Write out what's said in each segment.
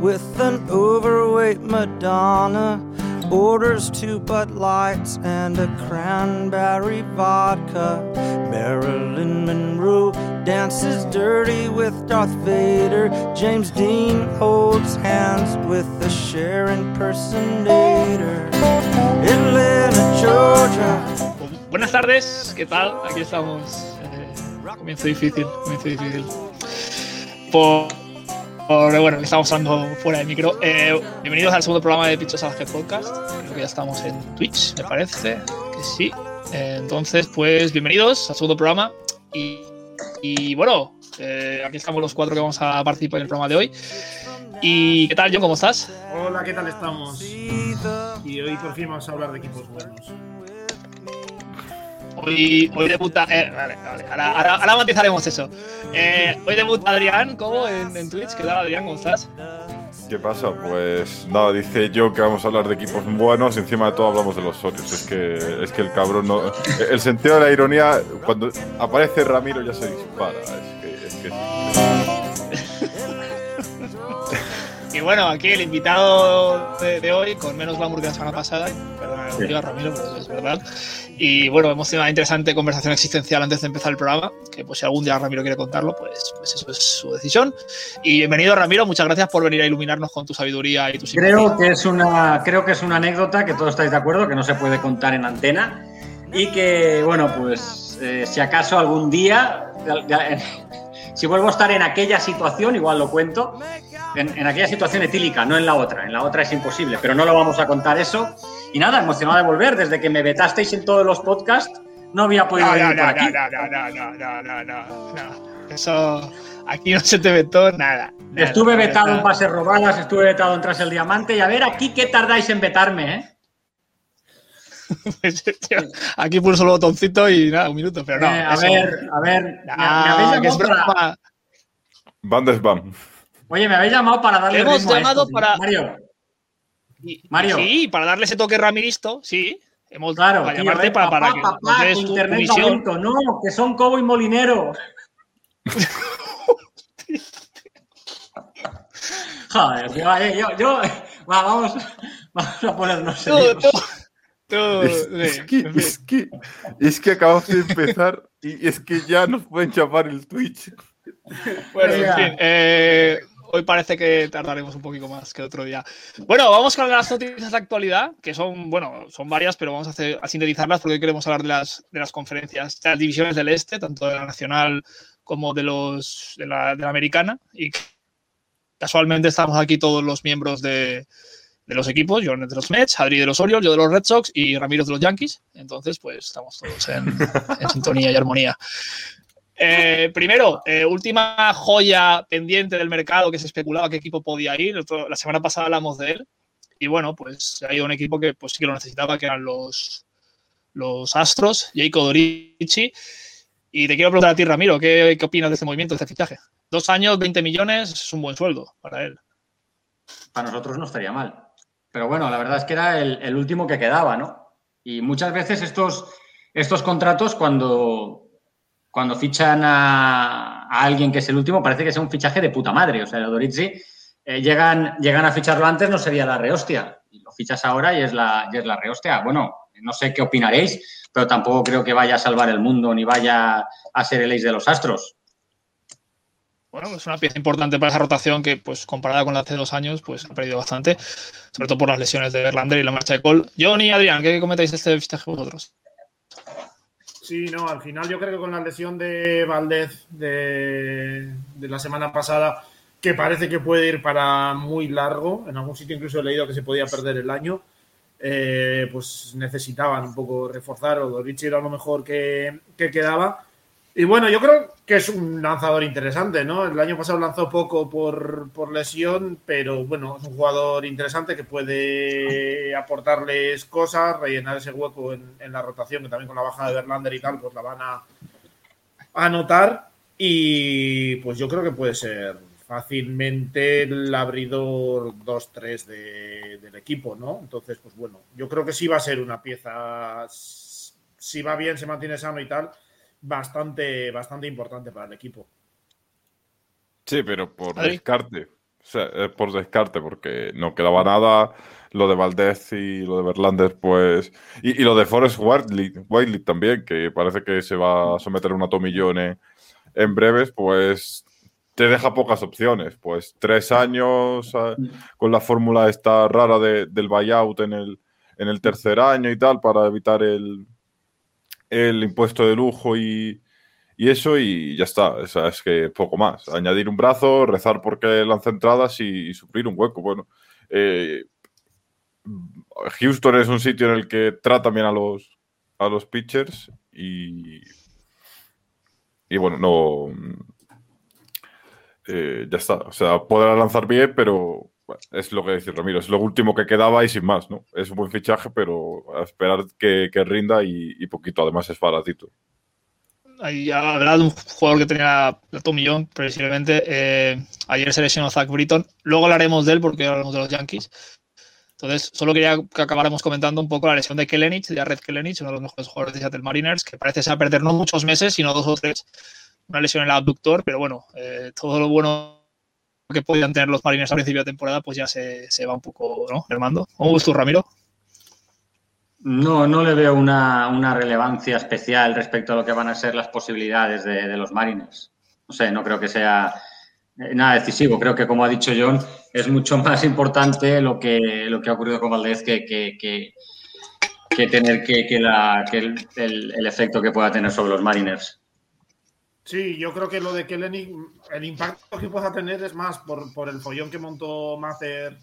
with an overweight Madonna. Orders two Bud Lights and a cranberry vodka. Marilyn Monroe dances dirty with Darth Vader. James Dean holds hands with the Cher impersonator. Atlanta, Georgia. Buenas tardes, ¿qué tal? Aquí estamos. Eh, comienzo difícil, comienzo difícil. Por, por- bueno, que estamos hablando fuera de micro. Eh, bienvenidos al segundo programa de Pichos Salvaje Podcast. Creo que ya estamos en Twitch, me parece que sí. Eh, entonces, pues bienvenidos al segundo programa. Y, y bueno, eh, aquí estamos los cuatro que vamos a participar en el programa de hoy. ¿Y qué tal, John? ¿Cómo estás? Hola, ¿qué tal estamos? Y hoy por fin vamos a hablar de equipos buenos. Hoy, hoy debuta. eh, vale, vale, ahora, ahora- ahora matizaremos eso. Eh, hoy debuta Adrián, ¿cómo? En, en Twitch. ¿Qué tal, Adrián? ¿Cómo estás? ¿Qué pasa? Pues nada, dice yo que vamos a hablar de equipos buenos y encima de todo hablamos de los Sorios. Es que, es que el cabrón no. El sentido de la ironía, cuando aparece Ramiro ya se dispara. Es que. Es que Y bueno, aquí el invitado de, de hoy, con menos glamour que la semana pasada. Digo a Ramiro, pero es verdad. Y bueno, hemos tenido una interesante conversación existencial antes de empezar el programa. Que pues si algún día Ramiro quiere contarlo, pues, pues eso es su decisión. Y bienvenido, Ramiro. Muchas gracias por venir a iluminarnos con tu sabiduría y tu simpatía. Creo que es una, creo que es una anécdota que todos estáis de acuerdo, que no se puede contar en antena y que, bueno, pues eh, si acaso algún día, si vuelvo a estar en aquella situación, igual lo cuento, en, en aquella situación etílica, no en la otra. En la otra es imposible, pero no lo vamos a contar eso. Y nada, emocionado de volver. Desde que me vetasteis en todos los podcasts, no había podido No, no, venir no, por aquí. no, no, no, no, no, no, no, no. Eso. Aquí no se te vetó nada. nada, Estuve vetado nada. en pases robadas, estuve vetado en tras el diamante y a ver aquí qué tardáis en vetarme, ¿eh? Pues, tío, Aquí pulso el botoncito y nada, un minuto, pero no. Eh, a eso- ver, a ver, me- me, Ah, habéis que es para. Bam. Oye, me habéis llamado para darle Hemos ritmo a llamado esto, para- Mario, Mario. Sí, para darle ese toque ramiristo, sí. Hemos claro, para tío, llamarte eh, para, para papá, que papá, nos des que tu, tu internet lento, no, que son Cobo y Molinero. Joder, yo, eh, yo, yo, va, vamos, vamos a ponernos serios. tú, tú, Es, que, es, que, es que acabamos de empezar y es que ya nos pueden chapar el Twitch. Bueno, en fin, eh, hoy parece que tardaremos un poquito más que otro día. Bueno, vamos con las noticias de actualidad, que son, bueno, son varias, pero vamos a, hacer, a sintetizarlas porque hoy queremos hablar de las, de las conferencias, de las divisiones del este, tanto de la nacional como de, los, de, la, de la americana. Y casualmente estamos aquí todos los miembros de, de los equipos, yo de los Mets, Adri de los Orioles, yo de los Red Sox y Ramiro de los Yankees. Entonces, pues estamos todos en, en sintonía y armonía. Eh, primero, eh, última joya pendiente del mercado que se especulaba qué equipo podía ir. La semana pasada hablamos de él. Y bueno, pues ha ido un equipo que pues sí que lo necesitaba, que eran los, los Astros, Jacob Dorici. Y te quiero preguntar a ti, Ramiro, ¿qué, qué opinas de este movimiento, de este fichaje? Dos años, 20 millones, es un buen sueldo para él. Para nosotros no estaría mal. Pero bueno, la verdad es que era el, el último que quedaba, ¿no? Y muchas veces estos, estos contratos, cuando, cuando fichan a, alguien que es el último, parece que es un fichaje de puta madre. O sea, Dorizzi, eh, llegan, llegan a ficharlo antes, no sería la rehostia. Y lo fichas ahora y es la, y es la rehostia. Bueno, no sé qué opinaréis, pero tampoco creo que vaya a salvar el mundo ni vaya a ser el ace de los astros. Bueno, es una pieza importante para esa rotación que, pues, comparada con la hace dos años, pues ha perdido bastante, sobre todo por las lesiones de Verlander y la marcha de Cole. Johnny y Adrián, ¿qué comentáis de este fichaje vosotros? Sí, no, al final yo creo que con la lesión de Valdez de, la semana pasada, que parece que puede ir para muy largo, en algún sitio incluso he leído que se podía perder el año, eh, pues necesitaban un poco reforzar, o Dorici era lo mejor que, que quedaba. Y bueno, yo creo que es un lanzador interesante, ¿no? El año pasado lanzó poco por, por lesión, pero bueno, es un jugador interesante que puede aportarles cosas, rellenar ese hueco en, en la rotación, que también con la baja de Verlander y tal, pues la van a, a notar. Y pues yo creo que puede ser fácilmente el abridor 2-3 de- del equipo, ¿no? Entonces, pues bueno, yo creo que sí va a ser una pieza, si va bien, se mantiene sano y tal, bastante, bastante importante para el equipo. Sí, pero por descarte. O sea, es por descarte, porque no quedaba nada. Lo de Valdez y lo de Verlander, pues. Y, y lo de Forrest Whiteley, también, que parece que se va a someter a una tomillone en breves, pues te deja pocas opciones. Pues tres años eh, con la fórmula esta rara de, del buyout en el, en el tercer año y tal, para evitar el, el impuesto de lujo y, y eso, y ya está. Es que poco más. Añadir un brazo, rezar porque lanza entradas y, y suplir un hueco. Bueno, eh, Houston es un sitio en el que trata bien a los, a los pitchers y, y bueno, no. eh, ya está. O sea, podrá lanzar bien, pero es lo que dice Ramiro. Es lo último que quedaba y sin más, ¿no? Es un buen fichaje, pero a esperar que, que rinda y, y poquito. Además, es baratito. Ahí hablaba de un jugador que tenía la millón, previsiblemente. Eh, ayer se lesionó Zach Britton. Luego hablaremos de él porque hablamos de los Yankees. Entonces, solo quería que acabáramos comentando un poco la lesión de Kelenich, de Red Kelenich, uno de los mejores jugadores de Seattle Mariners, que parece ser perder no muchos meses, sino dos o tres. Una lesión en el abductor, pero bueno, eh, todo lo bueno que podían tener los Mariners a principio de temporada, pues ya se, se va un poco, ¿no? ¿Cómo ves tú, Ramiro? No, no le veo una, una, relevancia especial respecto a lo que van a ser las posibilidades de, los Mariners. No sé, no creo que sea nada decisivo. Creo que, como ha dicho John, es mucho más importante lo que, lo que ha ocurrido con Valdez que, que, que, que tener que, la, el, el, el, efecto que pueda tener sobre los Mariners. Sí, yo creo que lo de Kelly, el impacto que pueda tener es más por, por el follón que montó Mather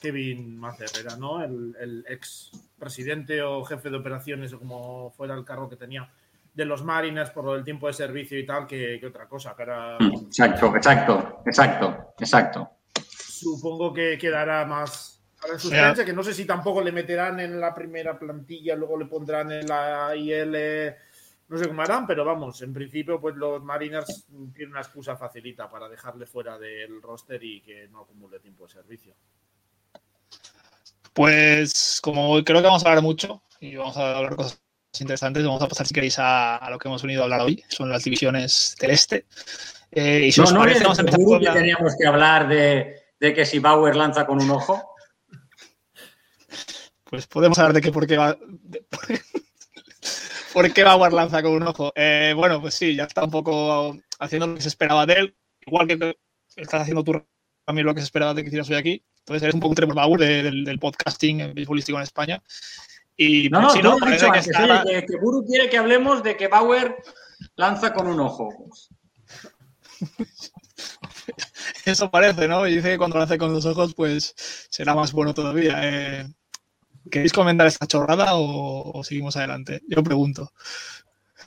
Kevin Macerrera, ¿no? El, el, ex presidente o jefe de operaciones, o como fuera el cargo que tenía, de los Mariners por el tiempo de servicio y tal, que, que otra cosa. Que era... Exacto, exacto, exacto, exacto. Supongo que quedará más a la suspense, que no sé si tampoco le meterán en la primera plantilla, luego le pondrán en la IL, no sé cómo harán, pero vamos, en principio, pues los Mariners tienen una excusa facilita para dejarle fuera del roster y que no acumule tiempo de servicio. Pues como creo que vamos a hablar mucho y vamos a hablar cosas interesantes, vamos a pasar si queréis a, a lo que hemos venido a hablar hoy, son las divisiones del este. Eh, y si no, os no parece, vamos a empezar con la... que teníamos que hablar de, de, que si Bauer lanza con un ojo. Pues podemos hablar de que por qué va... De, por qué Bauer lanza con un ojo. Eh, bueno, pues sí, ya está un poco haciendo lo que se esperaba de él, igual que estás haciendo tú también lo que se esperaba de que hicieras hoy aquí. Entonces eres un poco un Trevor Bauer de, del, del, podcasting beisbolístico en España. Y no, no, sí, no, dicho que, está... que, que Guru quiere que hablemos de que Bauer lanza con un ojo. Eso parece, ¿no? Y dice que cuando lance con dos ojos, pues será más bueno todavía. Eh, ¿Queréis comentar esta chorrada o, o, seguimos adelante? Yo pregunto.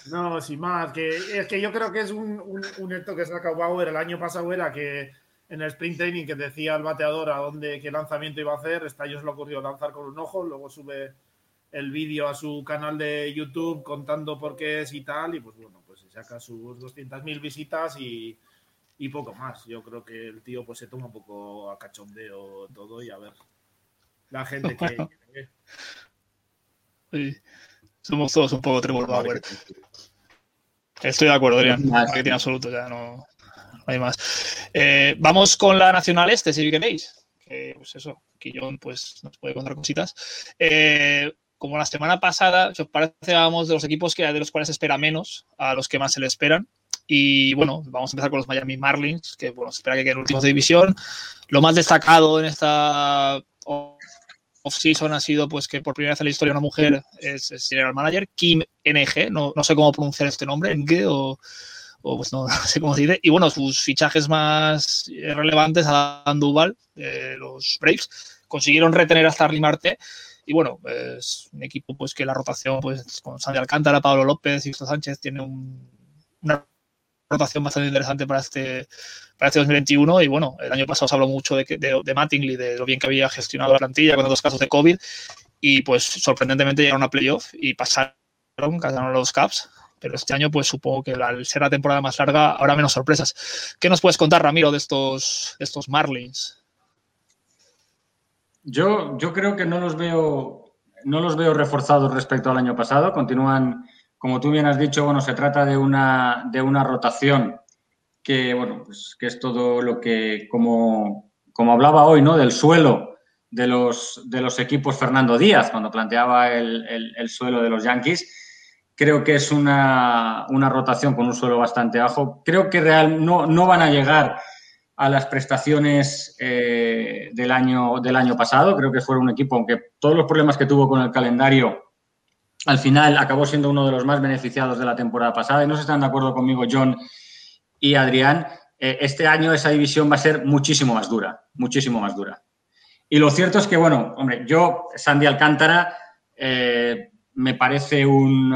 No, sin más, que es que yo creo que es un, un, un hecho que saca Bauer el año pasado era que en el sprint training que decía el bateador a dónde qué lanzamiento iba a hacer, esta ellos le ocurrió lanzar con un ojo, luego sube el vídeo a su canal de YouTube contando por qué es y tal, y pues bueno, pues se saca sus 200.000 visitas y, y, poco más. Yo creo que el tío pues se toma un poco a cachondeo todo y a ver la gente que... que sí. Somos todos un poco Trevor Bauer. Estoy de acuerdo, Adrián. Marketing absoluto, ya no, no hay más. Eh, vamos con la Nacional Este, si queréis. Que, pues eso, Quillón pues, nos puede contar cositas. Eh, como la semana pasada, si os parece, vamos de los equipos que, de los cuales se espera menos a los que más se le esperan. Y bueno, vamos a empezar con los Miami Marlins, que bueno, se espera que queden últimos de división. Lo más destacado en esta off-season ha sido pues que por primera vez en la historia una mujer es, general manager, Kim NG, no, no sé cómo pronunciar este nombre, NG o o pues no, sé cómo se dice. Y bueno, sus fichajes más relevantes, Adam Duval, los Braves, consiguieron retener a Starly Marte. Y bueno, es un equipo pues que la rotación, pues con Sandy Alcántara, Pablo López, Sixto Sánchez, tiene un, una rotación bastante interesante para este, para este 2021. Y bueno, el año pasado se habló mucho de, de, de Mattingly, de lo bien que había gestionado la plantilla con dos casos de COVID. Y pues sorprendentemente llegaron a playoff y pasaron, ganaron los Caps pero este año pues supongo que al ser la temporada más larga habrá menos sorpresas. ¿Qué nos puedes contar, Ramiro, de estos, de estos Marlins? Yo, yo creo que no los veo no los veo reforzados respecto al año pasado. Continúan, como tú bien has dicho, bueno, se trata de una, de una rotación que, bueno, pues que es todo lo que como, como hablaba hoy, ¿no? Del suelo de los, de los equipos Fernando Díaz, cuando planteaba el, suelo de los Yankees. Creo que es una, rotación con un suelo bastante bajo. Creo que real, no, no van a llegar a las prestaciones eh, del, año, del año pasado. Creo que fue un equipo, aunque todos los problemas que tuvo con el calendario, al final acabó siendo uno de los más beneficiados de la temporada pasada. Y no se están de acuerdo conmigo John y Adrián. Eh, este año esa división va a ser muchísimo más dura, muchísimo más dura. Y lo cierto es que, bueno, hombre, yo, Sandy Alcántara, eh, me parece un.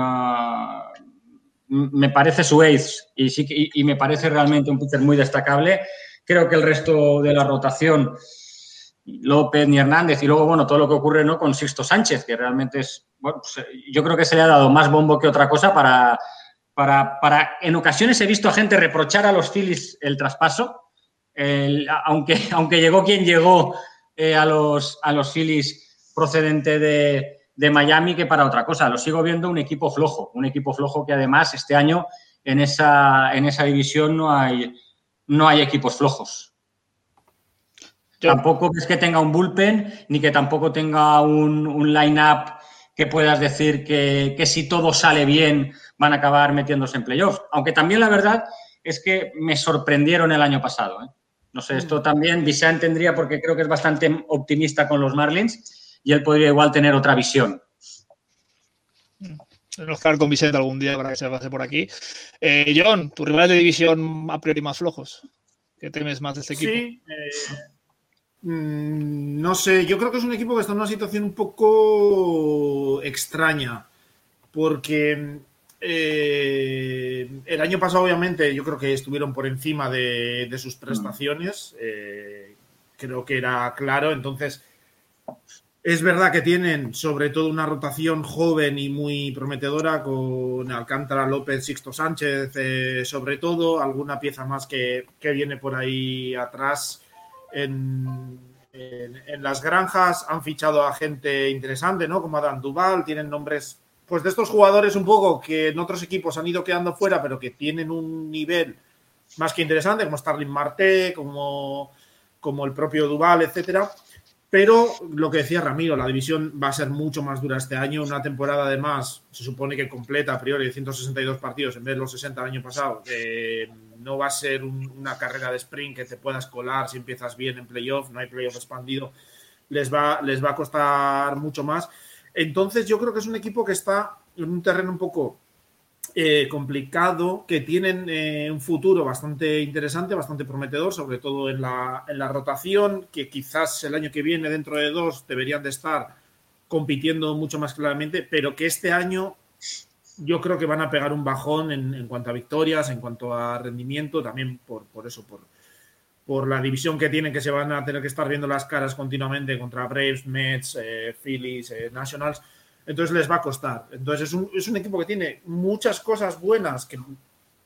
me parece su ace y, sí, y, me parece realmente un pitcher muy destacable. Creo que el resto de la rotación, López ni Hernández, y luego, bueno, todo lo que ocurre ¿no? con Sixto Sánchez, que realmente es. Bueno, pues, yo creo que se le ha dado más bombo que otra cosa para, para, para. En ocasiones he visto a gente reprochar a los Phillies el traspaso. aunque, aunque llegó quien llegó eh, a, los, a los Phillies procedente de, Miami que para otra cosa. Lo sigo viendo un equipo flojo, un equipo flojo que además este año en esa, en esa división no hay, no hay equipos flojos. Tampoco es que tenga un bullpen, ni que tampoco tenga un, un line-up que puedas decir que, que, si todo sale bien van a acabar metiéndose en playoffs. Aunque también la verdad es que me sorprendieron el año pasado. ¿eh? No sé, esto también Vicente tendría, porque creo que es bastante optimista con los Marlins, y él podría igual tener otra visión. Tenemos que hablar con Vicente algún día para que se pase por aquí. Eh, John, tus rivales de división a priori más flojos. ¿Qué temes más de este equipo? Sí, eh, mm, no sé, yo creo que es un equipo que está en una situación un poco extraña, porque eh, el año pasado, obviamente, yo creo que estuvieron por encima de, sus prestaciones. Eh, creo que era claro. Entonces, es verdad que tienen sobre todo una rotación joven y muy prometedora con Alcántara López, Sixto Sánchez, eh, sobre todo, alguna pieza más que, viene por ahí atrás. En, en, las granjas han fichado a gente interesante, ¿no? Como Adam Duval, tienen nombres pues de estos jugadores un poco que en otros equipos han ido quedando fuera, pero que tienen un nivel más que interesante, como Starling Marte, como, como el propio Duval, etcétera. Pero lo que decía Ramiro, la división va a ser mucho más dura este año. Una temporada, además, se supone que completa a priori de 162 partidos en vez de los 60 del año pasado. no va a ser una carrera de sprint que te puedas colar si empiezas bien en playoff, no hay playoff expandido. Les va, les va a costar mucho más. Entonces yo creo que es un equipo que está en un terreno un poco eh, complicado, que tienen eh, un futuro bastante interesante, bastante prometedor, sobre todo en la, en la, rotación, que quizás el año que viene, dentro de dos, deberían de estar compitiendo mucho más claramente, pero que este año yo creo que van a pegar un bajón en, en cuanto a victorias, en cuanto a rendimiento, también por, por eso, por, por la división que tienen, que se van a tener que estar viendo las caras continuamente contra Braves, Mets, eh, Phillies, eh, Nationals. Entonces les va a costar. Entonces es un, es un, equipo que tiene muchas cosas buenas que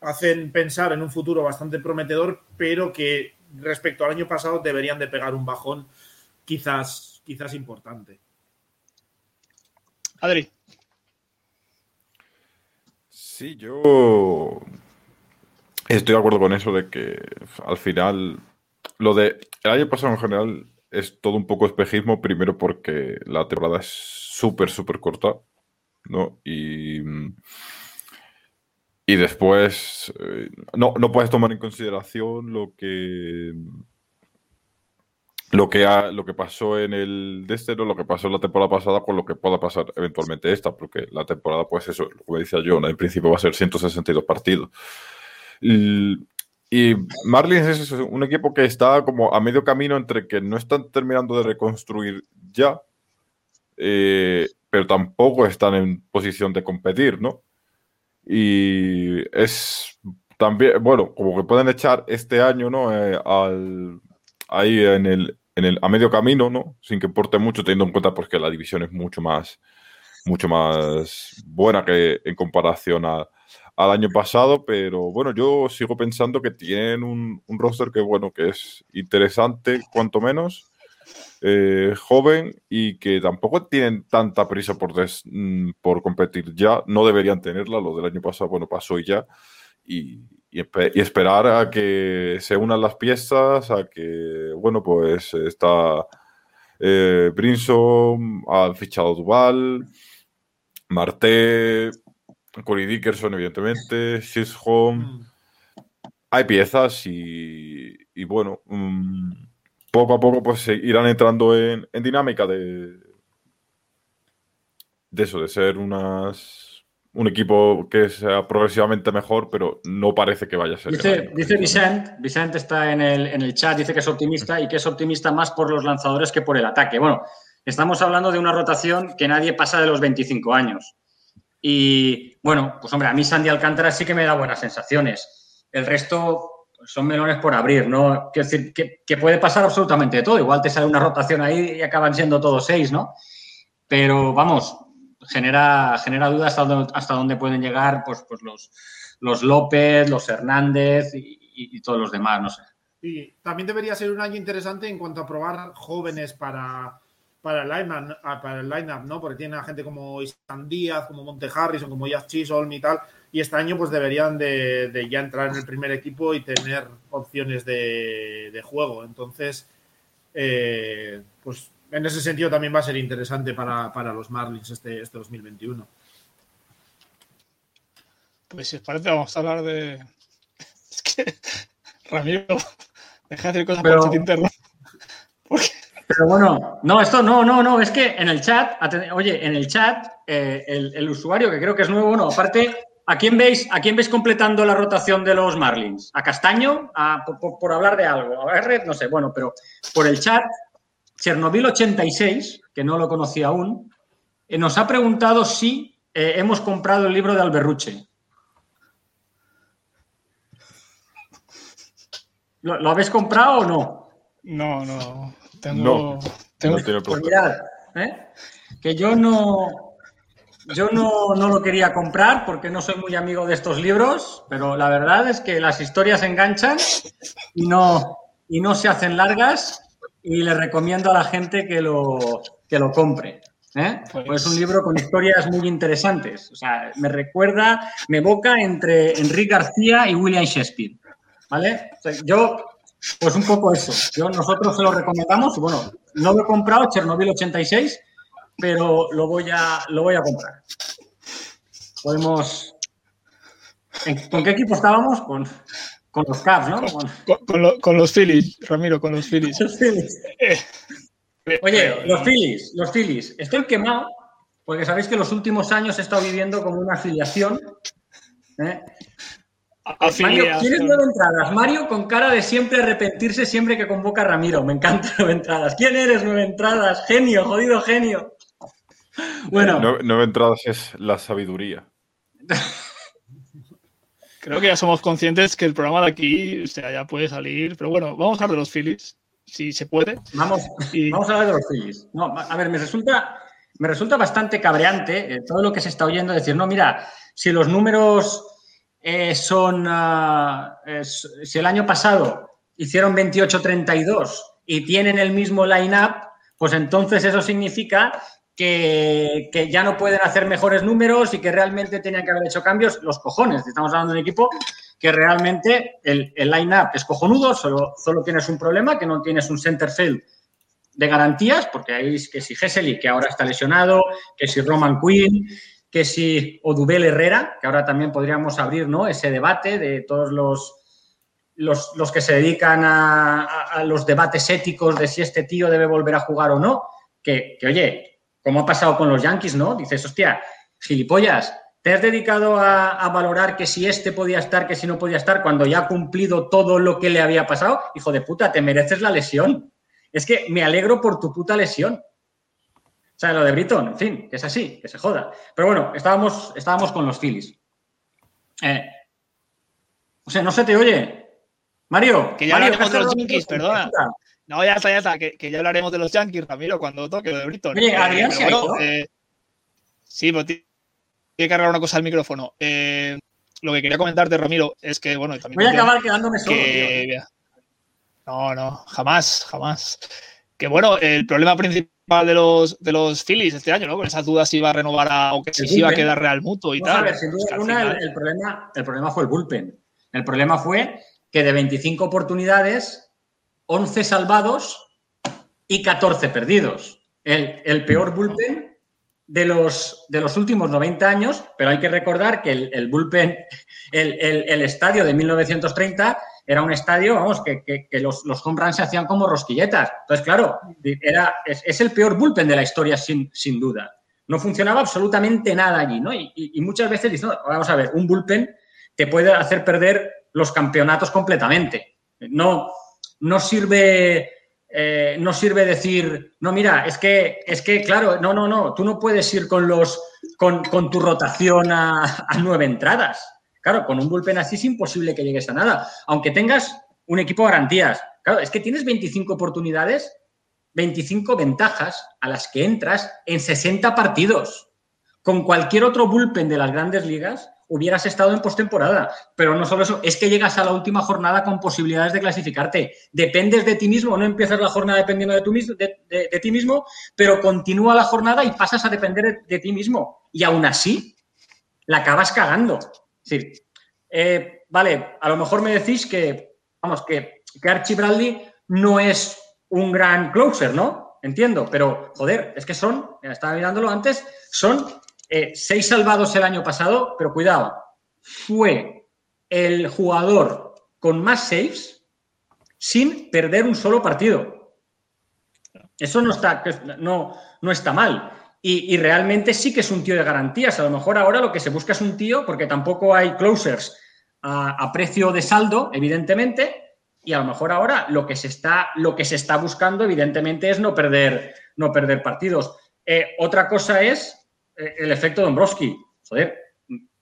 hacen pensar en un futuro bastante prometedor, pero que respecto al año pasado deberían de pegar un bajón quizás, quizás importante. Adri. Sí, yo Estoy de acuerdo con eso de que al final lo de el año pasado en general es todo un poco espejismo, primero porque la temporada es súper, súper corta, ¿no? Y, y después eh, no, no puedes tomar en consideración lo que lo que, ha, lo que pasó en el de este, lo que pasó en la temporada pasada con lo que pueda pasar eventualmente esta, porque la temporada, pues eso, como decía yo, en principio va a ser 162 partidos. Y, Marlins es un equipo que está como a medio camino entre que no están terminando de reconstruir ya, eh, pero tampoco están en posición de competir, ¿no? Y es también, bueno, como que pueden echar este año, ¿no? Eh, ahí en el, en el, a medio camino, ¿no? Sin que importe mucho, teniendo en cuenta pues, que la división es mucho más, mucho más buena que en comparación al año pasado, pero bueno, yo sigo pensando que tienen un, roster que, bueno, que es interesante, cuanto menos, eh, joven y que tampoco tienen tanta prisa por, mm, por competir ya, no deberían tenerla, lo del año pasado, bueno, pasó y ya, y, y, esperar a que se unan las piezas, a que, bueno, pues está eh, Brinson, ha fichado Duval, Marte, Corey Dickerson, evidentemente, Shisholm. Mm. Hay piezas y, bueno, mm, poco a poco pues irán entrando en, en dinámica de, de eso, de ser unas un equipo que sea progresivamente mejor, pero no parece que vaya a ser. Dice, dice Vicent, Vicent está en el, en el chat, dice que es optimista y que es optimista más por los lanzadores que por el ataque. Bueno, estamos hablando de una rotación que nadie pasa de los 25 años. Y bueno, pues hombre, a mí Sandy Alcántara sí que me da buenas sensaciones. El resto son melones por abrir, ¿no? Quiero decir, que, que, puede pasar absolutamente todo. Igual te sale una rotación ahí y acaban siendo todos seis, ¿no? Pero vamos, genera, genera dudas hasta dónde, hasta dónde pueden llegar pues, pues los, los López, los Hernández y, todos los demás, no sé. Y también debería ser un año interesante en cuanto a probar jóvenes para, para el line-up, ah, para el line ¿no? Porque tiene a gente como Istan Díaz, como Monte Harrison, como Jazz Chisholm y tal. Y este año pues deberían de, ya entrar en el primer equipo y tener opciones de, juego. Entonces, eh, pues en ese sentido también va a ser interesante para, los Marlins este, este 2021. Pues si os parece, vamos a hablar de. Es que. Ramiro, deja de hacer cosas pero, por interno. Pero bueno, no, esto no, no, no, es que en el chat, oye, en el chat, eh, el, usuario que creo que es nuevo, no, aparte, ¿a quién veis, a quién veis completando la rotación de los Marlins? ¿A Castaño? ¿A, por, por, hablar de algo? ¿A Red? No sé, bueno, pero por el chat Chernobyl 86, que no lo conocía aún, eh, nos ha preguntado si eh, hemos comprado el libro de Alberruche. ¿Lo, habéis comprado o no? No, no. Tengo. tengo... Pues mirad, ¿eh? que yo no. Yo no, no, lo quería comprar porque no soy muy amigo de estos libros, pero la verdad es que las historias enganchan y no, y no se hacen largas y le recomiendo a la gente que lo, que lo compre. ¿eh? Pues, pues... es un libro con historias muy interesantes. O sea, me recuerda, me evoca entre Enrique García y William Shakespeare. ¿Vale? yo, pues un poco eso. Yo, nosotros se lo recomendamos. Bueno, no lo he comprado, Chernobyl 86, pero lo voy a, lo voy a comprar. Podemos. ¿Con qué equipo estábamos? Con, con los Cavs, ¿no? Con, los Phillies, Ramiro, con los Phillies. Eh, Oye, los Phillies, los Phillies. Estoy quemado porque sabéis que los últimos años he estado viviendo como una afiliación. ¿eh? Mario, ¿Tienes nueve entradas? Mario con cara de siempre arrepentirse siempre que convoca a Ramiro. Me encantan nueve entradas. ¿Quién eres nueve entradas? Genio, jodido genio. Bueno. nueve entradas es la sabiduría. Creo que ya somos conscientes que el programa de aquí, o sea, ya puede salir. Pero bueno, vamos a hablar de los Phillies, si se puede. Vamos, vamos a hablar de los Phillies. No, a ver, me resulta, me resulta bastante cabreante eh, todo lo que se está oyendo decir, no, mira, si los números eh, son, ah, si el año pasado hicieron 28-32 y tienen el mismo line-up, pues entonces eso significa que, ya no pueden hacer mejores números y que realmente tenían que haber hecho cambios, los cojones. Estamos hablando de un equipo que realmente el, el line-up es cojonudo, solo, solo tienes un problema, que no tienes un center field de garantías, porque hay que si Hessely, que ahora está lesionado, que si Roman Quinn, que si Odubel Herrera, que ahora también podríamos abrir ¿no? ese debate de todos los, los, que se dedican a, los debates éticos de si este tío debe volver a jugar o no, que oye, como ha pasado con los Yankees, ¿no? Dices, hostia, gilipollas, te has dedicado a, valorar que si este podía estar, que si no podía estar, cuando ya ha cumplido todo lo que le había pasado. Hijo de puta, te mereces la lesión. Es que me alegro por tu puta lesión. O sea, lo de Britton, en fin, que es así, que se joda. Pero bueno, estábamos, estábamos con los Phillies. Eh, o sea, no se te oye. Mario. Que ya de los Yankees, perdona. No, ya está, ya está, que, ya hablaremos de los Yankees, Ramiro, cuando toque lo de Britton. Oye, eh, eh, Sí, pero tiene que cargar una cosa al micrófono. Eh, lo que quería comentarte, Ramiro, es que, bueno, también. Voy a acabar quedándome solo. No, no, jamás, jamás. Que bueno, el problema principal de los, de los Phillies este año, ¿no? Con esas dudas si iba a renovar a, o que si iba a quedar Real Mutuo y tal. A ver, sin duda pues alguna, el, problema, el problema fue el bullpen. El problema fue que de 25 oportunidades, 11 salvados y 14 perdidos. El, peor bullpen de los, de los últimos 90 años, pero hay que recordar que el, bullpen, el, el, estadio de 1930 era un estadio, vamos, que, que, los, los, se hacían como rosquilletas. Entonces, claro, era, es, el peor bullpen de la historia, sin, sin duda. No funcionaba absolutamente nada allí, ¿no? Y muchas veces dicen, no, vamos a ver, un bullpen te puede hacer perder los campeonatos completamente. No, no sirve eh, no sirve decir, no, mira, es que, es que, claro, no, no, no, tú no puedes ir con, los, con, con tu rotación a, a, nueve entradas. Claro, con un bullpen así es imposible que llegues a nada, aunque tengas un equipo de garantías. Claro, es que tienes 25 oportunidades, 25 ventajas a las que entras en 60 partidos. Con cualquier otro bullpen de las grandes ligas, hubieras estado en postemporada. Pero no solo eso, es que llegas a la última jornada con posibilidades de clasificarte. Dependes de ti mismo, no empiezas la jornada dependiendo de, tu, de, de, ti mismo, pero continúa la jornada y pasas a depender de, ti mismo. Y aún así, la acabas cagando. Eh, vale, a lo mejor me decís que, vamos, que, que Archie no es un gran closer, ¿no? Entiendo, pero joder, es que son, estaba mirándolo antes, son eh, seis salvados el año pasado, pero cuidado, fue el jugador con más saves sin perder un solo partido. Eso no está, no, no está mal. Y, y, realmente sí que es un tío de garantías. A lo mejor ahora lo que se busca es un tío, porque tampoco hay closers a, precio de saldo, evidentemente, y a lo mejor ahora lo que se está, lo que se está buscando, evidentemente, es no perder, no perder partidos. Eh, otra cosa es el efecto Dombrowski. Joder,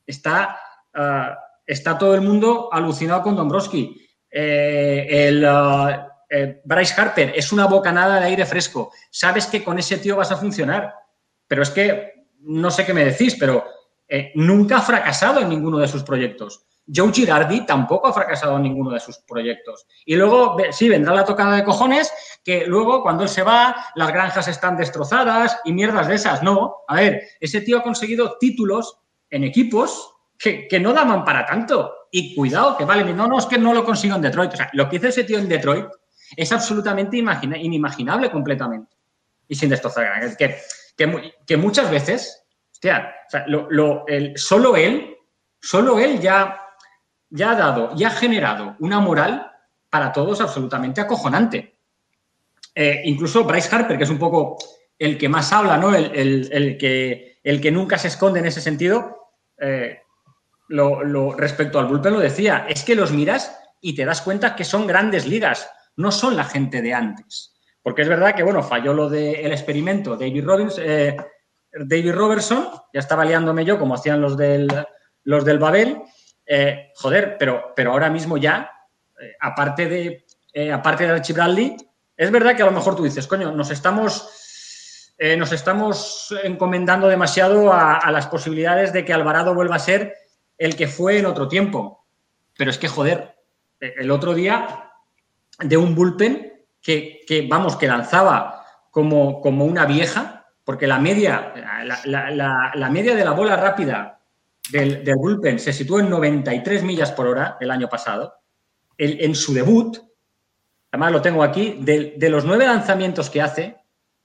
está, uh, está todo el mundo alucinado con Dombrowski. Eh, el uh, eh, Bryce Harper es una bocanada de aire fresco. Sabes que con ese tío vas a funcionar. Pero es que no sé qué me decís, pero eh, nunca ha fracasado en ninguno de sus proyectos. Joe Girardi tampoco ha fracasado en ninguno de sus proyectos. Y luego, sí, vendrá la tocada de cojones, que luego cuando él se va, las granjas están destrozadas y mierdas de esas. No, a ver, ese tío ha conseguido títulos en equipos que, que no daban para tanto. Y cuidado, que vale, no, no, es que no lo consigo en Detroit. O sea, lo que hizo ese tío en Detroit es absolutamente imagina, inimaginable completamente. Y sin destrozar granjas. Que, que, que muchas veces, hostia, solo él, solo él ya ya ha dado y ha generado una moral para todos absolutamente acojonante. Eh, incluso Bryce Harper, que es un poco el que más habla, ¿no? El, que, el que nunca se esconde en ese sentido, eh, lo, respecto al bullpen lo decía, es que los miras y te das cuenta que son grandes ligas, no son la gente de antes. Porque es verdad que, bueno, falló lo del experimento David, Robbins, eh, David Robertson, ya estaba liándome yo como hacían los del, los del Babel, eh, joder, pero, pero ahora mismo ya, eh, aparte de, eh, aparte de Archie es verdad que a lo mejor tú dices, coño, nos estamos, eh, nos estamos encomendando demasiado a, las posibilidades de que Alvarado vuelva a ser el que fue en otro tiempo. Pero es que, joder, el otro día de un bullpen que, que vamos, que lanzaba como, como una vieja, porque la media, la, la media de la bola rápida del, del, bullpen se situó en 93 millas por hora el año pasado. El, en su debut, además lo tengo aquí, de, de, los nueve lanzamientos que hace,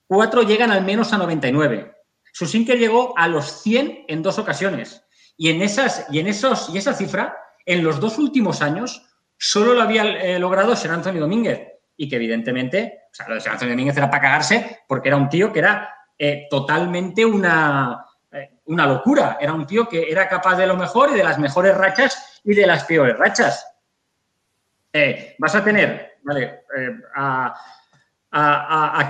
cuatro llegan al menos a 99. Su sinker llegó a los 100 en dos ocasiones. Y en, esas, y en esos, y esa cifra, en los dos últimos años, solo lo había eh, logrado Ser Anthony Domínguez. Y que evidentemente, o sea, lo de Ser Anthony Domínguez era para cagarse porque era un tío que era eh, totalmente una, una locura. Era un tío que era capaz de lo mejor y de las mejores rachas y de las peores rachas. Eh, vas a tener ¿vale? eh, a, a,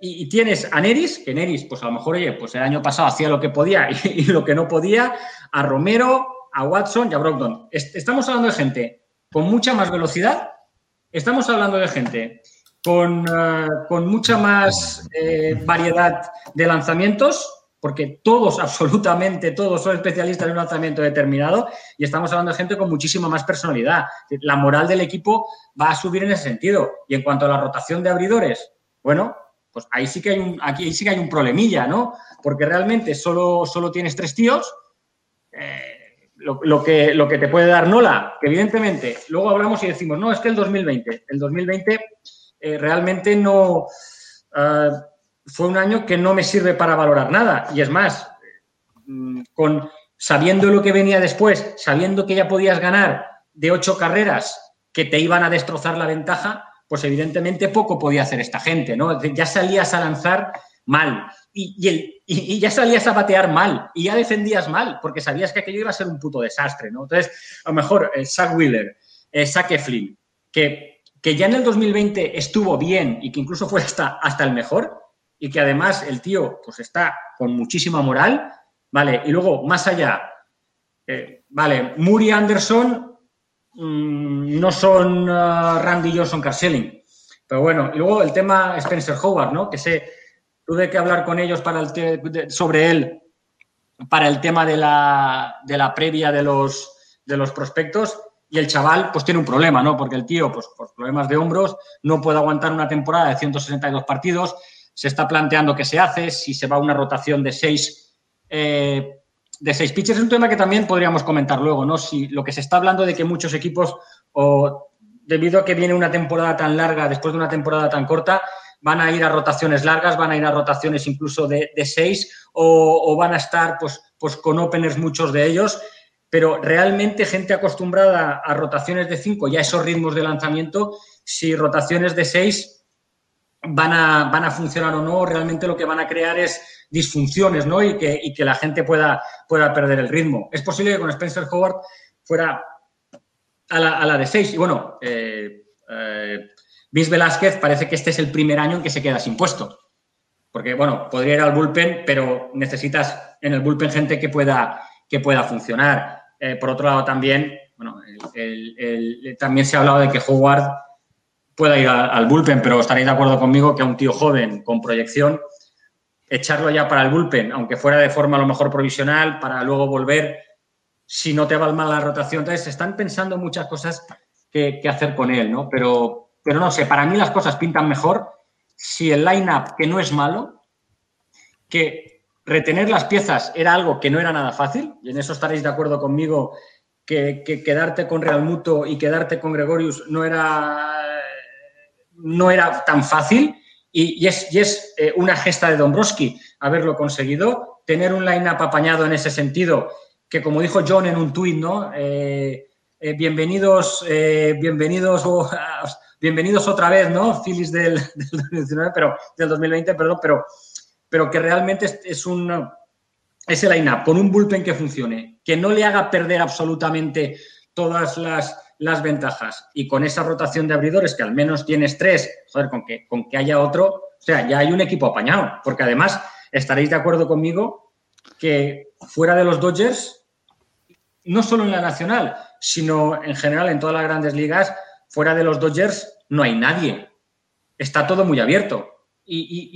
y, tienes a Neris, que Neris, pues a lo mejor, oye, pues el año pasado hacía lo que podía y, lo que no podía, a Romero, a Watson y a Brogdon. Est estamos hablando de gente con mucha más velocidad, estamos hablando de gente con, uh, con mucha más eh, variedad de lanzamientos porque todos, absolutamente todos, son especialistas en un lanzamiento determinado y estamos hablando de gente con muchísima más personalidad. La moral del equipo va a subir en ese sentido. Y en cuanto a la rotación de abridores, bueno, pues ahí sí que hay un, aquí sí que hay un problemilla, ¿no? Porque realmente solo, solo tienes tres tíos. Eh, lo, que, lo que te puede dar Nola, que evidentemente luego hablamos y decimos, no, es que el 2020, el 2020 eh, realmente no eh, fue un año que no me sirve para valorar nada. Y es más, mm, con sabiendo lo que venía después, sabiendo que ya podías ganar de ocho carreras que te iban a destrozar la ventaja, pues evidentemente poco podía hacer esta gente, ¿no? Ya salías a lanzar mal y, ya salías a batear mal y ya defendías mal porque sabías que aquello iba a ser un puto desastre, ¿no? Entonces, a lo mejor eh, Zach Wheeler, eh, Zach Eflin, que, que ya en el 2020 estuvo bien y que incluso fue hasta, hasta el mejor y que además el tío pues está con muchísima moral, ¿vale? Y luego, más allá, eh, vale, Muri Anderson mm, no son uh, Randy Johnson Carselling, pero bueno, y luego el tema Spencer Howard, ¿no? Que se tuve que hablar con ellos para el sobre él para el tema de la, de la previa de los, de los prospectos y el chaval pues tiene un problema, ¿no? Porque el tío, pues por problemas de hombros, no puede aguantar una temporada de 162 partidos, se está planteando qué se hace, si se va a una rotación de seis, eh, de seis pitchers. Es un tema que también podríamos comentar luego, ¿no? Si lo que se está hablando de que muchos equipos, o debido a que viene una temporada tan larga después de una temporada tan corta, van a ir a rotaciones largas, van a ir a rotaciones incluso de, seis o, van a estar pues, pues con openers muchos de ellos, pero realmente gente acostumbrada a rotaciones de cinco y a esos ritmos de lanzamiento, si rotaciones de seis van a, van a funcionar o no, realmente lo que van a crear es disfunciones ¿no? y, que, y que la gente pueda, pueda perder el ritmo. Es posible que con Spencer Howard fuera a la, a la de seis y bueno, eh, eh, Velázquez parece que este es el primer año en que se queda sin puesto. Porque, bueno, podría ir al bullpen, pero necesitas en el bullpen gente que pueda, que pueda funcionar. Eh, por otro lado, también, bueno, también se ha hablado de que Howard pueda ir al, bullpen, pero estaréis de acuerdo conmigo que a un tío joven con proyección, echarlo ya para el bullpen, aunque fuera de forma a lo mejor provisional, para luego volver, si no te va mal la rotación. Entonces, están pensando muchas cosas que, que hacer con él, ¿no? Pero pero no sé, para mí las cosas pintan mejor si el line-up, que no es malo, que retener las piezas era algo que no era nada fácil, y en eso estaréis de acuerdo conmigo, que, quedarte con Real Muto y quedarte con Gregorius no era, no era tan fácil, y, es, es eh, una gesta de Dombrowski haberlo conseguido, tener un line-up apañado en ese sentido, que como dijo John en un tuit, ¿no? Eh, eh, bienvenidos, bienvenidos bienvenidos otra vez, ¿no? Phillies del, 2019, pero del 2020, perdón, pero, pero que realmente es, un ese line-up con un bullpen que funcione, que no le haga perder absolutamente todas las, las, ventajas y con esa rotación de abridores que al menos tienes tres, joder, con que, con que haya otro, o sea, ya hay un equipo apañado, porque además estaréis de acuerdo conmigo que fuera de los Dodgers, no solo en la nacional, sino en general en todas las grandes ligas, fuera de los Dodgers no hay nadie. Está todo muy abierto. Y,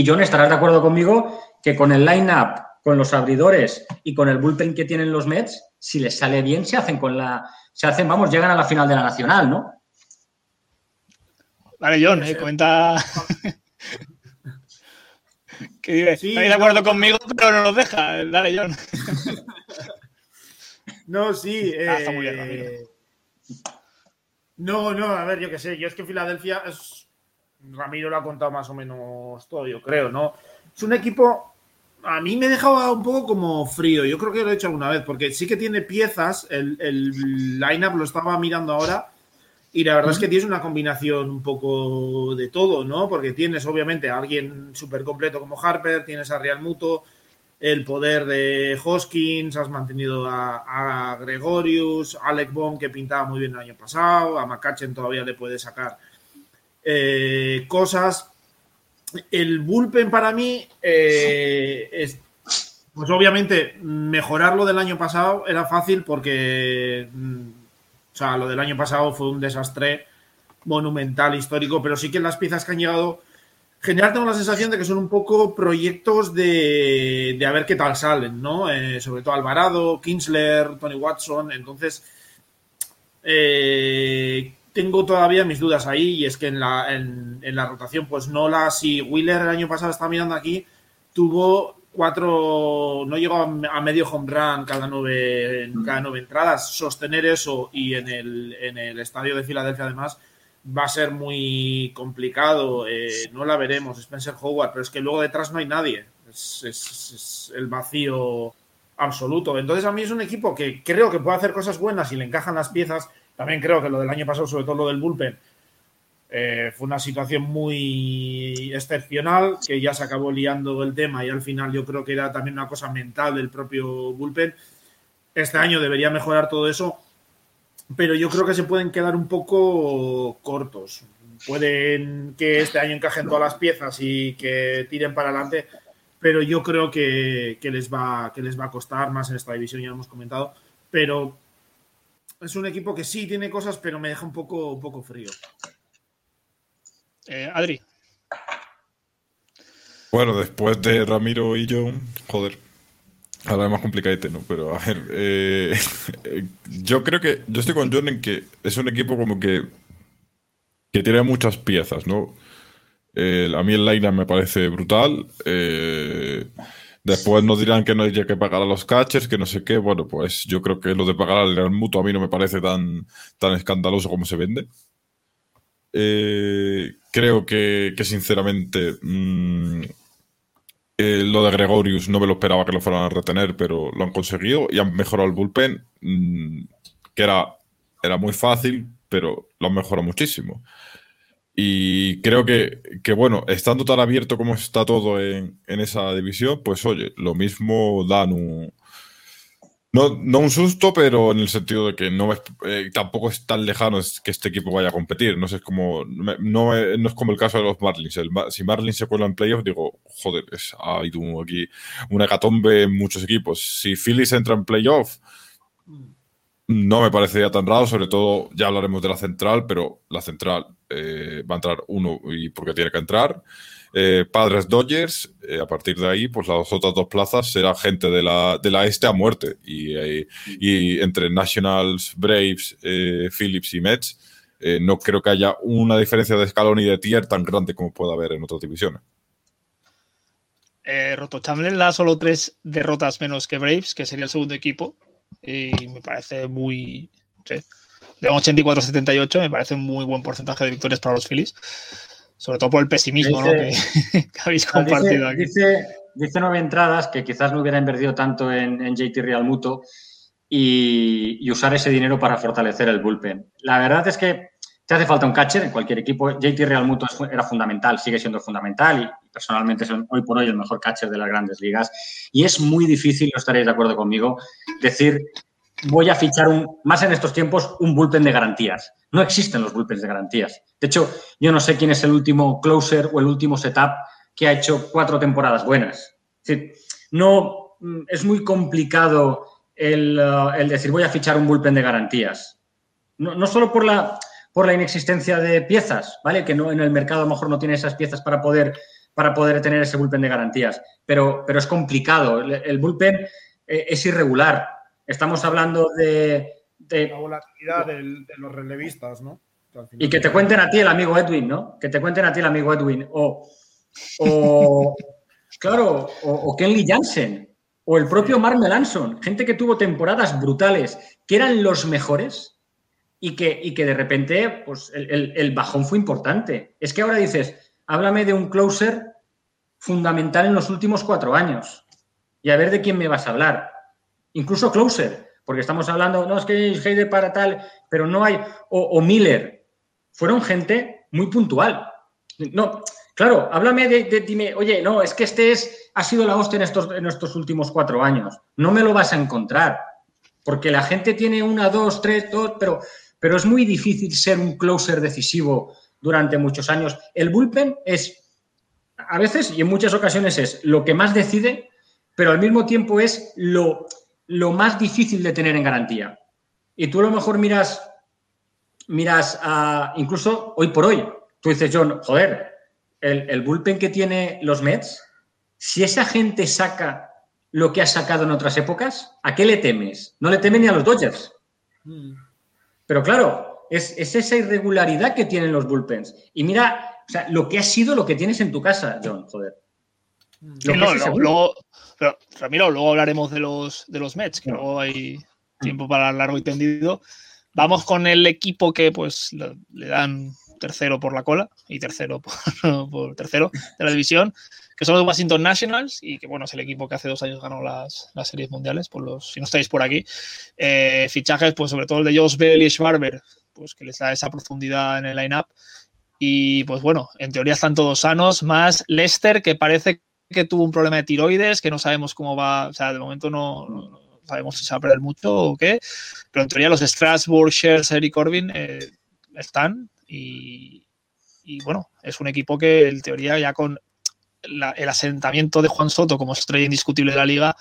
y, John, estarás de acuerdo conmigo que con el line-up, con los abridores y con el bullpen que tienen los Mets, si les sale bien, se hacen con la. Se hacen, vamos, llegan a la final de la Nacional, ¿no? Vale, John, eh, comenta. que dice, sí, de acuerdo conmigo, pero no nos deja. Dale, John. no, sí. Ah, está muy bien, eh, no, no, a ver, yo qué sé, yo es que Filadelfia es. Ramiro lo ha contado más o menos todo, yo creo, ¿no? Es un equipo. A mí me dejaba un poco como frío. Yo creo que lo he hecho alguna vez, porque sí que tiene piezas. El, el line-up lo estaba mirando ahora. Y la verdad es que tienes una combinación un poco de todo, ¿no? Porque tienes, obviamente, a alguien súper completo como Harper, tienes a Real Muto, el poder de Hoskins, has mantenido a, Gregorius, Alec Baum que pintaba muy bien el año pasado, a McCutcheon todavía le puede sacar eh, cosas. El bullpen para mí eh, es, pues obviamente mejorarlo del año pasado era fácil porque, mm, o sea, lo del año pasado fue un desastre monumental, histórico, pero sí que las piezas que han llegado general tengo la sensación de que son un poco proyectos de, de a ver qué tal salen, ¿no? Eh, sobre todo Alvarado, Kinsler, Tony Watson. Entonces, eh, tengo todavía mis dudas ahí y es que en la, en, la rotación, pues Nola, si Wheeler el año pasado está mirando aquí, tuvo cuatro, no llego a, medio home run cada nueve, cada nueve entradas. Sostener eso y en el, en el estadio de Filadelfia además va a ser muy complicado. Eh, no la veremos, Spencer Howard, pero es que luego detrás no hay nadie. Es, es, el vacío absoluto. Entonces a mí es un equipo que creo que puede hacer cosas buenas y le encajan las piezas. También creo que lo del año pasado, sobre todo lo del bullpen, eh, fue una situación muy excepcional que ya se acabó liando el tema y al final yo creo que era también una cosa mental del propio bullpen. Este año debería mejorar todo eso, pero yo creo que se pueden quedar un poco cortos. Pueden que este año encajen todas las piezas y que tiren para adelante, pero yo creo que, les, va, que les va a costar más en esta división, ya lo hemos comentado, pero es un equipo que sí tiene cosas, pero me deja un poco, un poco frío. Eh, Adri. Bueno, después de Ramiro y yo, joder, ahora es más complicadete, ¿no? Pero a ver, eh, yo creo que, yo estoy con John en que es un equipo como que, que tiene muchas piezas, ¿no? a mí el line me parece brutal. Eh, después nos dirán que no hay que pagar a los catchers, que no sé qué. Bueno, pues yo creo que lo de pagar al mutuo a mí no me parece tan, tan escandaloso como se vende. Eh, creo que, sinceramente mm, eh, lo de Gregorius no me lo esperaba que lo fueran a retener, pero lo han conseguido y han mejorado el bullpen, mm, que era, era muy fácil, pero lo han mejorado muchísimo. Y creo que, que, bueno, estando tan abierto como está todo en, en, esa división, pues oye, lo mismo dan un, no, no un susto, pero en el sentido de que no es, eh, tampoco es tan lejano que este equipo vaya a competir. No sé, es como, no, no es como el caso de los Marlins. si Marlins se cuela en playoffs, digo, joder, es, ha habido aquí una hecatombe en muchos equipos. Si Phillies entra en playoff, no me parecería tan raro, sobre todo ya hablaremos de la central, pero la central eh, va a entrar uno y porque tiene que entrar. Eh, Padres Dodgers, eh, a partir de ahí, pues las otras dos plazas será gente de la, de la este a muerte. Y, entre Nationals, Braves, Phillips y Mets, no creo que haya una diferencia de escalón y de tier tan grande como pueda haber en otras divisiones. Roto Chamberlain da solo tres derrotas menos que Braves, que sería el segundo equipo. Y me parece muy. de 84-78, me parece un muy buen porcentaje de victorias para los Phillies sobre todo por el pesimismo que, habéis compartido aquí. Dice, dice, nueve entradas que quizás no hubiera invertido tanto en, JT Real Muto y, usar ese dinero para fortalecer el bullpen. La verdad es que te hace falta un catcher en cualquier equipo. JT Real Muto era fundamental, sigue siendo fundamental y personalmente es hoy por hoy el mejor catcher de las grandes ligas. Y es muy difícil, no estaréis de acuerdo conmigo, decir voy a fichar un, más en estos tiempos un bullpen de garantías. No existen los bullpens de garantías. De hecho, yo no sé quién es el último closer o el último setup que ha hecho cuatro temporadas buenas. Es no mm, es muy complicado el, uh, el, decir voy a fichar un bullpen de garantías. No, solo por la, por la inexistencia de piezas, ¿vale? Que no, en el mercado a lo mejor no tiene esas piezas para poder, para poder tener ese bullpen de garantías. Pero, pero es complicado. El, bullpen eh, es irregular. Estamos hablando de. la volatilidad de los relevistas, ¿no? Y que te cuenten a ti el amigo Edwin, ¿no? Que te cuenten a ti el amigo Edwin. O, o claro, o, Kenley Jansen, o el propio Mark Melanson, gente que tuvo temporadas brutales, que eran los mejores y que, y que de repente pues, el, el, bajón fue importante. Es que ahora dices, háblame de un closer fundamental en los últimos cuatro años y a ver de quién me vas a hablar incluso Closer, porque estamos hablando, no, es que es Heider para tal, pero no hay, o, Miller, fueron gente muy puntual. No, claro, háblame de, dime, oye, no, es que este es, ha sido la hostia en estos, en estos últimos cuatro años, no me lo vas a encontrar, porque la gente tiene una, dos, tres, dos, pero, pero es muy difícil ser un closer decisivo durante muchos años. El bullpen es, a veces y en muchas ocasiones es lo que más decide, pero al mismo tiempo es lo, lo más difícil de tener en garantía. Y tú a lo mejor miras, miras a, incluso hoy por hoy, tú dices, John, joder, el, bullpen que tiene los Mets, si esa gente saca lo que ha sacado en otras épocas, ¿a qué le temes? No le temen ni a los Dodgers. Mm. Pero claro, es, es, esa irregularidad que tienen los bullpens. Y mira, o sea, lo que ha sido lo que tienes en tu casa, John, joder. Sí, no, no, luego, pero, Ramiro, luego hablaremos de los, de los Mets, que luego hay tiempo para largo y tendido. Vamos con el equipo que pues le, le dan tercero por la cola y tercero por, por, tercero de la división, que son los Washington Nationals y que bueno, es el equipo que hace dos años ganó las, las series mundiales, por los, si no estáis por aquí. Eh, fichajes, pues sobre todo el de Josh Bell y Schwarber, pues que les da esa profundidad en el line-up. Y pues bueno, en teoría están todos sanos, más Lester, que parece que tuvo un problema de tiroides, que no sabemos cómo va, o sea, de momento no, sabemos si se va a perder mucho o qué, pero en teoría los Strasbourg, Scherzer y Corbin eh, están y, y, bueno, es un equipo que en teoría ya con la, el asentamiento de Juan Soto como estrella indiscutible de la liga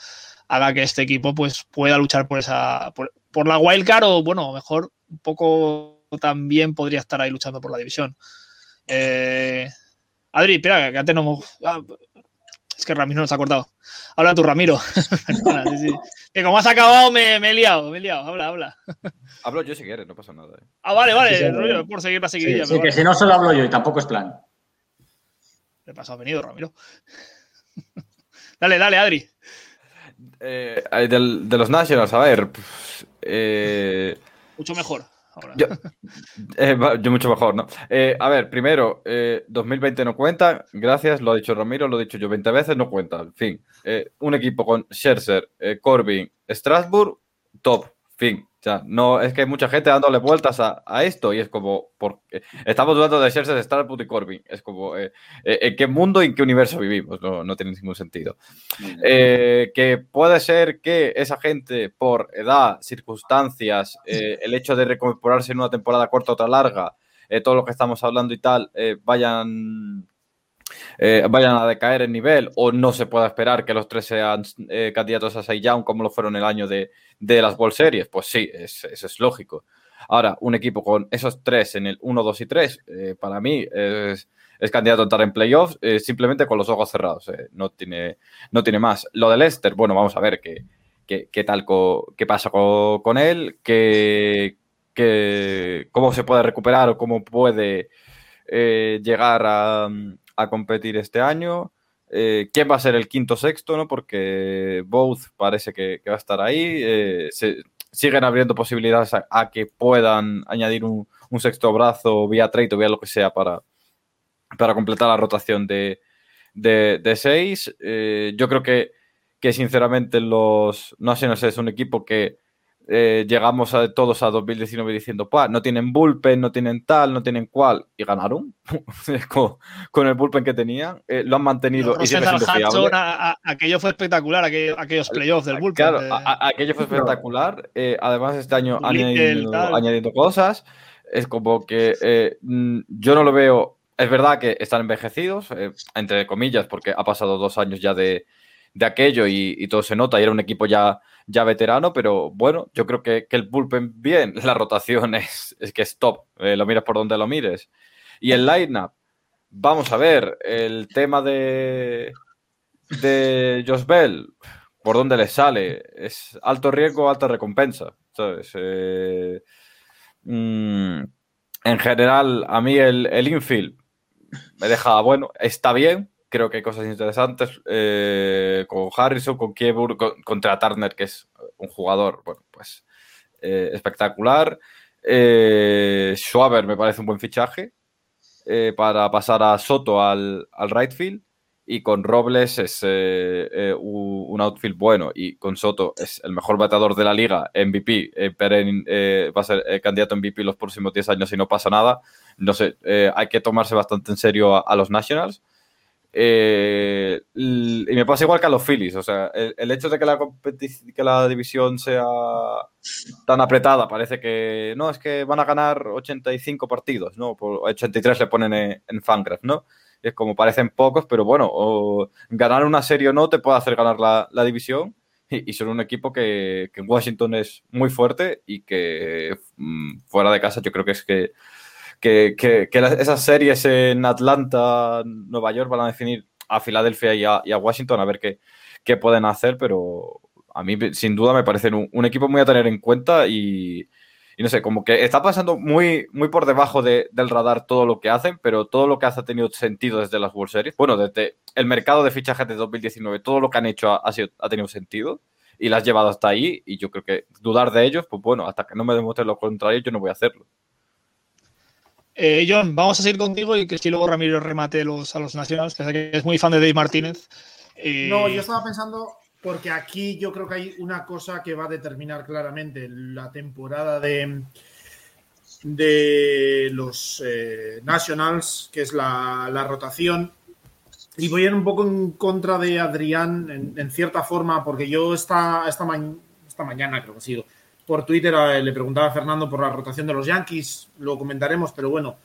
haga que este equipo pues pueda luchar por esa por, por la wildcard o bueno, mejor un poco también podría estar ahí luchando por la división. Eh, Adri, espera, que antes no ah, es que Ramiro nos ha cortado. Habla tú, Ramiro. Perdona, sí, sí. Que como has acabado, me, me, he liado, me he liado. Habla, habla. Hablo yo si quieres, no pasa nada. ¿eh? Ah, vale, vale, sí, sí, por seguir la seguidilla. Sí, sí que vale. si no solo hablo yo y tampoco es plan. ¿Qué pasa? venido, Ramiro. dale, dale, Adri. Eh, de, de, los Nationals, a ver. Eh, Mucho mejor. Yo, eh, yo, mucho mejor, ¿no? A ver, primero, eh, 2020 no cuenta, gracias, lo ha dicho Ramiro, lo he dicho yo 20 veces, no cuenta, en fin. Un equipo con Scherzer, Corbin, Strasbourg, top, fin. O sea, no, es que hay mucha gente dándole vueltas a, a esto y es como, porque estamos dudando de Scherzer, Strasbourg y Corbin. Es como, eh, eh, ¿en qué mundo y en qué universo vivimos? No, no tiene ningún sentido. Eh, que puede ser que esa gente, por edad, circunstancias, eh, el hecho de recuperarse en una temporada corta o otra larga, eh, todo lo que estamos hablando y tal, vayan eh, vayan a decaer en nivel o no se pueda esperar que los tres sean eh, candidatos a 6 down como lo fueron el año de, de las Ball Series, pues sí, eso es, lógico. Ahora, un equipo con esos tres en el 1, 2 y 3, eh, para mí es, es, candidato a entrar en playoffs simplemente con los ojos cerrados, no, tiene, no tiene más. Lo de Lester, bueno, vamos a ver qué, qué, qué tal, co, qué pasa con, con él, qué, qué, cómo se puede recuperar o cómo puede llegar a a competir este año. Eh, ¿Quién va a ser el quinto sexto? ¿no? Porque Both parece que, va a estar ahí. Eh, siguen abriendo posibilidades a, que puedan añadir un, sexto brazo vía trade o vía lo que sea para, para completar la rotación de, de, de seis. Eh, yo creo que, que sinceramente los Nationals es un equipo que eh, llegamos a, todos a 2019 diciendo, no tienen bullpen, no tienen tal, no tienen cual, y ganaron con, con, el bullpen que tenían, eh, lo han mantenido. No, y siendo Hudson, a, a, aquello fue espectacular, aquello, aquellos playoffs del bullpen. Claro, de... aquello fue espectacular. Eh, además, este año añadiendo, añadiendo, cosas. Es como que eh, yo no lo veo. Es verdad que están envejecidos, entre comillas, porque ha pasado dos años ya de, de aquello y, y, todo se nota y era un equipo ya, ya veterano, pero bueno, yo creo que, que el bullpen bien, la rotación es, es que es top, eh, lo mires por donde lo mires. Y el lineup, vamos a ver, el tema de, de Josh Bell, por dónde le sale, es alto riesgo, alta recompensa. Eh, mmm, en general, a mí el, el infield me deja, bueno, está bien, creo que hay cosas interesantes eh, con Harrison, con Kiebur, con, contra Turner, que es un jugador, bueno, pues eh, espectacular. Eh, Schwaber me parece un buen fichaje eh, para pasar a Soto al, right field. Y con Robles es eh, un outfield bueno. Y con Soto es el mejor bateador de la liga, MVP. Peren, va a ser candidato MVP los próximos 10 años si no pasa nada. No sé, hay que tomarse bastante en serio a, a los Nationals. Eh, y me pasa igual que a los Phillies. O sea, el, hecho de que la, que la división sea tan apretada, parece que no, es que van a ganar 85 partidos, ¿no? Por 83 le ponen en, en Fangraph, ¿no? Es como parecen pocos, pero bueno, ganar una serie o no te puede hacer ganar la, la división. Y, y, son un equipo que, en Washington es muy fuerte y que mmm, fuera de casa yo creo que es que que, que, esas series en Atlanta, Nueva York van a definir a Filadelfia y a, Washington a ver qué, qué, pueden hacer, pero a mí sin duda me parecen un, un, equipo muy a tener en cuenta y, no sé, como que está pasando muy, muy por debajo del radar todo lo que hacen, pero todo lo que hace ha tenido sentido desde las World Series. Bueno, desde el mercado de fichajes de 2019, todo lo que han hecho ha, tenido sentido y las has llevado hasta ahí. Y yo creo que dudar de ellos, pues bueno, hasta que no me demuestre lo contrario, yo no voy a hacerlo. Eh, John, vamos a seguir contigo y que si luego Ramiro remate los, a los Nacionales, que es muy fan de Dave Martínez. Eh, no, yo estaba pensando, porque aquí yo creo que hay una cosa que va a determinar claramente la temporada de, de los eh, Nationals, que es la, rotación. Y voy a ir un poco en contra de Adrián, en, cierta forma, porque yo esta, esta, esta mañana, creo que ha sido, por Twitter eh, le preguntaba a Fernando por la rotación de los Yankees, lo comentaremos, pero bueno,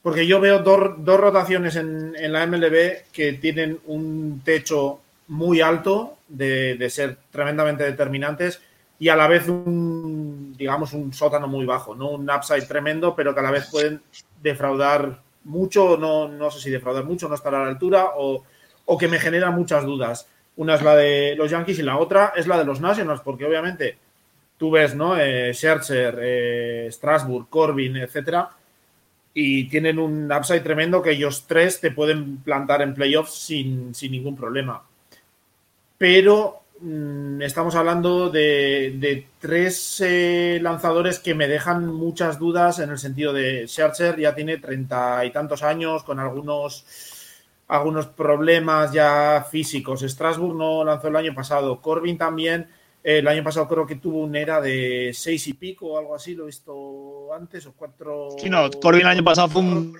porque yo veo dos, rotaciones en, en, la MLB que tienen un techo muy alto de, ser tremendamente determinantes y a la vez un, digamos, un sótano muy bajo, ¿no? Un upside tremendo, pero que a la vez pueden defraudar mucho, no, no sé si defraudar mucho, no estar a la altura o, o que me genera muchas dudas. Una es la de los Yankees y la otra es la de los Nationals, porque obviamente tú ves, ¿no? Eh, eh, Strasbourg, Corbin, etcétera, y tienen un upside tremendo que ellos tres te pueden plantar en playoffs sin, ningún problema. Pero mm, estamos hablando de, tres eh, lanzadores que me dejan muchas dudas en el sentido de Scherzer ya tiene treinta y tantos años con algunos algunos problemas ya físicos. Strasbourg no lanzó el año pasado, Corbin también el año pasado creo que tuvo una era de seis y pico o algo así, lo he visto antes, o cuatro. Sí, no, Corbin el año pasado fue un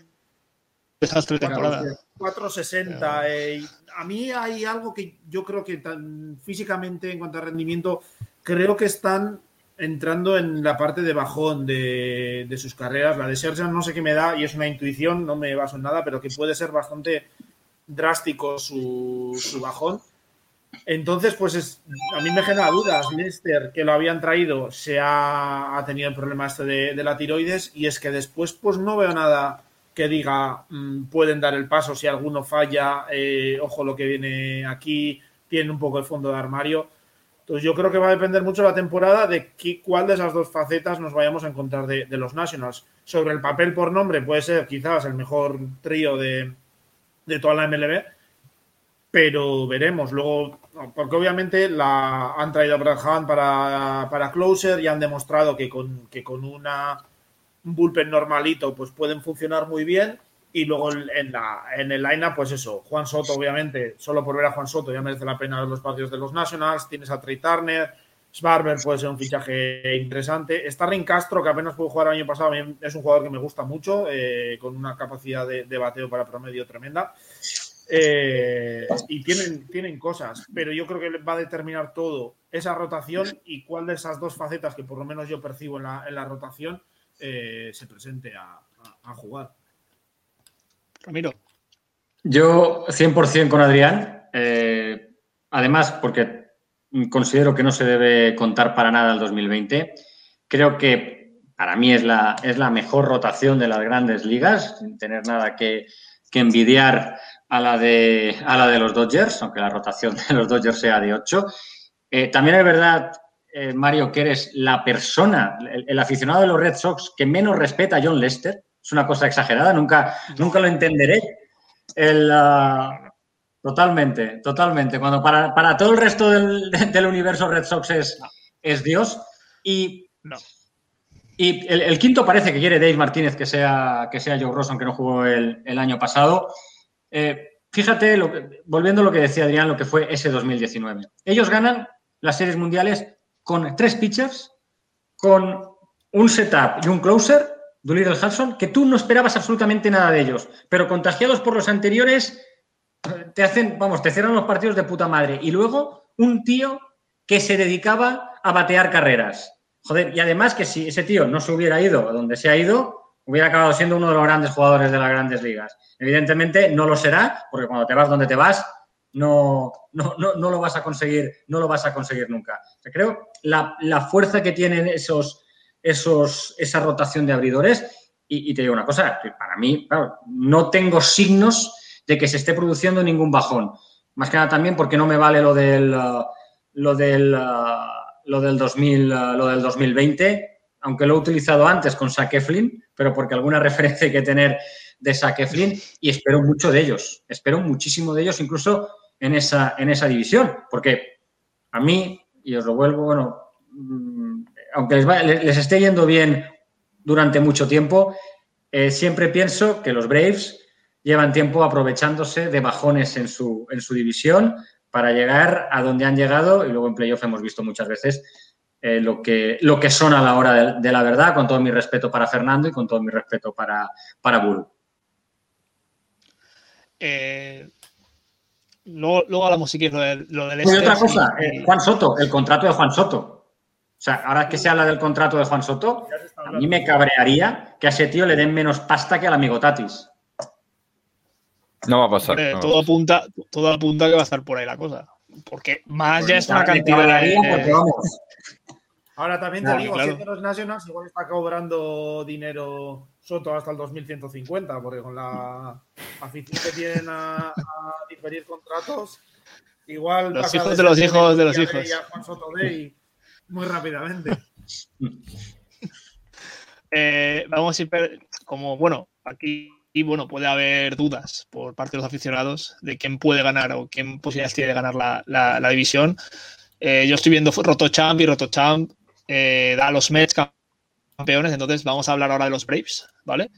desastre de temporada. 460. Eh, a mí hay algo que yo creo que tan físicamente, en cuanto a rendimiento, creo que están entrando en la parte de bajón de, sus carreras. La de Sergio no sé qué me da y es una intuición, no me baso en nada, pero que puede ser bastante drástico su, su bajón. Entonces, pues es, a mí me genera dudas. Lester, que lo habían traído, se ha, tenido el problema este de, la tiroides y es que después, pues no veo nada que diga mm, pueden dar el paso si alguno falla, eh, ojo lo que viene aquí, tiene un poco de fondo de armario. Entonces yo creo que va a depender mucho la temporada de cuál de esas dos facetas nos vayamos a encontrar de, los Nationals. Sobre el papel por nombre puede ser quizás el mejor trío de, de toda la MLB, pero veremos. Luego, porque obviamente la, han traído a Brad para, para closer y han demostrado que con, que con una, un bullpen normalito pues pueden funcionar muy bien. Y luego en, la, en el line pues eso, Juan Soto, obviamente, solo por ver a Juan Soto ya merece la pena ver los partidos de los Nationals. Tienes a Trey Turner, Sbarber puede ser un fichaje interesante. Starling Castro, que apenas pudo jugar el año pasado, es un jugador que me gusta mucho, eh, con una capacidad de, de bateo para promedio tremenda. Eh, y tienen, tienen cosas, pero yo creo que va a determinar todo esa rotación y cuál de esas dos facetas que por lo menos yo percibo en la, en la rotación eh, se presente a, jugar. Ramiro. Yo 100% con Adrián. Eh, además, porque considero que no se debe contar para nada el 2020. Creo que para mí es la, es la mejor rotación de las grandes ligas, sin tener nada que, que envidiar a la de, a la de los Dodgers, aunque la rotación de los Dodgers sea de 8. Eh, también es verdad, eh, Mario, que eres la persona, el, aficionado de los Red Sox que menos respeta a John Lester. Es una cosa exagerada, nunca, nunca lo entenderé. Ah, totalmente, totalmente. Cuando para, todo el resto del, universo Red Sox es, es Dios. Y, y el, quinto parece que quiere Dave Martínez que sea, que sea Joe Ross, aunque no jugó el, el año pasado. Eh, fíjate, volviendo a lo que decía Adrián, lo que fue ese 2019. Ellos ganan las series mundiales con tres pitchers, con un setup y un closer, Doolittle Hudson, que tú no esperabas absolutamente nada de ellos, pero contagiados por los anteriores, te hacen, vamos, te cierran los partidos de puta madre. Y luego un tío que se dedicaba a batear carreras. Joder, y además que si ese tío no se hubiera ido a donde se ha ido, hubiera acabado siendo uno de los grandes jugadores de las grandes ligas. Evidentemente no lo será, porque cuando te vas donde te vas, no, no, no, lo vas a conseguir, no lo vas a conseguir nunca. creo la, la fuerza que tienen esos, esos, esa rotación de abridores, y, te digo una cosa, para mí, no tengo signos de que se esté produciendo ningún bajón. Más que nada también porque no me vale lo del, lo del, lo del, 2000, lo del 2020 aunque lo he utilizado antes con Flynn, pero porque alguna referencia hay que tener de Flynn y espero mucho de ellos. Espero muchísimo de ellos, incluso en esa, en esa división, porque a mí, y os lo vuelvo, bueno, mm, aunque les, esté yendo bien durante mucho tiempo, eh, siempre pienso que los Braves llevan tiempo aprovechándose de bajones en su, en su división para llegar a donde han llegado y luego en playoff hemos visto muchas veces eh, lo, que, lo que son a la hora de, la verdad, con todo mi respeto para Fernando y con todo mi respeto para, para Buru. Eh, luego, hablamos si quieres lo, del Y otra cosa, eh, Juan Soto, el contrato de Juan Soto. O sea, ahora que se habla del contrato de Juan Soto, a mí me cabrearía que a ese tío le den menos pasta que al amigo Tatis. No va a pasar. todo, apunta, todo apunta que va a estar por ahí la cosa. Porque más ya es una cantidad de. Ahora también te digo, si los Nationals igual está cobrando dinero Soto hasta el 2150, porque con la afición que tienen a, diferir contratos, igual. Los hijos de los hijos de los hijos. muy rápidamente. Eh, vamos a ir, como bueno, aquí y bueno, puede haber dudas por parte de los aficionados de quién puede ganar o quién posibilidades tiene de ganar la, división. Eh, yo estoy viendo Rotochamp y Rotochamp eh, a los Mets campeones, entonces vamos a hablar ahora de los Braves, ¿vale?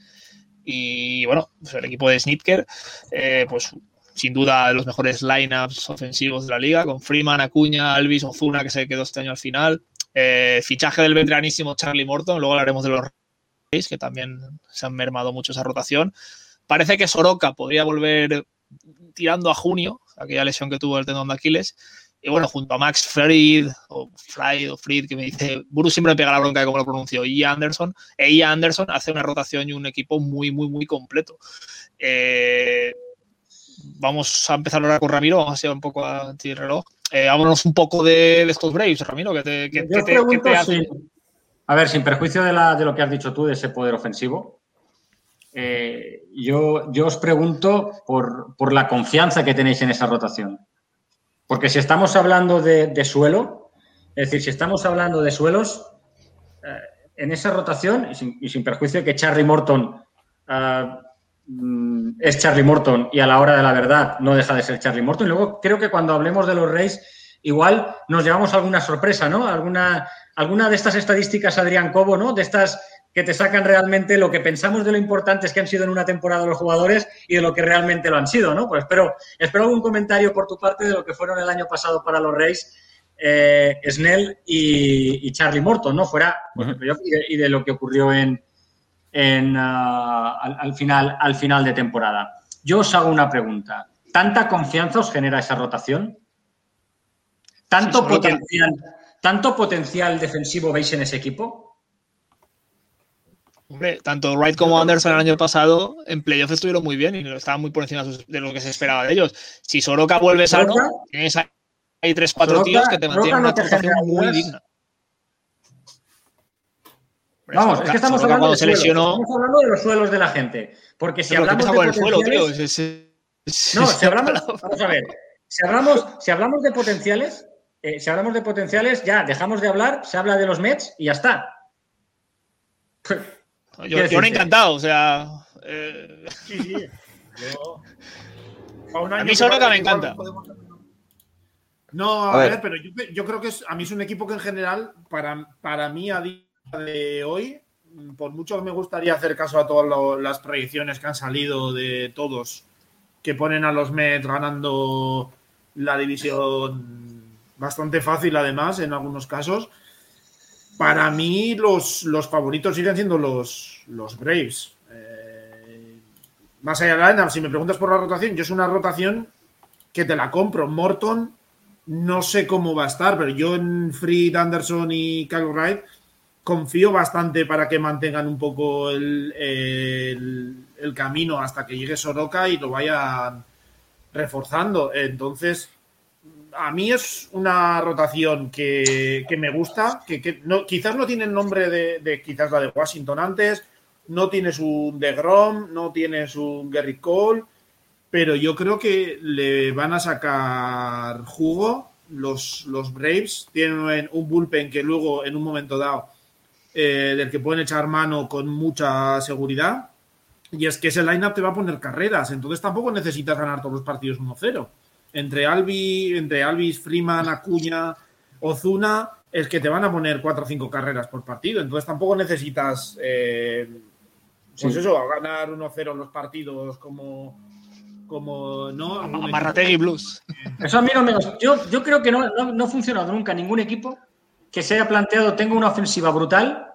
Y bueno, pues el equipo de Snitker, eh, pues sin duda de los mejores lineups ofensivos de la liga, con Freeman, Acuña, Alvis, Ozuna, que se quedó este año al final. fichaje del veteranísimo Charlie Morton, luego hablaremos de los que también se han mermado mucho esa rotación. Parece que Soroka podría volver tirando a junio, aquella lesión que tuvo el tendón de Aquiles. Y bueno, junto a Max Fried, o Fried, o Fried, que me dice, Buru siempre me pega la bronca de cómo lo pronuncio, y Anderson, e Ian Anderson hace una rotación y un equipo muy, muy, muy completo. Eh, vamos a empezar ahora con Ramiro, vamos a hacer un poco anti-reloj. Eh, vámonos un poco de, estos Braves, Ramiro, que te, que, te, a ver, sin perjuicio de, lo que has dicho tú, de ese poder ofensivo, eh, yo, os pregunto por, la confianza que tenéis en esa rotación. Porque si estamos hablando de, suelo, es decir, si estamos hablando de suelos, eh, en esa rotación, y sin, perjuicio de que Charlie Morton ah, mm, es Charlie Morton y a la hora de la verdad no deja de ser Charlie Morton, y luego creo que cuando hablemos de los Reyes, igual nos llevamos alguna sorpresa, ¿no? Alguna alguna de estas estadísticas, Adrián Cobo, ¿no? De estas que te sacan realmente lo que pensamos de lo importantes que han sido en una temporada los jugadores y de lo que realmente lo han sido, ¿no? Pues espero, espero algún comentario por tu parte de lo que fueron el año pasado para los Reyes, eh, Snell y, Charlie Morton, ¿no? Fuera, y, de, lo que ocurrió en, en ah, al, final, al final de temporada. Yo os hago una pregunta. ¿Tanta confianza os genera esa rotación? ¿Tanto potencial? ¿Tanto potencial defensivo veis en ese equipo? Hombre, tanto Wright como Anderson el año pasado en playoff estuvieron muy bien y estaban muy por encima de lo que se esperaba de ellos. Si Soroka vuelve sano, tienes ahí tres, cuatro tíos que te mantienen una rotación muy digna. Vamos, es que estamos hablando, de estamos hablando de los suelos de la gente. Porque si hablamos de potenciales... Suelo, tío, no, si hablamos, vamos a ver, si hablamos, si hablamos de potenciales, eh, si hablamos de potenciales, ya dejamos de hablar, se habla de los Mets y ya está. Yo, yo he encantado, o sea. Eh... Sí, sí. a, mí solo que me encanta. No, a, ver. pero yo, creo que es, a mí es un equipo que en general, para, para mí a día de hoy, por mucho que me gustaría hacer caso a todas las proyecciones que han salido de todos, que ponen a los Mets ganando la división bastante fácil además en algunos casos. Para mí los, los favoritos siguen siendo los, los Braves. Eh, más allá de la si me preguntas por la rotación, yo es una rotación que te la compro. Morton, no sé cómo va a estar, pero yo en Fried, Anderson y Kyle Wright confío bastante para que mantengan un poco el, el camino hasta que llegue Soroka y lo vayan reforzando. Entonces, a mí es una rotación que, me gusta, que, no, quizás no tiene el nombre de, quizás la de Washington antes, no tienes un DeGrom, no tienes un Gary Cole, pero yo creo que le van a sacar jugo los, los Braves. Tienen un bullpen que luego en un momento dado eh, del que pueden echar mano con mucha seguridad. Y es que ese lineup te va a poner carreras, entonces tampoco necesitas ganar todos los partidos 1-0. Entre Albi, entre Alvis, Freeman, Acuña, Ozuna, es que te van a poner 4 o 5 carreras por partido. Entonces tampoco necesitas, eh, pues eso, ganar 1-0 los partidos como, como no. Amarrategui Blues. Eso a mí no me. Yo, yo creo que no, no, no ha funcionado nunca ningún equipo que se haya planteado, tengo una ofensiva brutal,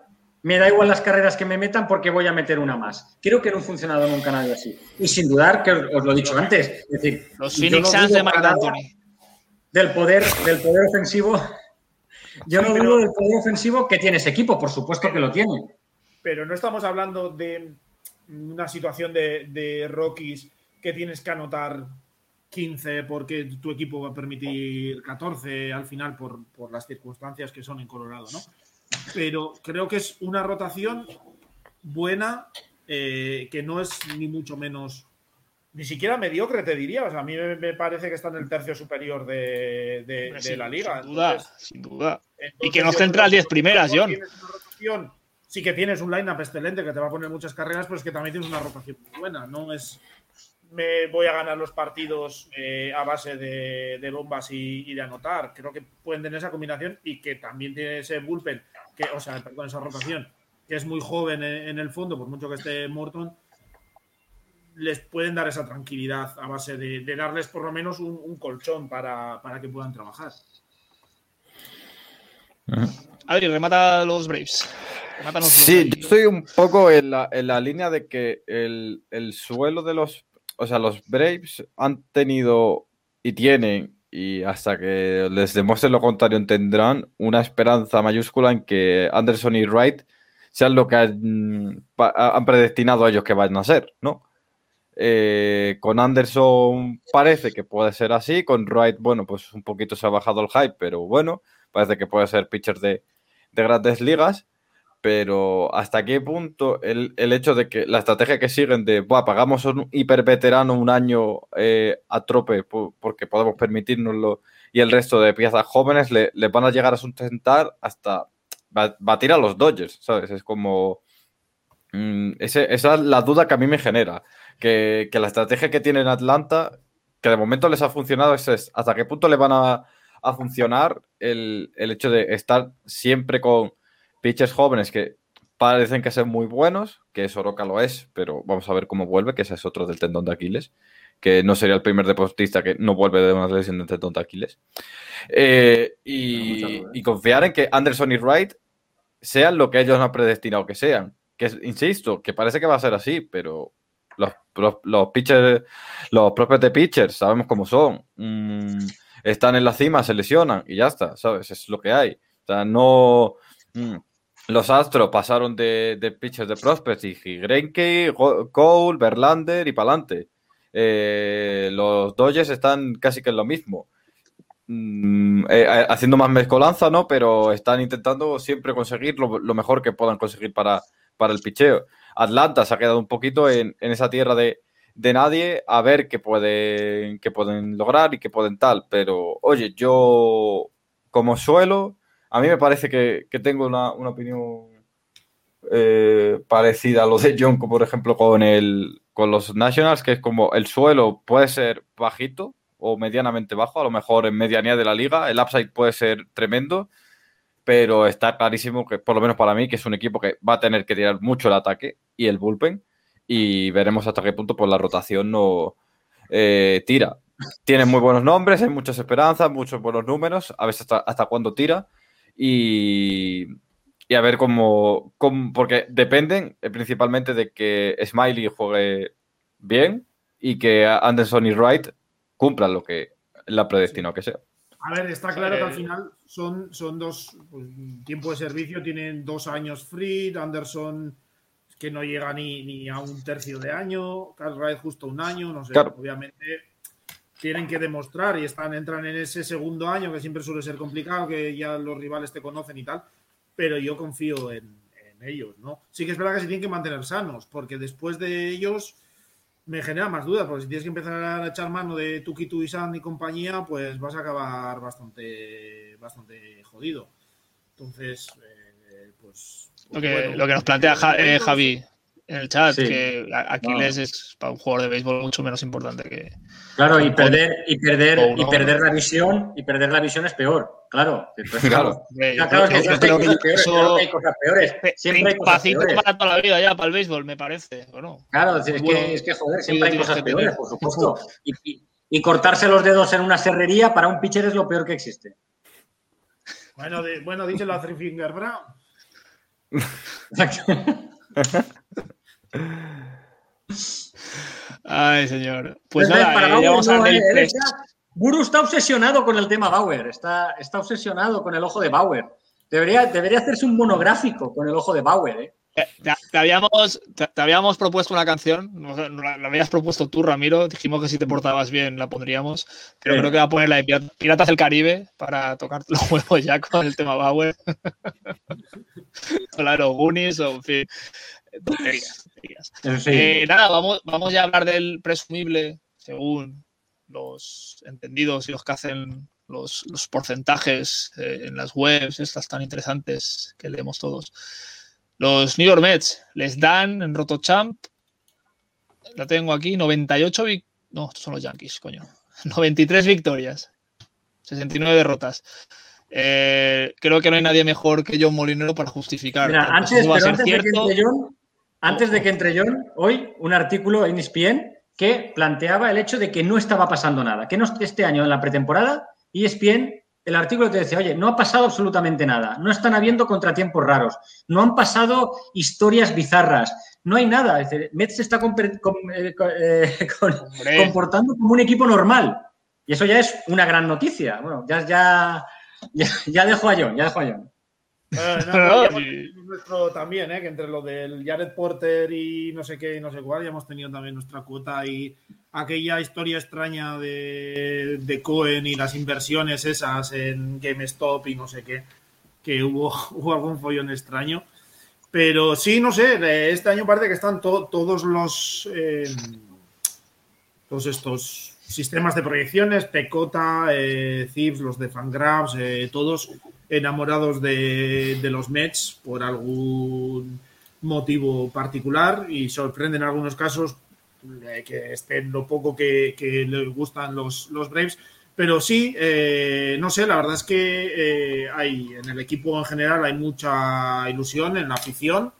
me da igual las carreras que me metan porque voy a meter una más. Creo que no ha funcionado nunca nadie así. Y sin dudar, que os, lo he dicho antes, es decir, los Phoenix Suns de Anthony. Del poder, del poder ofensivo. Yo no dudo del poder ofensivo que tiene ese equipo, por supuesto que lo tiene. Pero no estamos hablando de una situación de, de Rockies que tienes que anotar 15 porque tu equipo va a permitir 14 al final por, por, las circunstancias que son en Colorado, ¿no? Pero creo que es una rotación buena, eh, que no es ni mucho menos, ni siquiera mediocre, te diría. O sea, a mí me, me parece que está en el tercio superior de, de, de sin, la liga. Sin duda, entonces, sin duda. y que no centra las 10 primeras, John. Rotación, sí que tienes un line-up excelente que te va a poner muchas carreras, pero es que también tienes una rotación muy buena. No es me voy a ganar los partidos eh, a base de, de bombas y, y, de anotar. Creo que pueden tener esa combinación y que también tiene ese bullpen, que, o sea, con esa rotación, que es muy joven en, en, el fondo, por mucho que esté Morton, les pueden dar esa tranquilidad a base de, de darles por lo menos un, un colchón para, para, que puedan trabajar. Adri, remata los Braves. Remátanos sí, los yo estoy un poco en la, en la línea de que el, el suelo de los o sea, los Braves han tenido y tienen, y hasta que les demuestren lo contrario, tendrán una esperanza mayúscula en que Anderson y Wright sean lo que han, predestinado a ellos que vayan a ser, ¿no? Eh, con Anderson parece que puede ser así, con Wright, bueno, pues un poquito se ha bajado el hype, pero bueno, parece que puede ser pitcher de grandes ligas pero ¿hasta qué punto el, el, hecho de que la estrategia que siguen de, Buah, pagamos un hiperveterano un año eh, a trope porque podemos permitirnoslo y el resto de piezas jóvenes le, le van a llegar a sustentar hasta batir a los Dodgers, ¿sabes? Es como... Ese, esa es la duda que a mí me genera, que, que, la estrategia que tiene en Atlanta, que de momento les ha funcionado, es, es hasta qué punto le van a, a funcionar el, el hecho de estar siempre con pitchers jóvenes que parecen que son muy buenos, que Soroka lo es, pero vamos a ver cómo vuelve, que ese es otro del tendón de Aquiles, que no sería el primer deportista que no vuelve de una lesión del tendón de Aquiles. Eh, y, y, confiar en que Anderson y Wright sean lo que ellos han predestinado que sean. Que insisto, que parece que va a ser así, pero los, los, los pitchers, los propios de pitchers, sabemos cómo son. Mm, están en la cima, se lesionan y ya está, ¿sabes? Es lo que hay. O sea, no. Mm, los Astros pasaron de, de pitchers de prospects y Greinke, Cole, Verlander y Palante. Eh, los Dodgers están casi que en lo mismo. Mm, eh, haciendo más mezcolanza, ¿no? Pero están intentando siempre conseguir lo, lo mejor que puedan conseguir para, para, el picheo. Atlanta se ha quedado un poquito en, en esa tierra de, de, nadie a ver qué pueden, qué pueden lograr y qué pueden tal. Pero, oye, yo como suelo a mí me parece que, que tengo una, una opinión eh, parecida a lo de John, por ejemplo, con, el, con los Nationals, que es como el suelo puede ser bajito o medianamente bajo, a lo mejor en medianía de la liga, el upside puede ser tremendo, pero está clarísimo que, por lo menos para mí, que es un equipo que va a tener que tirar mucho el ataque y el bullpen, y veremos hasta qué punto pues, la rotación no eh, tira. Tiene muy buenos nombres, hay muchas esperanzas, muchos buenos números, a veces hasta, hasta cuándo tira, y, y a ver cómo, cómo, porque dependen eh, principalmente de que Smiley juegue bien y que Anderson y Wright cumplan lo que la predestinó que sea. A ver, está claro que al final son, son dos pues, tiempo de servicio, tienen dos años free, Anderson que no llega ni, ni a un tercio de año, Carl Wright justo un año, no sé, claro. obviamente tienen que demostrar y están, entran en ese segundo año que siempre suele ser complicado, que ya los rivales te conocen y tal, pero yo confío en, en ellos, ¿no? Sí que es verdad que se tienen que mantener sanos, porque después de ellos me genera más dudas, porque si tienes que empezar a echar mano de Tuki Tuisan y compañía, pues vas a acabar bastante, bastante jodido. Entonces, eh, pues, pues. Lo que, lo que nos plantea eh, Javi en el chat, que Aquiles es para un jugador de béisbol mucho menos importante que. Claro, y perder, y perder, y perder la visión, y perder la visión es peor. Claro, claro. claro, que hay cosas peores. Siempre hay cosas peores. para toda la vida ya, para el béisbol, me parece. Bueno, claro, es, que, es que, joder, siempre hay cosas peores, por supuesto. Y, y, cortarse los dedos en una serrería para un pitcher es lo peor que existe. Bueno, bueno dice la Three Finger Brown. Ay, señor. Pues nada, eh, vamos a ver el Guru está obsesionado con el tema Bauer, está, está obsesionado con el ojo de Bauer. Debería, debería hacerse un monográfico con el ojo de Bauer, ¿eh? Te, habíamos, te, habíamos propuesto una canción, la, habías propuesto tú, Ramiro. Dijimos que si te portabas bien la pondríamos, pero creo que va a poner la de Piratas del Caribe para tocar los huevos ya con el tema Bauer. claro, Goonies o en fin. Eh, nada, vamos, vamos ya a hablar del presumible, según los entendidos y los que hacen los, porcentajes eh, en las webs, estas tan interesantes que leemos todos. Los New York Mets les dan en Rotochamp, la tengo aquí, 98 No, estos son los Yankees, coño. 93 victorias, 69 derrotas. Eh, creo que no hay nadie mejor que John Molinero para justificar. antes, antes, de que entre John, antes de que entre John, hoy un artículo en ESPN que planteaba el hecho de que no estaba pasando nada, que no este año en la pretemporada, ESPN, el artículo te decía, oye, no ha pasado absolutamente nada, no están habiendo contratiempos raros, no han pasado historias bizarras, no hay nada. Es decir, Mets se está eh, eh, comportando como un equipo normal. Y eso ya es una gran noticia. Bueno, ya, ya, ya, dejo a John, ya dejo a John. nuestro también, ¿eh? que entre lo del Jared Porter y no sé qué y no sé cuál, ya hemos tenido también nuestra cuota y aquella historia extraña de, de Cohen y las inversiones esas en GameStop y no sé qué, que hubo, hubo algún follón extraño. Pero sí, no sé, este año parece que están todos los eh, todos estos sistemas de proyecciones, Pecota, eh, los de Fangraphs, eh, todos enamorados de, los Mets por algún motivo particular y sorprenden en algunos casos eh, que estén lo poco que, les gustan los, los Braves. Pero sí, eh, no sé, la verdad es que eh, hay en el equipo en general hay mucha ilusión en la afición.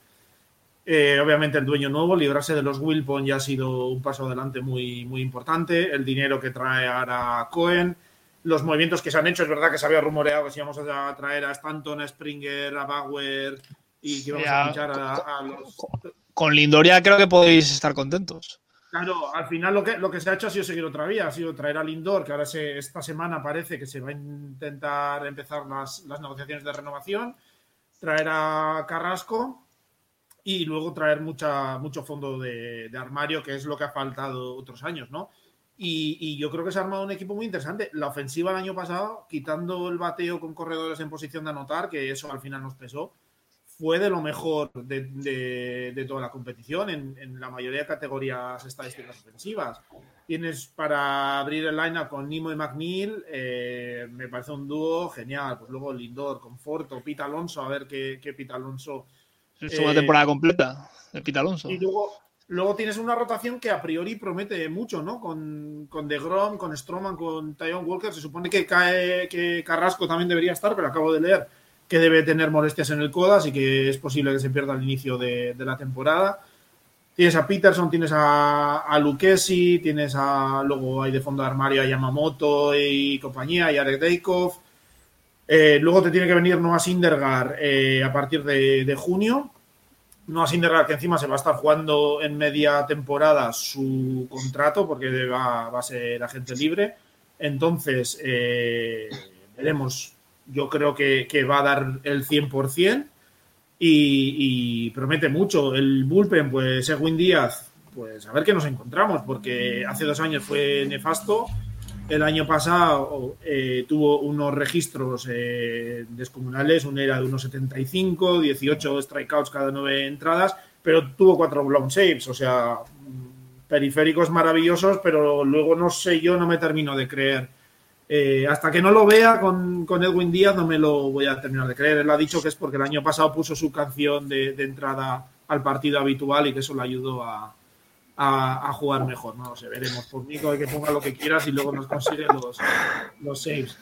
obviamente el dueño nuevo, librarse de los Wilpon ya ha sido un paso adelante muy, muy importante. El dinero que trae ahora Cohen, los movimientos que se han hecho. Es verdad que se había rumoreado que si íbamos a traer a Stanton, a Springer, a Bauer y que íbamos a pinchar a, los. Con Lindoria creo que podéis estar contentos. Claro, al final lo que, lo que se ha hecho ha sido seguir otra vía, ha sido traer a Lindor, que ahora se, esta semana parece que se va a intentar empezar las, negociaciones de renovación, traer a Carrasco y luego traer mucha, mucho fondo de, de armario, que es lo que ha faltado otros años, ¿no? Y, yo creo que se ha armado un equipo muy interesante. La ofensiva el año pasado, quitando el bateo con corredores en posición de anotar, que eso al final nos pesó, fue de lo mejor de, toda la competición en, la mayoría de categorías estadísticas ofensivas. Tienes para abrir el line con Nimo y McNeil, eh, me parece un dúo genial. Pues luego Lindor, Conforto, Pita Alonso, a ver qué, qué Pita Alonso. Es una temporada completa de Pita Alonso. Y luego Luego tienes una rotación que a priori promete mucho, ¿no? Con, con DeGrom, con Stroman, con Tyon Walker. Se supone que cae que Carrasco también debería estar, pero acabo de leer que debe tener molestias en el codo, así que es posible que se pierda al inicio de, la temporada. Tienes a Peterson, tienes a, a Lucchesi, tienes a. Luego hay de fondo de armario a Yamamoto y compañía, y Arek Deikov. Eh, luego te tiene que venir Noah Sindergaard eh, a partir de, de junio no Sindergaard, que encima se va a estar jugando en media temporada su contrato, porque va, a ser agente libre. Entonces, eh, veremos. Yo creo que, va a dar el 100% y, y promete mucho. El bullpen, pues Edwin Díaz, pues a ver qué nos encontramos, porque hace dos años fue nefasto el año pasado eh, tuvo unos registros eh, descomunales, un era de unos 75, 18 strikeouts cada nueve entradas, pero tuvo cuatro blown saves, o sea, periféricos maravillosos, pero luego no sé, yo no me termino de creer eh, hasta que no lo vea con, Edwin Díaz no me lo voy a terminar de creer. Él ha dicho que es porque el año pasado puso su canción de, entrada al partido habitual y que eso le ayudó a, jugar mejor. No lo sé, veremos. Por mí que ponga lo que quieras y luego nos consigue los, los saves.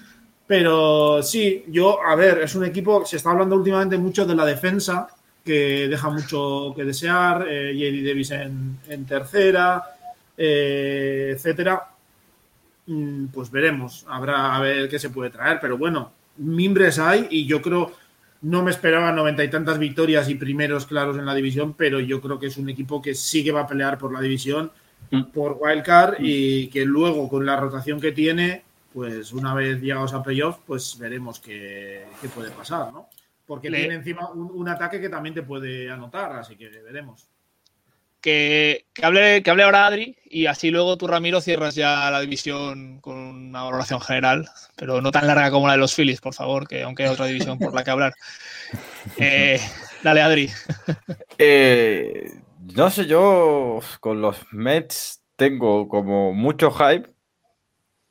Pero sí, yo, a ver, es un equipo, se está hablando últimamente mucho de la defensa, que deja mucho que desear, eh, J.D. Davis en, tercera, eh, etcétera. Mm, pues veremos, habrá a ver qué se puede traer, pero bueno, mimbres hay y yo creo, no me esperaba noventa y tantas victorias y primeros claros en la división, pero yo creo que es un equipo que sí que va a pelear por la división, mm. por Wildcard y que luego con la rotación que tiene pues una vez llegados a playoff, pues veremos qué, puede pasar, ¿no? Porque tiene encima un, ataque que también te puede anotar, así que veremos. Que, hable, que hable ahora Adri y así luego tú, Ramiro, cierras ya la división con una valoración general, pero no tan larga como la de los Phillies, por favor, que aunque hay otra división por la que hablar. Eh, dale, Adri. Eh, no sé, yo con los Mets tengo como mucho hype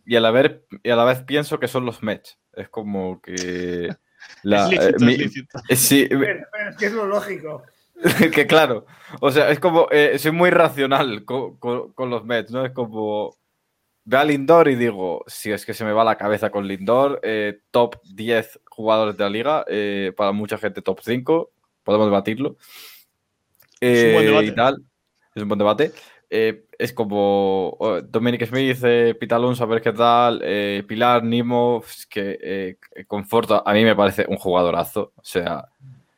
y a la vez, y a la vez pienso que son los Mets. Es como que. La, es lícito, eh, Sí, es que es lo lógico. que claro, o sea, es como, eh, soy muy racional con, los Mets, ¿no? Es como, ve a Lindor y digo, si es que se me va la cabeza con Lindor, eh, top 10 jugadores de la liga, para mucha gente top 5, podemos debatirlo. es un buen debate. Y tal, es un buen debate. Eh, es como Dominic Smith, eh, Pita Alonso, a ver qué tal, eh, Pilar, Nimo, que eh, Conforto a mí me parece un jugadorazo, o sea,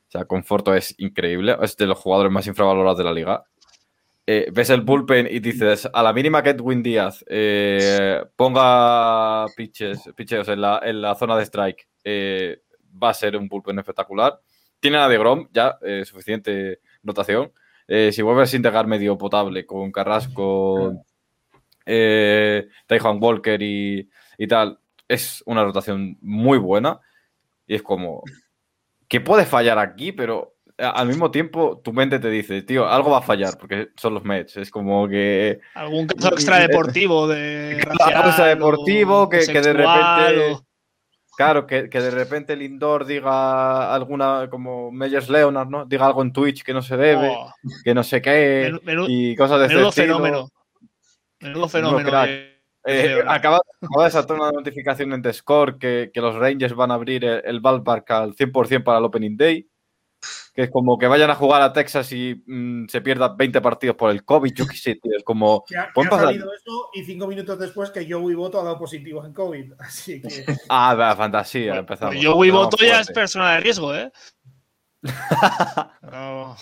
o sea, Conforto es increíble, es de los jugadores más infravalorados de la liga. ves el bullpen y dices, a la mínima que Edwin Díaz ponga pitches, pitches en, la, en la zona de strike, va a ser un bullpen espectacular. Tiene a de Grom, ya, suficiente notación. Eh, si vuelves a integrar medio potable con Carrasco, eh, Walker y, tal, es una rotación muy buena. Y es como, que puede fallar aquí, pero al mismo tiempo tu mente te dice, tío, algo va a fallar, porque son los Mets. Es como que. Algún caso extradeportivo de. Claro, extradeportivo que, que, de repente. Claro, que, de repente Lindor diga alguna, como Meyers Leonard, ¿no? Diga algo en Twitch que no se debe, oh. que no sé qué, y cosas de menudo fenómeno. Menudo fenómeno. Eh, acaba, de saltar una notificación en Score que, que, los Rangers van a abrir el, el ballpark al 100% para el Opening Day que es como que vayan a jugar a Texas y mm, se pierdan 20 partidos por el COVID, yo qué sé, tío, es como... Que ha, salido eso y cinco minutos después que Joey Voto ha dado positivo en COVID, así que... Ah, va, fantasía, empezamos. Joey Voto ya es persona de riesgo, ¿eh? no,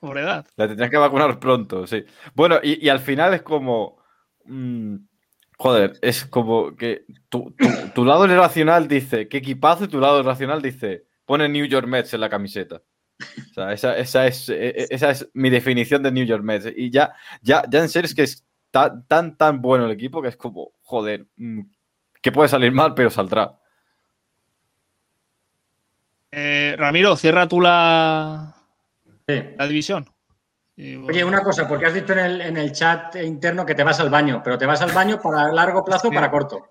por edad. La tendrías que vacunar pronto, sí. Bueno, y, al final es como... Mm, joder, es como que tu, tu, lado irracional dice, qué equipazo, y tu lado irracional dice, pone New York Mets en la camiseta. O sea, esa, esa, es, e, e, esa es mi definición de New York Mets. Y ya, ya, ya en serio es que es tan, tan, tan bueno el equipo que es como, joder, mm, que puede salir mal, pero saldrá. Eh, Ramiro, cierra tú la, la división. Oye, una cosa, porque has dicho en el, en el, chat interno que te vas al baño, pero te vas al baño para largo plazo o para corto.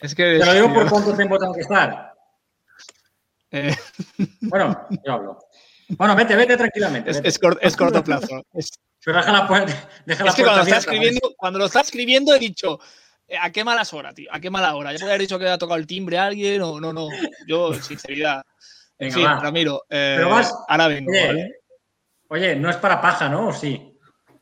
Es que. Te lo digo por cuánto tiempo tengo que estar. Eh, bueno, yo hablo. Bueno, vete, vete tranquilamente. Es, corto plazo. Pero deja la puerta. es que cuando, está escribiendo, cuando lo está escribiendo he dicho, eh, ¿a qué malas horas, tío? ¿A qué mala hora? Ya puede haber dicho que ha tocado el timbre a alguien o no, no. Yo, sinceridad. Venga, sí, Ramiro. Eh, Pero vas, ahora vengo, oye, Oye, no es para paja, ¿no? ¿O sí?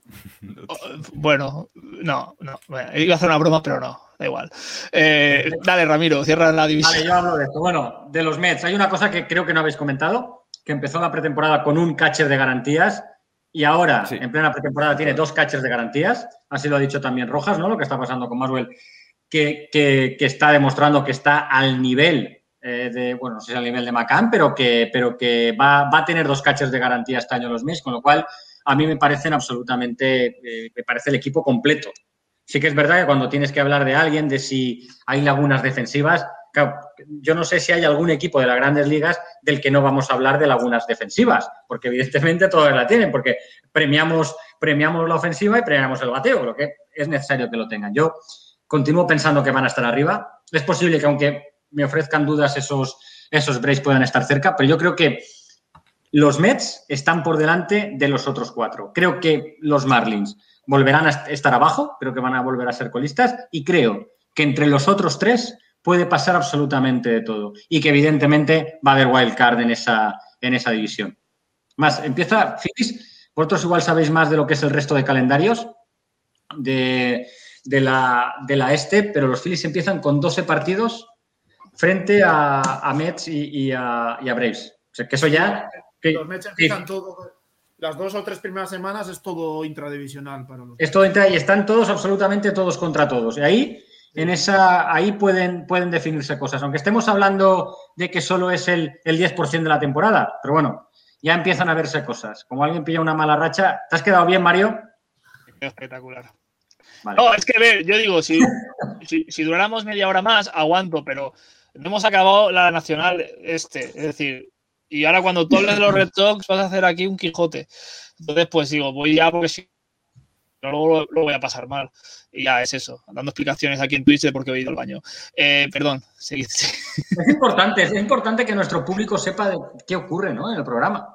Bueno, no, no. iba a hacer una broma, pero no, da igual. Eh, dale, Ramiro, cierra la división. Vale, yo hablo de esto. Bueno, de los Mets, hay una cosa que creo que no habéis comentado, que empezó la pretemporada con un catcher de garantías y ahora, en plena pretemporada, tiene dos catchers de garantías. Así lo ha dicho también Rojas, ¿no? Lo que está pasando con Maswell, que, que, está demostrando que está al nivel eh, de, bueno, no sé si al nivel de Macán, pero que, pero que va, va a tener dos catchers de garantía este año los Mets, con lo cual a mí me parecen absolutamente, eh, me parece el equipo completo. Sí que es verdad que cuando tienes que hablar de alguien, de si hay lagunas defensivas, yo no sé si hay algún equipo de las grandes ligas del que no vamos a hablar de lagunas defensivas, porque evidentemente todos la tienen, porque premiamos, premiamos la ofensiva y premiamos el bateo, lo que es necesario que lo tengan. Yo continúo pensando que van a estar arriba. Es posible que aunque me ofrezcan dudas esos, esos Braves puedan estar cerca, pero yo creo que los Mets están por delante de los otros cuatro. Creo que los Marlins volverán a estar abajo, creo que van a volver a ser colistas y creo que entre los otros tres puede pasar absolutamente de todo y que evidentemente va a haber wild card en esa, en esa división. Más, empieza Phillies, vosotros igual sabéis más de lo que es el resto de calendarios de, la, de la este, pero los Phillies empiezan con 12 partidos frente a, Mets y, a, Braves. O sea, que eso ya... los Mets empiezan todo, las dos o tres primeras semanas es todo intradivisional para los. Es todo intra, y están todos absolutamente todos contra todos. Y ahí, en esa, ahí pueden, pueden definirse cosas, aunque estemos hablando de que solo es el, el 10% de la temporada. Pero bueno, ya empiezan a verse cosas. Como alguien pilla una mala racha. ¿Te has quedado bien, Mario? Espectacular. No, es que, ver, yo digo, si, si, duráramos media hora más, aguanto, pero no hemos acabado la nacional este. Es decir, y ahora cuando tú hables de los Red Sox vas a hacer aquí un Quijote. Entonces, pues digo, voy ya porque si no, luego lo, voy a pasar mal. Y ya es eso, dando explicaciones aquí en Twitch de por qué he ido al baño. Eh, perdón, seguid. Es importante, es importante que nuestro público sepa de qué ocurre ¿no? en el programa.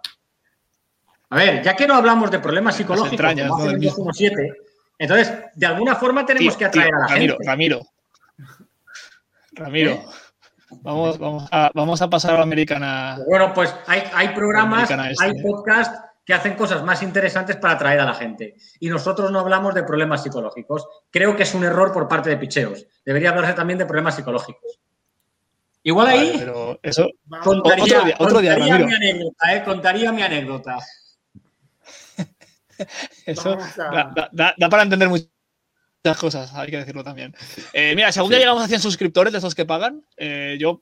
A ver, ya que no hablamos de problemas psicológicos, entrañas, como siete, entonces, de alguna forma tenemos que atraer a la Ramiro, gente. Ramiro, Ramiro. Vamos, vamos, a, vamos a pasar a la americana. Bueno, pues hay, hay programas, este. hay podcasts que hacen cosas más interesantes para atraer a la gente. Y nosotros no hablamos de problemas psicológicos. Creo que es un error por parte de picheos. Debería hablarse también de problemas psicológicos. Igual ahí pero eso, contaría, otro día, mi anécdota, ¿eh? contaría mi anécdota. Eso da, para entender muchas cosas, hay que decirlo también. Eh, mira, si algún día llegamos a 100 suscriptores de esos que pagan, eh, yo,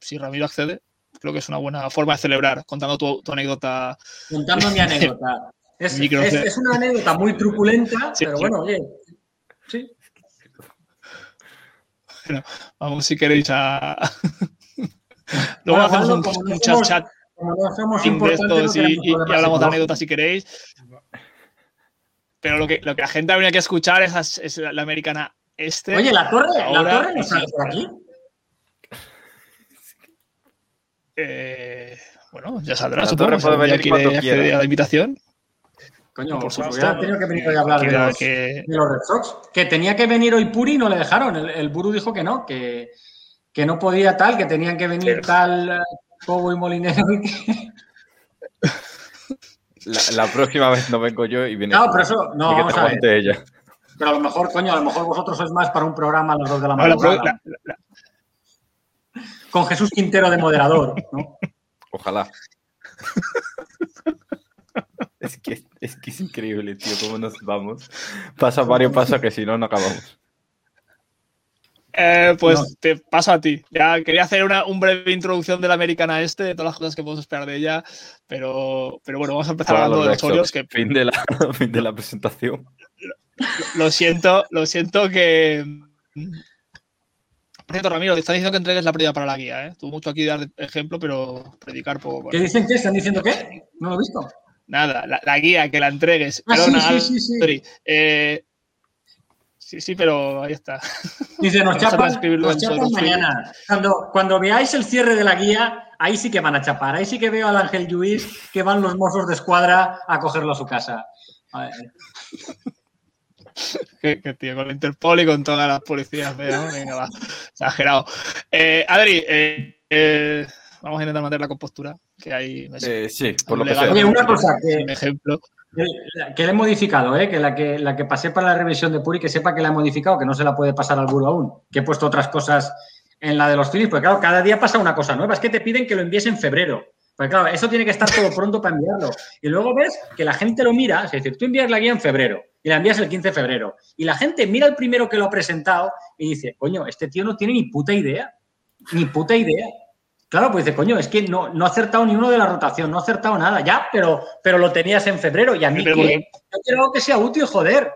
si Ramiro accede, creo que es una buena forma de celebrar, contando tu, anécdota. Contando mi anécdota. Es, una anécdota muy truculenta, pero bueno, oye. Sí. Bueno, vamos si queréis a. Luego hacemos un, chat, chat y, hablamos de anécdotas si queréis. Pero lo que, lo que la gente habría que escuchar es, la, americana este. Oye, la torre, ¿la torre no sale por aquí? Eh, bueno, ya saldrá. La torre puede venir cuando quiera. a la invitación. Coño, por supuesto. Ha tenido que venir hoy a hablar de los, que... de los, Red Sox. Que tenía que venir hoy Puri y no le dejaron. El, el Buru dijo que no, que, que, no podía tal, que tenían que venir tal Cobo y Molinero. La, próxima vez no vengo yo y viene. No, pero eso. No, vamos a ver. Ella. Pero a lo mejor, coño, a lo mejor vosotros sois más para un programa a las dos de la mañana. Con Jesús Quintero de moderador, ¿no? Ojalá. es, que, es que es increíble, tío, cómo nos vamos. Pasa varios pasos que si no, no acabamos. Eh, pues te paso a ti. Ya quería hacer una breve introducción de la americana este, de todas las cosas que podemos esperar de ella, pero, pero bueno, vamos a empezar hablando de los Orioles. Que... Fin, de la, fin de la presentación. Lo, siento, lo siento que. Por cierto, Ramiro, te están diciendo que entregues la pérdida para la guía, ¿eh? Tuvo mucho aquí dar ejemplo, pero predicar poco. ¿Qué dicen qué? ¿Están diciendo qué? No lo he visto. Nada, la, guía, que la entregues. Ah, sí, sí, sí, sí. Eh, Sí, sí, pero ahí está. Dice, nos chapan, mañana. Cuando, cuando veáis el cierre de la guía, ahí sí que van a chapar. Ahí sí que veo al Ángel Lluís que van los mozos de escuadra a cogerlo a su casa. qué, tío, con la Interpol y con todas las policías. Venga, va. Exagerado. Eh, Adri, eh, eh, vamos a intentar mantener la compostura. Que hay. Eh, sí, por lo que sea. Oye, una cosa. Que, un ejemplo. Que la he modificado, ¿eh? que, la que la que pasé para la revisión de Puri, que sepa que la he modificado, que no se la puede pasar al buro aún. Que he puesto otras cosas en la de los Phillies, porque claro, cada día pasa una cosa nueva. Es que te piden que lo envíes en febrero. Pues claro, eso tiene que estar todo pronto para enviarlo. Y luego ves que la gente lo mira, es decir, tú envías la guía en febrero y la envías el 15 de febrero. Y la gente mira el primero que lo ha presentado y dice, coño, este tío no tiene ni puta idea. Ni puta idea. Claro, pues dice, coño, es que no, no ha acertado ni uno de la rotación, no ha acertado nada, ya, pero, pero lo tenías en febrero y a mí que, yo quiero que sea útil, joder.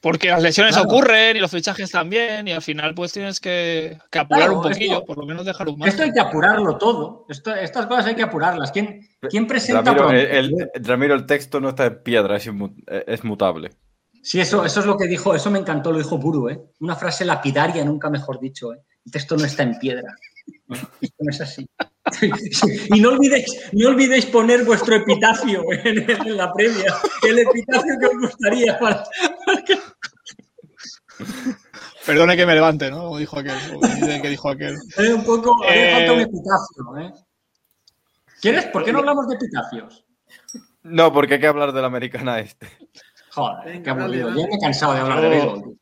Porque las lesiones ocurren y los fichajes también, y al final pues tienes que, apurar un poquillo, por lo menos dejar un margen. Esto hay que apurarlo todo. estas cosas hay que apurarlas. ¿Quién, quién presenta? Ramiro el, Ramiro, el texto no está en piedra, es, es mutable. Sí, eso, eso es lo que dijo, eso me encantó, lo dijo Buru, ¿eh? Una frase lapidaria, nunca mejor dicho, ¿eh? El texto no está en piedra. No es así. Y no olvidéis, no olvidéis poner vuestro epitafio en, la previa. El epitafio que os gustaría para. Perdone que me levante, ¿no? dijo aquel. que dijo aquel. Eh, un poco, eh... falta un epitafio, ¿eh? ¿Quieres? ¿Por qué no hablamos de epitafios? No, porque hay que hablar del americana este. Joder, qué aburrido. Ya me he cansado de hablar de béisbol.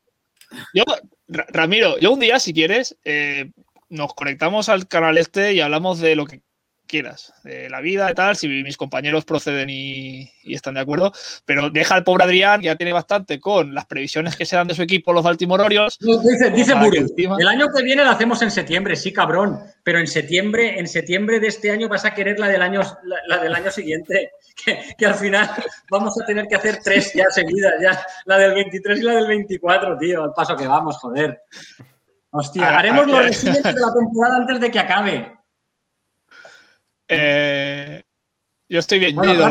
Yo, Ramiro, yo un día, si quieres, eh, nos conectamos al canal este y hablamos de lo que quieras, de la vida y tal, si mis compañeros proceden y, están de acuerdo, pero deja al pobre Adrián, que ya tiene bastante con las previsiones que se dan de su equipo, los Baltimore Orioles. dice, dice el año que viene lo hacemos en septiembre, sí, cabrón, pero en septiembre, en septiembre de este año vas a querer la del año, la, del año siguiente, que, al final vamos a tener que hacer tres ya seguidas, ya, la del 23 y la del 24, tío, al paso que vamos, joder. Hostia, haremos los resúmenes de la temporada antes de que acabe. Eh, yo estoy bien. Bueno, yo,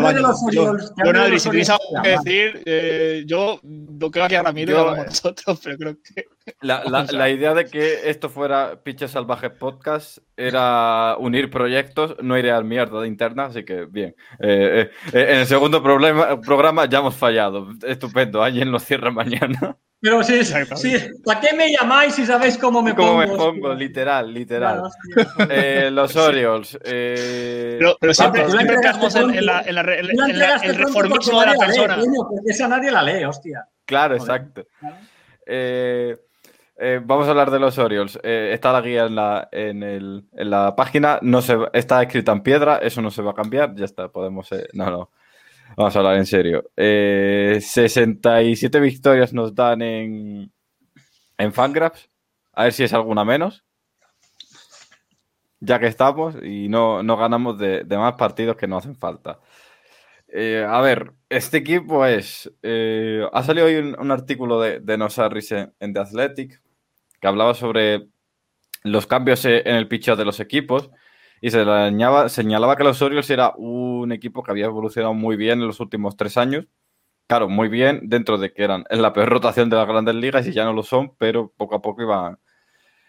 yo, si tenéis algo que decir, eh, yo lo que aquí a Ramiro yo, a nosotros, pero creo que. La, la, la, idea de que esto fuera Piche Salvaje Podcast era unir proyectos, no idear mierda de interna, así que bien. Eh, en el segundo problema, programa ya hemos fallado. Estupendo, alguien lo cierra mañana. Pero sí, sí, ¿para qué me llamáis si sabéis cómo me ¿Cómo pongo? me pongo? Literal, literal. eh, los Orioles. Eh... Pero, pero, siempre, siempre estamos en, en, la, en, la, en, la, el reformismo de la persona. Lee, porque esa nadie la lee, hostia. Claro, exacto. Eh, eh, vamos a hablar de los Orioles. Eh, está la guía en la, en, el, en la página. No se, está escrita en piedra, eso no se va a cambiar. Ya está, podemos. Eh, no, no. Vamos a hablar en serio. 67 eh, victorias nos dan en, en Fangraphs. A ver si es alguna menos. Ya que estamos y no, ganamos de, más partidos que no hacen falta. Eh, a ver, este equipo es. Eh, ha salido hoy un, artículo de, de en, The Athletic que hablaba sobre los cambios en el pitcher de los equipos y se señalaba que los Orioles era un equipo que había evolucionado muy bien en los últimos tres años. Claro, muy bien dentro de que eran en la peor rotación de las grandes ligas y ya no lo son, pero poco a poco iban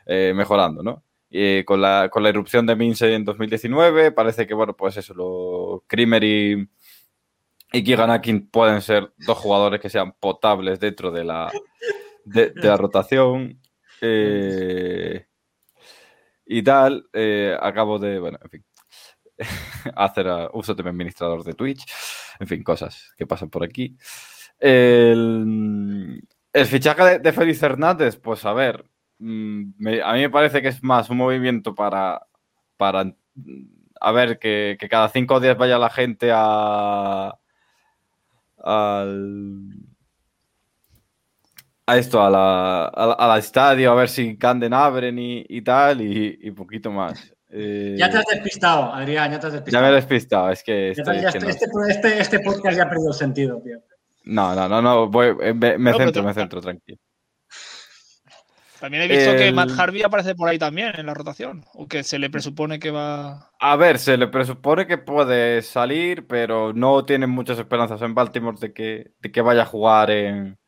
eh, mejorando, ¿no? Y con, la, con la irrupción de Mince en 2019, parece que, bueno, pues eso, lo Krimer y, y Keegan pueden ser dos jugadores que sean potables dentro de la, de, la rotación. Eh, y tal, eh, acabo de, bueno, en fin, hacer uso de mi administrador de Twitch, en fin, cosas que pasan por aquí. El, fichaje de, Félix Hernández, pues a ver, mm, a mí me parece que es más un movimiento para, para a ver, que, cada cinco días vaya la gente a, al, a esto, a la, a, estadio, a ver si Canden abren y, tal, y, poquito más. Eh, ya te has despistado, Adrián, ya te has despistado. Ya me he despistado, es que... este, este, este, podcast ya ha perdido sentido, tío. No, no, no, no, eh, me, centro, me centro, tranquilo. También he visto que Matt Harvey aparece por ahí también en la rotación, o que se le presupone que va... A ver, se le presupone que puede salir, pero no tienen muchas esperanzas en Baltimore de que, de que vaya a jugar en,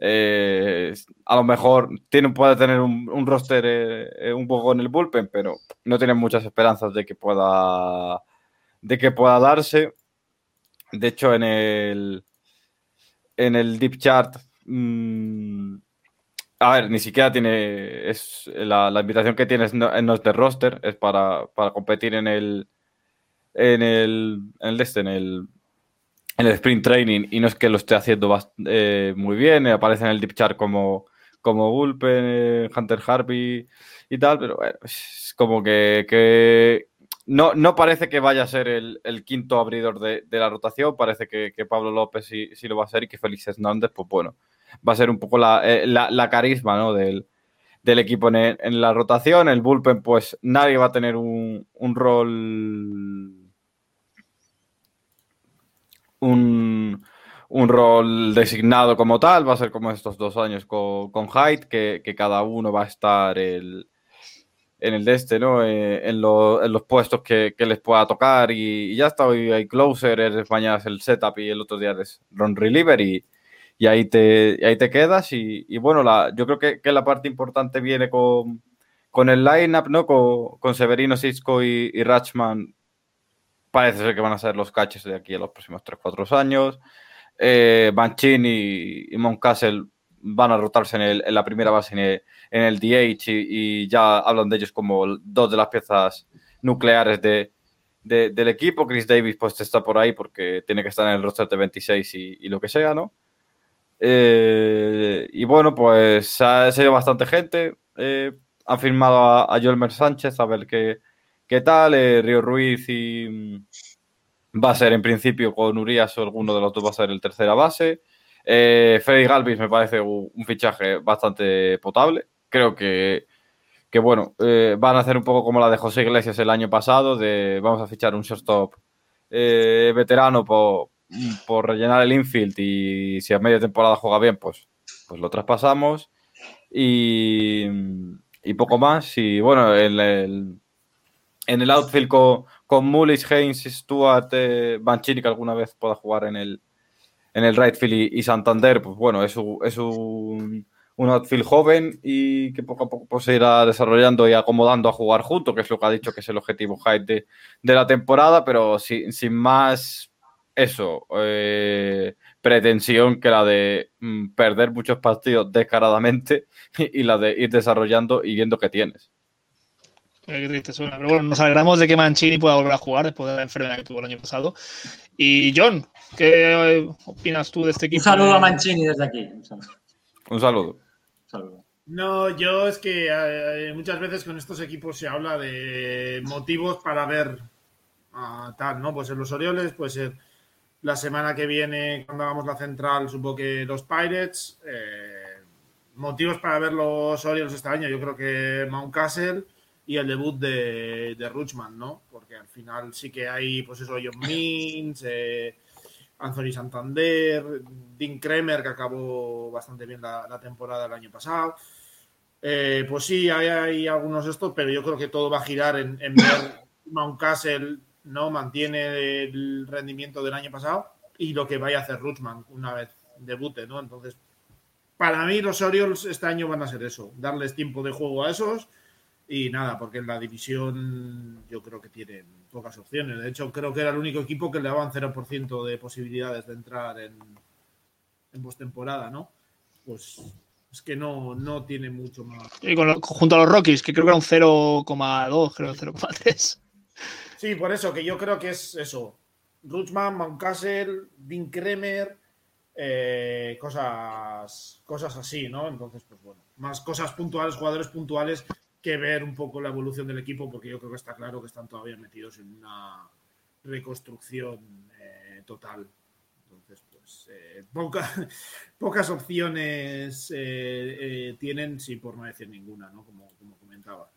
eh, a lo mejor tiene, puede tener un, roster eh, un poco en el bullpen, pero no tiene muchas esperanzas de que pueda de que pueda darse. De hecho, en el en el deep chart, mm, a ver, ni siquiera tiene es la, invitación que tienes no, no, es de roster, es para, competir en el en el en este, en el en el sprint training y no es que lo esté haciendo eh, muy bien, aparece en el deep chart como, como Gulpen, eh, Hunter Harvey y tal, pero bueno, es como que, no, no, parece que vaya a ser el, quinto abridor de, la rotación, parece que, Pablo López sí, sí, lo va a ser y que Félix Hernández, pues bueno, va a ser un poco la, eh, carisma ¿no? del, equipo en, la rotación, el bullpen pues nadie va a tener un, un rol un, rol designado como tal, va a ser como estos dos años con, con Hyde, que, cada uno va a estar el, en el de este, ¿no? Eh, en, los puestos que, les pueda tocar y, ya está, hoy hay closer, mañana es el setup y el otro día es run reliever y, y ahí te, ahí te quedas. Y, bueno, la, yo creo que, que, la parte importante viene con, con el lineup, ¿no? Con, Severino, Cisco y, y Ratchman. Parece ser que van a ser los caches de aquí a los próximos 3-4 años. Eh, Banchini y Moncastle van a rotarse en, la primera base en el, DH y, ya hablan de ellos como dos de las piezas nucleares de, del equipo. Chris Davis pues está por ahí porque tiene que estar en el roster de 26 y, lo que sea, ¿no? Eh, y bueno, pues ha sido bastante gente. Eh, han firmado a, Joelmer Sánchez a ver qué, qué tal. Eh, Río Ruiz y mm, va a ser en principio con Urias o alguno de los dos va a ser el tercera base. Freddy Galvis me parece un, fichaje bastante potable. Creo que, que bueno, van a hacer un poco como la de José Iglesias el año pasado, de vamos a fichar un shortstop veterano por, por rellenar el infield y si a media temporada juega bien, pues, pues lo traspasamos. Y, y poco más. Y bueno, en el, en el outfield con, con Mullis, Haynes, Stuart, eh, Banchini, que alguna vez pueda jugar en el, en el right field y, Santander, pues bueno, es, es un, un, outfield joven y que poco a poco pues, se irá desarrollando y acomodando a jugar junto, que es lo que ha dicho que es el objetivo high de, la temporada, pero sin, sin más eso, eh, pretensión que la de mm, perder muchos partidos descaradamente y, la de ir desarrollando y viendo que tienes. Qué triste suena. Pero bueno, nos alegramos de que Mancini pueda volver a jugar después de la enfermedad que tuvo el año pasado. Y John, ¿qué opinas tú de este equipo? Un saludo a Mancini desde aquí. Un saludo. No, yo es que eh, muchas veces con estos equipos se habla de motivos para ver tal, ¿no? Pues en los Orioles puede ser la semana que viene, cuando hagamos la central, supongo que los Pirates. Eh, motivos para ver los Orioles este año, yo creo que Mountcastle y el debut de, de Ruchman, ¿no? Porque al final sí que hay, pues eso, John Means, eh, Anthony Santander, Dean Kremer, que acabó bastante bien la, temporada del año pasado. Eh, pues sí, hay, hay, algunos de estos, pero yo creo que todo va a girar en, en ver Mountcastle no mantiene el rendimiento del año pasado y lo que vaya a hacer Ruchman una vez debute, ¿no? Entonces, para mí los Orioles este año van a ser eso, darles tiempo de juego a esos y nada, porque en la división yo creo que tienen pocas opciones. De hecho, creo que era el único equipo que le daban 0% de posibilidades de entrar en, en postemporada, ¿no? Pues es que no, no tiene mucho más. Y con junto a los Rockies, que creo que era un 0,2, creo 0,3. Sí, por eso, que yo creo que es eso. Ruchman, Mountcastle, Dean Kremer, eh, cosas, cosas así, ¿no? Entonces, pues bueno, más cosas puntuales, jugadores puntuales, que ver un poco la evolución del equipo, porque yo creo que está claro que están todavía metidos en una reconstrucción eh, total. Entonces, pues eh, pocas opciones tienen, sí, por no decir ninguna, ¿no? Como, como comentaba.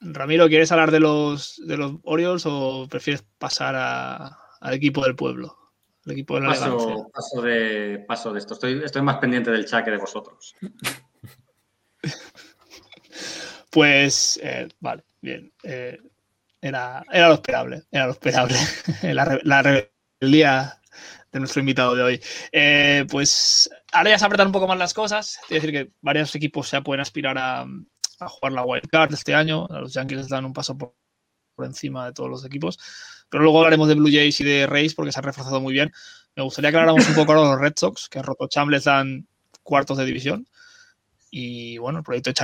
Ramiro, ¿quieres hablar de los, de los Orioles o prefieres pasar al equipo del pueblo? El equipo de la paso, paso, de, paso de esto. Estoy, estoy más pendiente del chat que de vosotros. pues, eh, vale, bien. Eh, era, era, lo esperable. Era lo esperable. la, rebeldía de nuestro invitado de hoy. Eh, pues ahora ya se apretan un poco más las cosas. Es decir, que varios equipos ya pueden aspirar a, jugar la wild card este año. Los Yankees están un paso por, encima de todos los equipos. Pero luego hablaremos de Blue Jays y de Rays porque se han reforzado muy bien. Me gustaría que habláramos un poco ahora de los Red Sox, que a roto les dan cuartos de división. Y bueno, el proyecto de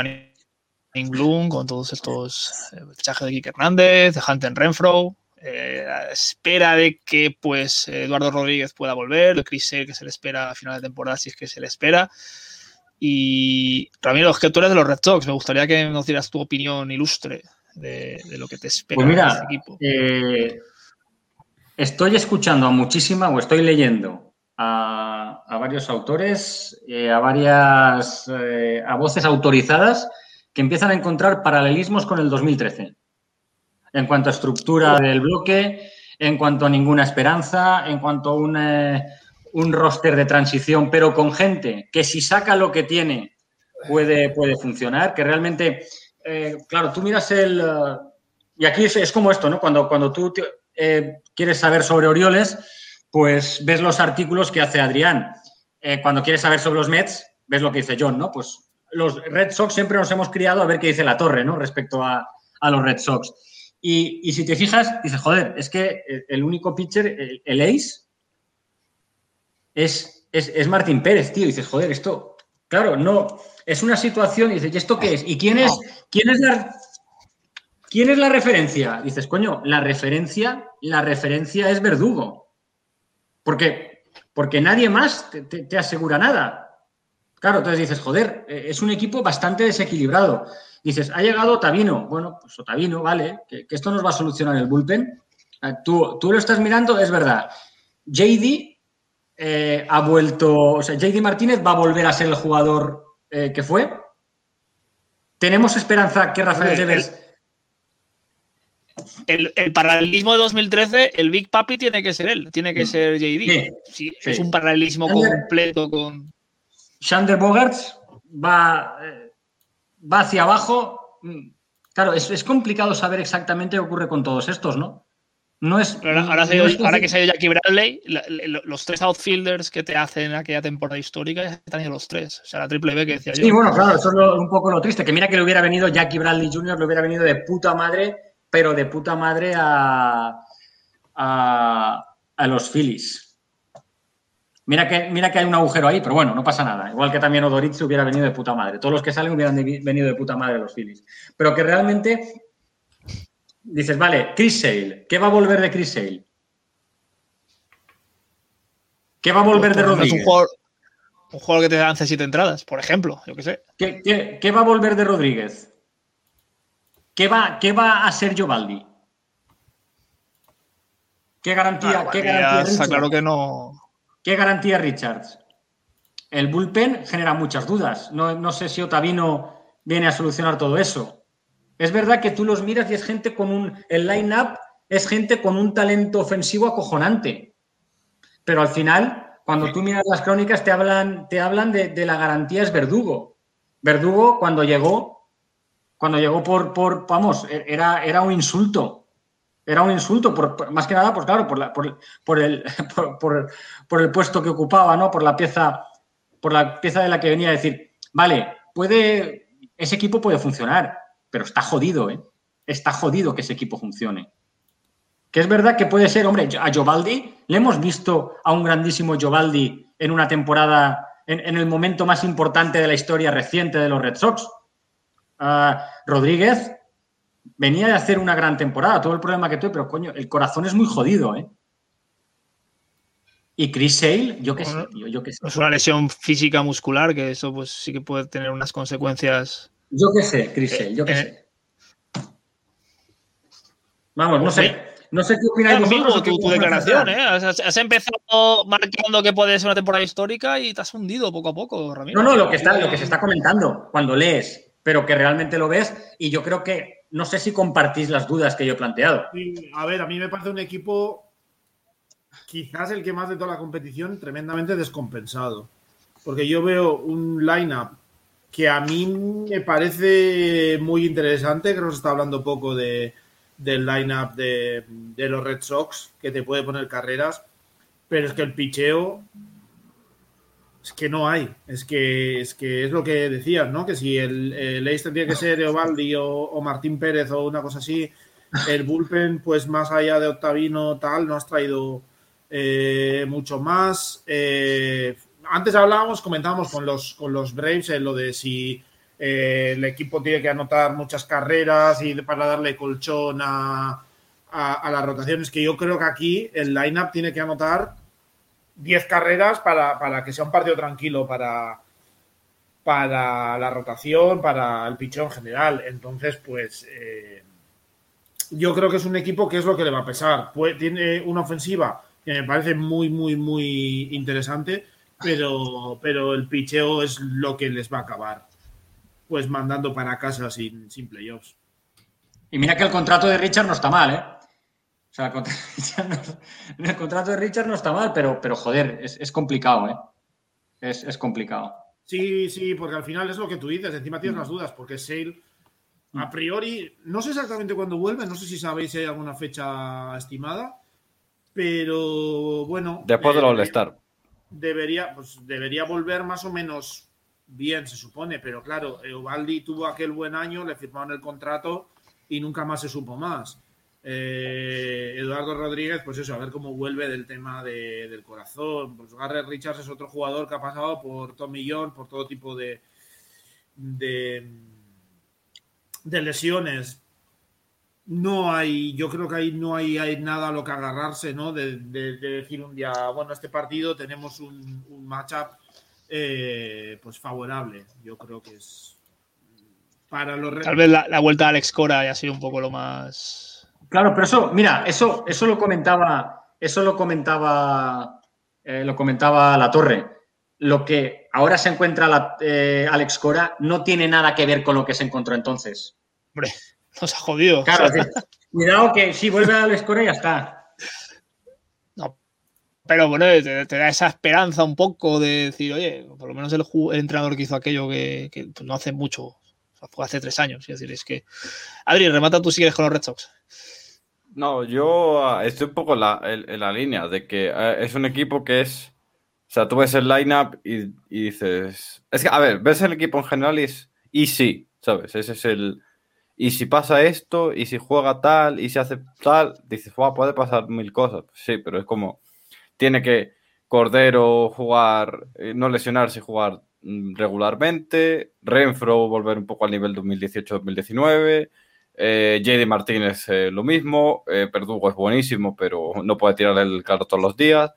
Bloom con todos estos eh, fichajes de Kike Hernández, de Hunter Renfro. Eh, espera de que pues Eduardo Rodríguez pueda volver, de Chris que se le espera a final de temporada si es que se le espera. Y Ramiro, es que tú eres de los Red Sox, me gustaría que nos dieras tu opinión ilustre de, lo que te espera pues mira, este equipo. Eh, estoy escuchando a muchísima, o estoy leyendo a, varios autores, eh, a varias a voces autorizadas que empiezan a encontrar paralelismos con el 2013. En cuanto a estructura del bloque, en cuanto a ninguna esperanza, en cuanto a un un roster de transición, pero con gente que si saca lo que tiene puede, puede funcionar, que realmente, eh, claro, tú miras el... Eh, y aquí es, como esto, ¿no? Cuando, cuando tú eh, quieres saber sobre Orioles, pues ves los artículos que hace Adrián. eh, cuando quieres saber sobre los Mets, ves lo que dice John, ¿no? Pues los Red Sox siempre nos hemos criado a ver qué dice la torre, ¿no? Respecto a, los Red Sox. Y, si te fijas, dices, joder, es que el único pitcher, el, ace, es, es, Martín Pérez, tío. Y dices, joder, esto, claro, no, es una situación, y dices, ¿y esto qué es? ¿Y quién es, quién es la, quién es la referencia? Dices, coño, la referencia, la referencia es Verdugo. Porque, porque nadie más te asegura nada. Claro, entonces dices, joder, eh, es un equipo bastante desequilibrado. Dices, ha llegado Otavino. Bueno, pues Otavino, vale, que, esto nos va a solucionar el bullpen. Ah, tú, tú, lo estás mirando, es verdad. JD eh, ha vuelto, o sea, JD Martínez va a volver a ser el jugador eh, que fue. Tenemos esperanza que Rafael Devers. El, paralelismo de 2013, el Big Papi tiene que ser él, tiene que mm. ser JD. Sí, Es un paralelismo completo con. Shander Bogarts va, eh, va hacia abajo. Mm, claro, es, complicado saber exactamente qué ocurre con todos estos, ¿no? No es. ahora, que se ha ido Jackie Bradley, los tres outfielders que te hacen aquella temporada histórica ya están ido los tres. O sea, la triple B que decía yo. Sí, bueno, claro, eso es un poco lo triste. Que mira que le hubiera venido Jackie Bradley Jr., le hubiera venido de puta madre, pero de puta madre a, a, a los Phillies. Mira que, mira que hay un agujero ahí, pero bueno, no pasa nada. Igual que también Odoritz hubiera venido de puta madre. Todos los que salen hubieran venido de puta madre los Phillies. Pero que realmente dices, vale, Chris Sale, ¿qué va a volver de Chris Sale? ¿Qué va a volver de Rodríguez? Un jugador, un jugador, que te lance siete entradas, por ejemplo, yo qué sé. ¿Qué, va a volver de Rodríguez? ¿Qué va, qué va a ser Jovaldi? ¿Qué garantía? ¿qué garantía está claro que no. ¿Qué garantía Richards? El bullpen genera muchas dudas. No, sé si Otavino viene a solucionar todo eso. Es verdad que tú los miras y es gente con un. El line-up es gente con un talento ofensivo acojonante. Pero al final, cuando tú miras las crónicas, te hablan, te hablan de, la garantía es Verdugo. Verdugo, cuando llegó, cuando llegó por, por vamos, era, era un insulto era un insulto, por, más que nada, pues claro, por, el puesto que ocupaba, ¿no? Por la pieza, por la pieza de la que venía a decir, vale, puede, ese equipo puede funcionar, pero está jodido, ¿eh? Está jodido que ese equipo funcione. Que es verdad que puede ser, hombre, a Jovaldi, le hemos visto a un grandísimo Jovaldi en una temporada, en, el momento más importante de la historia reciente de los Red Sox. Ah, Rodríguez venía de hacer una gran temporada, todo el problema que tuve, pero coño, el corazón es muy jodido, ¿eh? Y Chris Sale, yo qué sé, yo qué sé. Es una lesión física muscular, que eso pues sí que puede tener unas consecuencias. Yo qué sé, Chris Sale, yo qué eh, sé. Vamos, no sé. No sé qué opináis vosotros. Tu, tu declaración, ¿eh? Has, empezado marcando que puede ser una temporada histórica y te has hundido poco a poco, Ramiro. No, no, lo que, está, lo que se está comentando cuando lees, pero que realmente lo ves. Y yo creo que no sé si compartís las dudas que yo he planteado. a ver, a mí me parece un equipo quizás el que más de toda la competición tremendamente descompensado. Porque yo veo un line-up que a mí me parece muy interesante, que nos está hablando poco de, del line-up de, de, los Red Sox, que te puede poner carreras, pero es que el picheo es que no hay. Es que es, que es lo que decías, ¿no? Que si el, el tiene que ser Eovaldi o, Martín Pérez o una cosa así, el bullpen, pues más allá de Octavino, tal, no has traído eh, mucho más. Eh, antes hablábamos, comentábamos con los, con los Braves en lo de si eh, el equipo tiene que anotar muchas carreras y para darle colchón a, a, a las rotaciones, que yo creo que aquí el lineup tiene que anotar 10 carreras para, que sea un partido tranquilo para, para la rotación, para el pichón en general. Entonces, pues eh, yo creo que es un equipo que es lo que le va a pesar. tiene una ofensiva que me parece muy, muy, muy interesante, pero, pero el picheo es lo que les va a acabar. Pues mandando para casa sin, sin playoffs. Y mira que el contrato de Richard no está mal, ¿eh? O sea, el contrato de Richard no está mal, pero, pero joder, es, complicado, ¿eh? Es, complicado. Sí, sí, porque al final es lo que tú dices, encima tienes las dudas, porque Sale, a mm. priori, no sé exactamente cuándo vuelve, no sé si sabéis si hay alguna fecha estimada, pero bueno. Después del eh, All-Star. debería, pues, debería volver más o menos bien, se supone, pero claro, Eovaldi tuvo aquel buen año, le firmaron el contrato y nunca más se supo más. Eh, Eduardo Rodríguez, pues eso, a ver cómo vuelve del tema del corazón. Pues Garrett Richards es otro jugador que ha pasado por Tommy John, por todo tipo de, de, lesiones. No hay, yo creo que ahí no hay, nada a lo que agarrarse, ¿no? De, decir un día, bueno, este partido tenemos un, matchup eh, pues favorable. Yo creo que es para los Tal vez la, vuelta de Alex Cora haya sido un poco lo más. Claro, pero eso, mira, eso, eso lo comentaba, eso lo comentaba, eh, lo comentaba la Torre. Lo que ahora se encuentra la, eh, Alex Cora no tiene nada que ver con lo que se encontró entonces. Hombre, nos ha jodido. Claro, cuidado que si vuelve a Alex Cora ya está. Pero bueno, te, da esa esperanza un poco de decir, oye, por lo menos el, entrenador que hizo aquello que, pues, no hace mucho, fue hace tres años. Es decir, es que. Adri, remata tú si quieres con los Red Sox. No, yo ah, estoy un poco en la, línea de que eh, es un equipo que es. O sea, tú ves el lineup y, y dices. Es que, a ver, ves el equipo en general y es. Y sí, ¿sabes? Ese es el. Y si pasa esto, y si juega tal, y si hace tal, dices, wow, puede pasar mil cosas. Sí, pero es como tiene que Cordero jugar, eh, no lesionarse y jugar mm, regularmente, Renfro volver un poco al nivel 2018-2019, eh, JD Martínez eh, lo mismo, eh, Perdugo es buenísimo, pero no puede tirar el carro todos los días,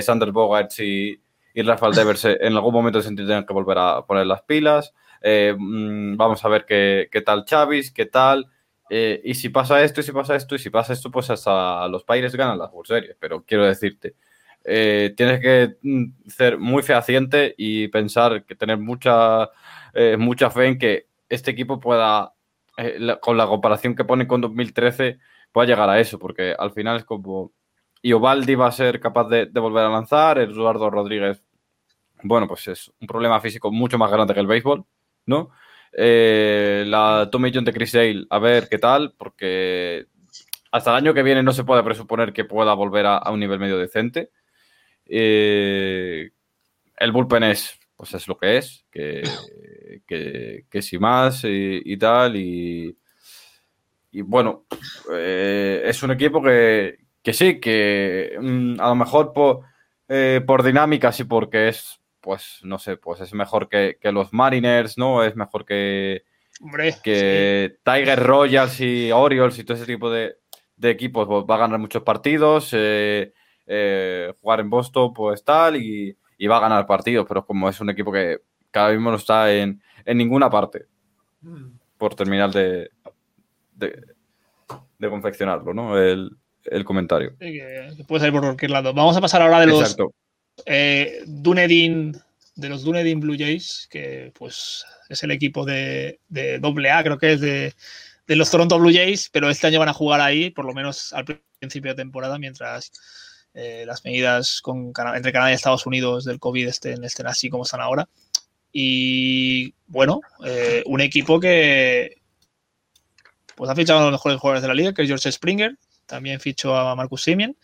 Sander Bogarts y, y Rafael Devers en algún momento se tienen que volver a poner las pilas, mm, vamos a ver qué, qué tal Chavis, qué tal... y si pasa esto, y si pasa esto, y si pasa esto, pues hasta los Pirates ganan las World Series. Pero quiero decirte, eh, tienes que mm, ser muy fehaciente y pensar que tener mucha, eh, mucha fe en que este equipo pueda, eh, con la comparación que pone con 2013, pueda llegar a eso, porque al final es como. Y va a ser capaz de, volver a lanzar, Eduardo Rodríguez, bueno, pues es un problema físico mucho más grande que el béisbol, ¿no? la Tommy John de Chris Sale, a ver qué tal, porque hasta el año que viene no se puede presuponer que pueda volver a un nivel medio decente. Eh, el bullpen es, pues es lo que es, que, que, si más y, tal. Y, y bueno, eh, es un equipo que, que sí, que mm, a lo mejor por, eh, por dinámica, sí, porque es, pues no sé, pues es mejor que, los Mariners, ¿no? Es mejor que, que Tiger Royals y Orioles y todo ese tipo de, equipos. Pues, va a ganar muchos partidos. Eh, jugar en Boston, pues tal, y, va a ganar partidos, pero como es un equipo que cada mismo no está en, ninguna parte por terminar de, de, confeccionarlo, ¿no? El, comentario. puede salir por cualquier lado. Vamos a pasar ahora de los eh, Dunedin, de los Dunedin Blue Jays, que pues es el equipo de, de AA, creo que es de, de los Toronto Blue Jays, pero este año van a jugar ahí, por lo menos al principio de temporada, mientras eh, las medidas entre Canadá y Estados Unidos del COVID estén, estén así como están ahora. Y bueno, eh, un equipo que pues ha fichado a los mejores jugadores de la liga, que es George Springer, también fichó a Marcus Simeon,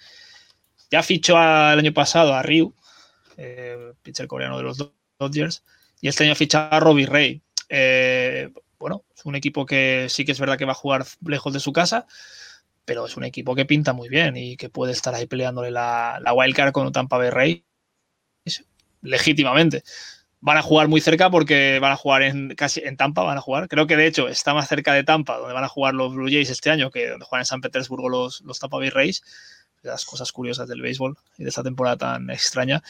ya fichó el año pasado a Ryu, eh, pitcher coreano de los Dodgers, y este año ha fichado a Robbie Ray. bueno, es un equipo que sí que es verdad que va a jugar lejos de su casa, pero es un equipo que pinta muy bien y que puede estar ahí peleándole la, la wildcard con Tampa Bay Rays legítimamente. Van a jugar muy cerca porque van a jugar en casi en Tampa, van a jugar. Creo que de hecho está más cerca de Tampa, donde van a jugar los Blue Jays este año, que donde juegan en San Petersburgo los, los Tampa Bay Rays las cosas curiosas del béisbol y de esta temporada tan extraña.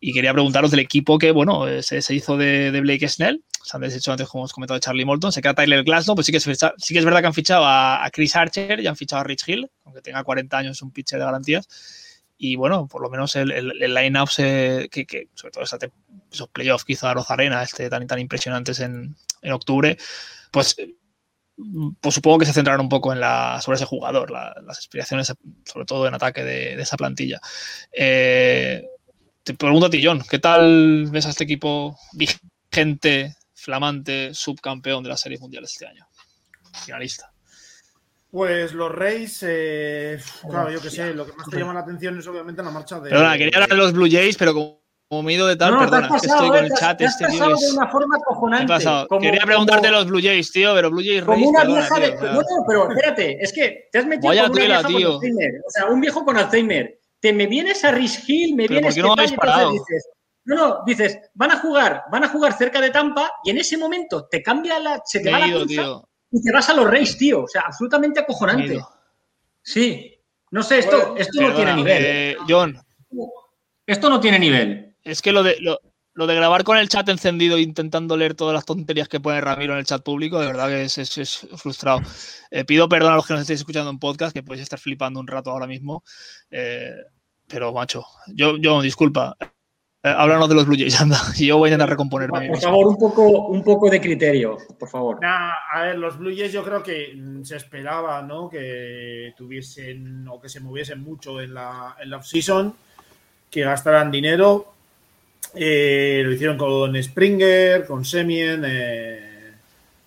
Y quería preguntaros del equipo que, bueno, eh, se, hizo de, Blake Snell. Se han deshecho antes, como hemos comentado, de Charlie Morton. Se queda Tyler Glasnow, pues sí que, es, sí que es verdad que han fichado a, Chris Archer y han fichado a Rich Hill, aunque tenga 40 años, es un pitcher de garantías. Y bueno, por lo menos el, el, line-up, que, sobre todo esos playoffs que hizo a Arena, este, tan, tan impresionantes en, en octubre, pues pues supongo que se centraron un poco en la, sobre ese jugador, las aspiraciones, sobre todo en ataque de, esa plantilla. Eh, te pregunto a ti, John, ¿qué tal ves a este equipo vigente, flamante, subcampeón de las series mundiales este año? Finalista. Pues los Reyes, eh, claro, yo que sé, lo que más te llama la atención es obviamente la marcha de. Perdona, quería hablar de los Blue Jays, pero como como me he ido de tal, perdona, es que estoy con el chat. este, tío, es... de una forma acojonante. Quería preguntarte los Blue Jays, tío, pero Blue Jays Como una vieja de. No, no, pero espérate, es que te has metido Vaya con una tela, vieja tío. con Alzheimer. O sea, un viejo con Alzheimer. Te me vienes a Rich Hill, me ¿Pero vienes por qué no me habéis parado? dices, no, no, dices, van a jugar, van a jugar cerca de Tampa y en ese momento te cambia la. Se te Me va la ido, pinza tío. y te vas a los Rays, tío. O sea, absolutamente acojonante. Sí. No sé, esto, Bueno, esto no tiene Perdona, nivel. eh, John, Esto no tiene nivel. Es que lo de, lo, lo de grabar con el chat encendido intentando leer todas las tonterías que pone Ramiro en el chat público, de verdad que es, es- es frustrado. Eh, pido perdón a los que nos estéis escuchando en podcast, que podéis estar flipando un rato ahora mismo. eh, pero, macho, yo, yo disculpa. Eh, háblanos de los Blue Jays, anda. Y yo voy a intentar recomponerme Por favor, un poco, un poco de criterio, por favor. Nah, a ver, los Blue Jays yo creo que se esperaba, ¿no? Que tuviesen o que se moviesen mucho en la, en la off-season, que gastaran dinero. Eh, lo hicieron con Springer, con Semien. eh,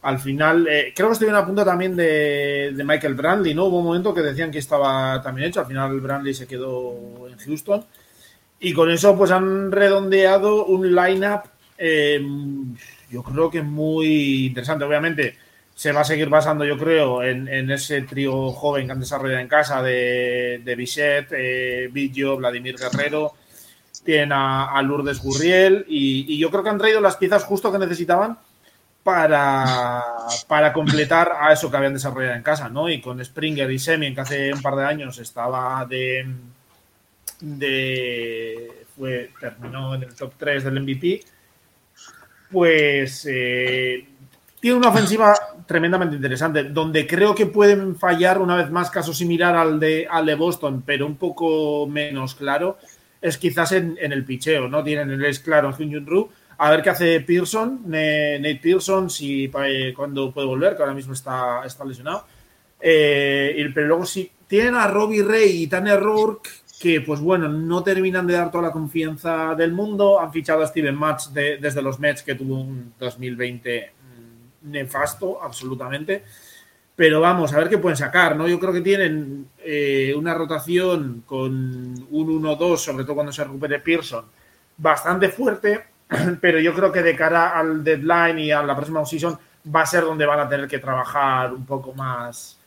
al final, eh, creo que estuvieron a punto también de, de Michael Brandley, ¿no? Hubo un momento que decían que estaba también hecho. Al final, Brandley se quedó en Houston. Y con eso, pues han redondeado un lineup, eh, yo creo que muy interesante. Obviamente, se va a seguir basando, yo creo, en, en ese trío joven que han desarrollado en casa de, de Bichette, eh, Villo, Vladimir Guerrero. Tienen a, Lourdes Gurriel y, y yo creo que han traído las piezas justo que necesitaban para, para completar a eso que habían desarrollado en casa, ¿no? Y con Springer y Semien, que hace un par de años estaba de, de fue, terminó en el top 3 del MVP, pues eh, tiene una ofensiva tremendamente interesante, donde creo que pueden fallar una vez más, caso similar al de, al de Boston, pero un poco menos claro, es quizás en, en el picheo, ¿no? Tienen el es claro Hyun Ru. A ver qué hace Pearson, Nate Pearson, si eh, cuando puede volver, que ahora mismo está, está lesionado. Eh, pero luego sí, tienen a Robbie Ray y Tania Rourke, que pues bueno, no terminan de dar toda la confianza del mundo. Han fichado a Steven Match de- desde los Mets, que tuvo un 2020 mm, nefasto, absolutamente. Pero vamos, a ver qué pueden sacar, ¿no? Yo creo que tienen eh, una rotación con un 1-2, sobre todo cuando se recupere Pearson, bastante fuerte, pero yo creo que de cara al deadline y a la próxima season va a ser donde van a tener que trabajar un poco más,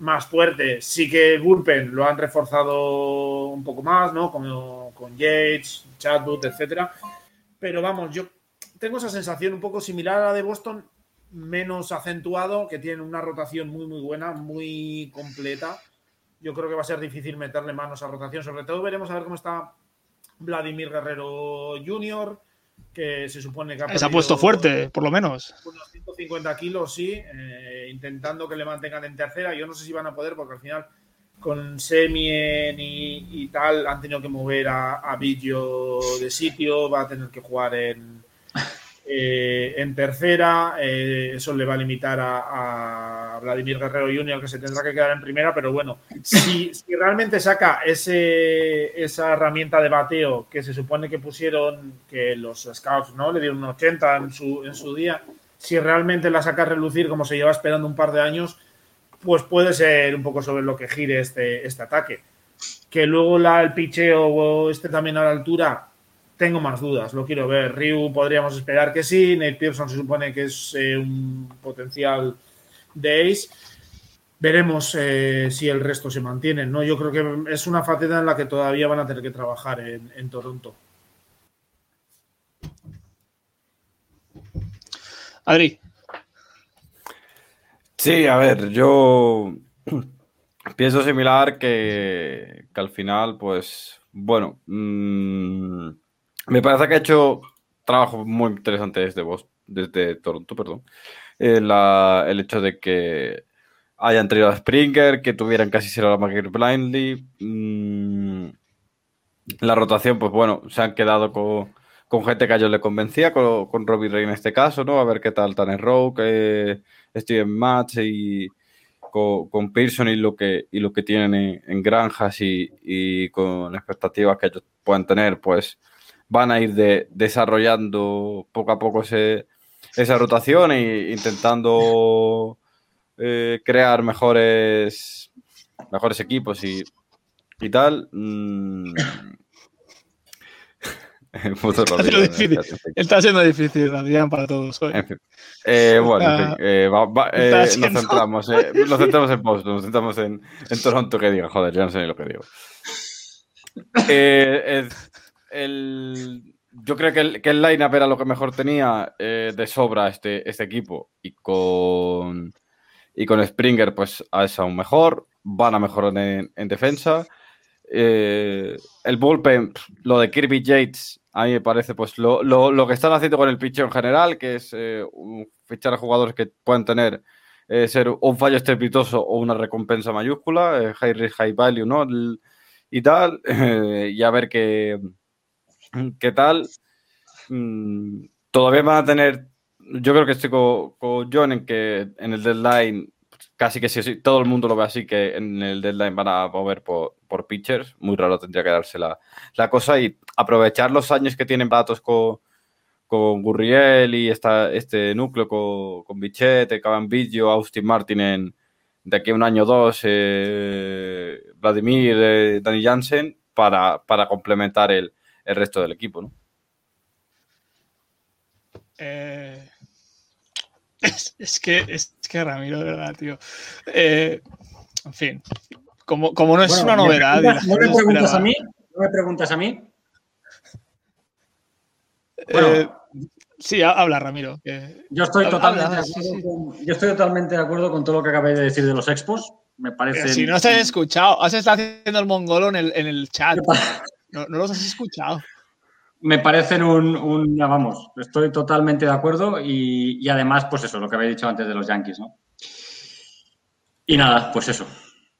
más fuerte. Sí que el bullpen lo han reforzado un poco más, ¿no? Como con Yates, Chadwood, etcétera. Pero vamos, yo tengo esa sensación un poco similar a la de Boston, menos acentuado, que tiene una rotación muy, muy buena, muy completa. Yo creo que va a ser difícil meterle manos a rotación. Sobre todo veremos a ver cómo está Vladimir Guerrero Jr., que se supone que ha Se ha perdido puesto fuerte, por lo menos. unos 150 kilos, sí, eh, intentando que le mantengan en tercera. Yo no sé si van a poder, porque al final con Semien y, y tal han tenido que mover a, a de sitio, va a tener que jugar en, eh, en tercera. eh, eso le va a limitar a, Vladimir Guerrero Jr., que se tendrá que quedar en primera, pero bueno, si, realmente saca ese, esa herramienta de bateo que se supone que pusieron, que los scouts no le dieron un 80 en su, en su día, si realmente la saca a relucir como se lleva esperando un par de años, pues puede ser un poco sobre lo que gire este, este ataque. Que luego la, el picheo o este también a la altura, tengo más dudas, lo quiero ver. Ryu podríamos esperar que sí, Nate Pearson se supone que es eh, un potencial de ace. Veremos eh, si el resto se mantiene. ¿no? Yo creo que es una faceta en la que todavía van a tener que trabajar en, en Toronto. Adri, Sí, a ver, yo pienso similar que, que al final, pues, bueno, mm, me parece que ha hecho trabajo muy interesante desde, Bos- desde Toronto, perdón. Eh, el hecho de que hayan traído a Springer, que tuvieran casi cero a McGill Blindly. mm, la rotación, pues bueno, se han quedado con, con gente que a ellos le convencía, con, con Robbie Ray en este caso, ¿no? A ver qué tal Tanner Rowe, que Steven Match y con, con Pearson y lo que, y lo que tienen en, en granjas y, y con expectativas que ellos puedan tener, pues van a ir de- desarrollando poco a poco ese, esa rotación e intentando eh, crear mejores, mejores equipos y, y tal. Mm. está, siendo difícil, Adrián, para todos hoy. Eh, bueno, eh, nos, centramos, nos centramos en Boston, nos centramos en, en, Toronto, que diga, joder, ya no sé ni lo que digo. el, yo creo que el, que el line-up era lo que mejor tenía de sobra este, este equipo y con, y con Springer pues es aún mejor, van a mejorar en, en defensa. Eh, el bullpen, lo de Kirby Yates, a mí me parece pues lo, lo, que están haciendo con el pitch en general, que es eh, fichar a jugadores que puedan tener eh, ser un fallo estrepitoso o una recompensa mayúscula, high risk, high value, ¿no? y tal, y a ver qué, qué tal. Mm, todavía van a tener, yo creo que estoy con, con John en que en el deadline casi que sí, todo el mundo lo ve así, que en el deadline van a mover por, por pitchers. Muy raro tendría que darse la, cosa y aprovechar los años que tienen datos con, con Gurriel y esta, este núcleo con, con Bichette, Cabanbillo, Austin Martin de aquí a un año o dos, eh, Vladimir, eh, Dani Jansen, para, para complementar el, el, resto del equipo, ¿no? Eh, es, que, es que Ramiro, de verdad, tío. Eh, en fin, como, como no es una novedad. ¿No me preguntas a mí? ¿No me preguntas a mí? Eh, sí, habla Ramiro. Yo, estoy totalmente de acuerdo con, yo estoy totalmente de acuerdo con todo lo que acabáis de decir de los expos. Me parece. Si no se has escuchado, has estado haciendo el mongolo en el, en el chat. No, no los has escuchado me parecen un, vamos, estoy totalmente de acuerdo y, además, pues eso, lo que había dicho antes de los Yankees, ¿no? Y nada, pues eso.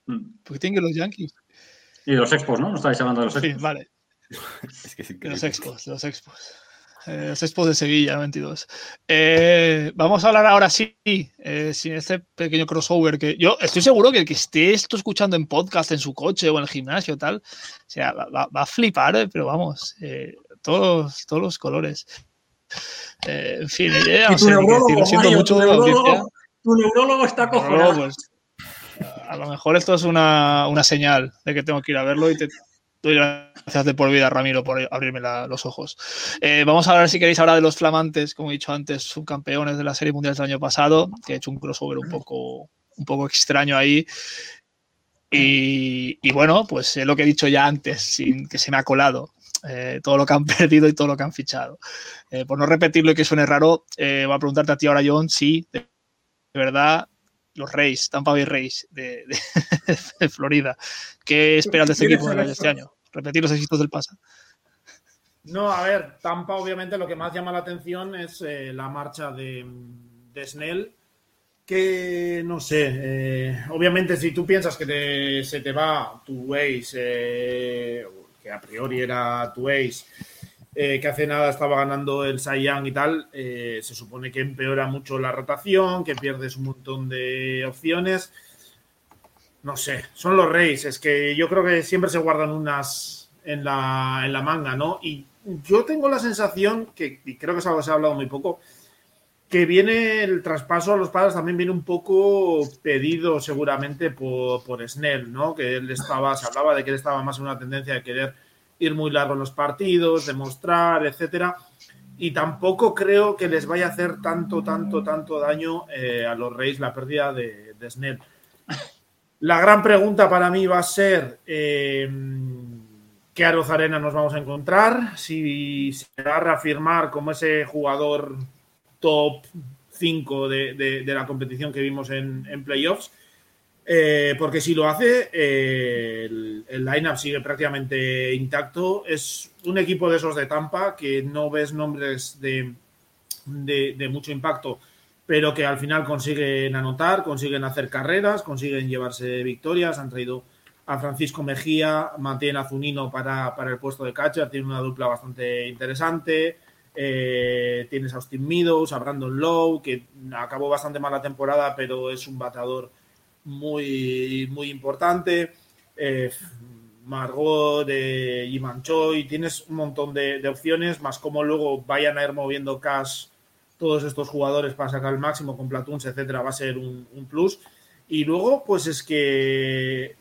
¿Por qué tienen los Yankees? Y de los Expos, ¿no? No estáis hablando de los Expos. Sí, vale. es que los Expos, los Expos. Eh, los Expos de Sevilla, 22. Eh, vamos a hablar ahora sí, eh, sin este pequeño crossover que yo estoy seguro que el que esté esto escuchando en podcast, en su coche o en el gimnasio, tal, o sea, va, a flipar, pero vamos, todos, todos los colores. Eh, en fin, ya no sé, lo siento mucho. Tu neurólogo, está cojonado. Pues, a lo mejor esto es una, una, señal de que tengo que ir a verlo y te gracias de por vida, Ramiro, por abrirme los ojos. Eh, vamos a ver si queréis ahora de los flamantes, como he dicho antes, subcampeones de la Serie Mundial del año pasado, que he hecho un crossover un poco, un poco extraño ahí. Y, bueno, pues es lo que he dicho ya antes, sin que se me ha colado. Eh, todo lo que han perdido y todo lo que han fichado. Eh, por no repetirlo y que suene raro, eh, voy a preguntarte a ti ahora, John, si de, verdad los Reyes, Tampa Bay Rays de, Florida, ¿qué esperas de este equipo de este año? Repetir los éxitos del pasado. No, a ver, Tampa obviamente lo que más llama la atención es la marcha de, Snell, que no sé, obviamente si tú piensas que se te va tu Waze que a priori era tu ace, eh, que hace nada estaba ganando el Young y tal, eh, se supone que empeora mucho la rotación, que pierdes un montón de opciones. No sé, son los Reyes, es que yo creo que siempre se guardan unas en la, en la manga, ¿no? Y yo tengo la sensación, que y creo que es algo que se ha hablado muy poco, que viene el traspaso a los padres también viene un poco pedido seguramente por, por Snell, ¿no? Que él estaba, se hablaba de que él estaba más en una tendencia de querer ir muy largo los partidos, demostrar, etcétera. Y tampoco creo que les vaya a hacer tanto, tanto, tanto daño eh, a los Reyes la pérdida de, Snell. La gran pregunta para mí va a ser eh, qué Arena nos vamos a encontrar, si se va a reafirmar como ese jugador top 5 de, la competición que vimos en, playoffs. Eh, porque si lo hace, eh, el, el lineup sigue prácticamente intacto. Es un equipo de esos de Tampa que no ves nombres de, de, mucho impacto, pero que al final consiguen anotar, consiguen hacer carreras, consiguen llevarse victorias. Han traído a Francisco Mejía, mantiene a Zunino para, para el puesto de catcher, tiene una dupla bastante interesante. Eh, tienes a Austin Meadows, a Brandon Lowe, que acabó bastante mal la temporada, pero es un bateador muy, muy importante. Eh, Margot, de Iman Choi, tienes un montón de, opciones, más como luego vayan a ir moviendo cash todos estos jugadores para sacar el máximo con Platoons, etcétera, va a ser un plus. Y luego, pues es que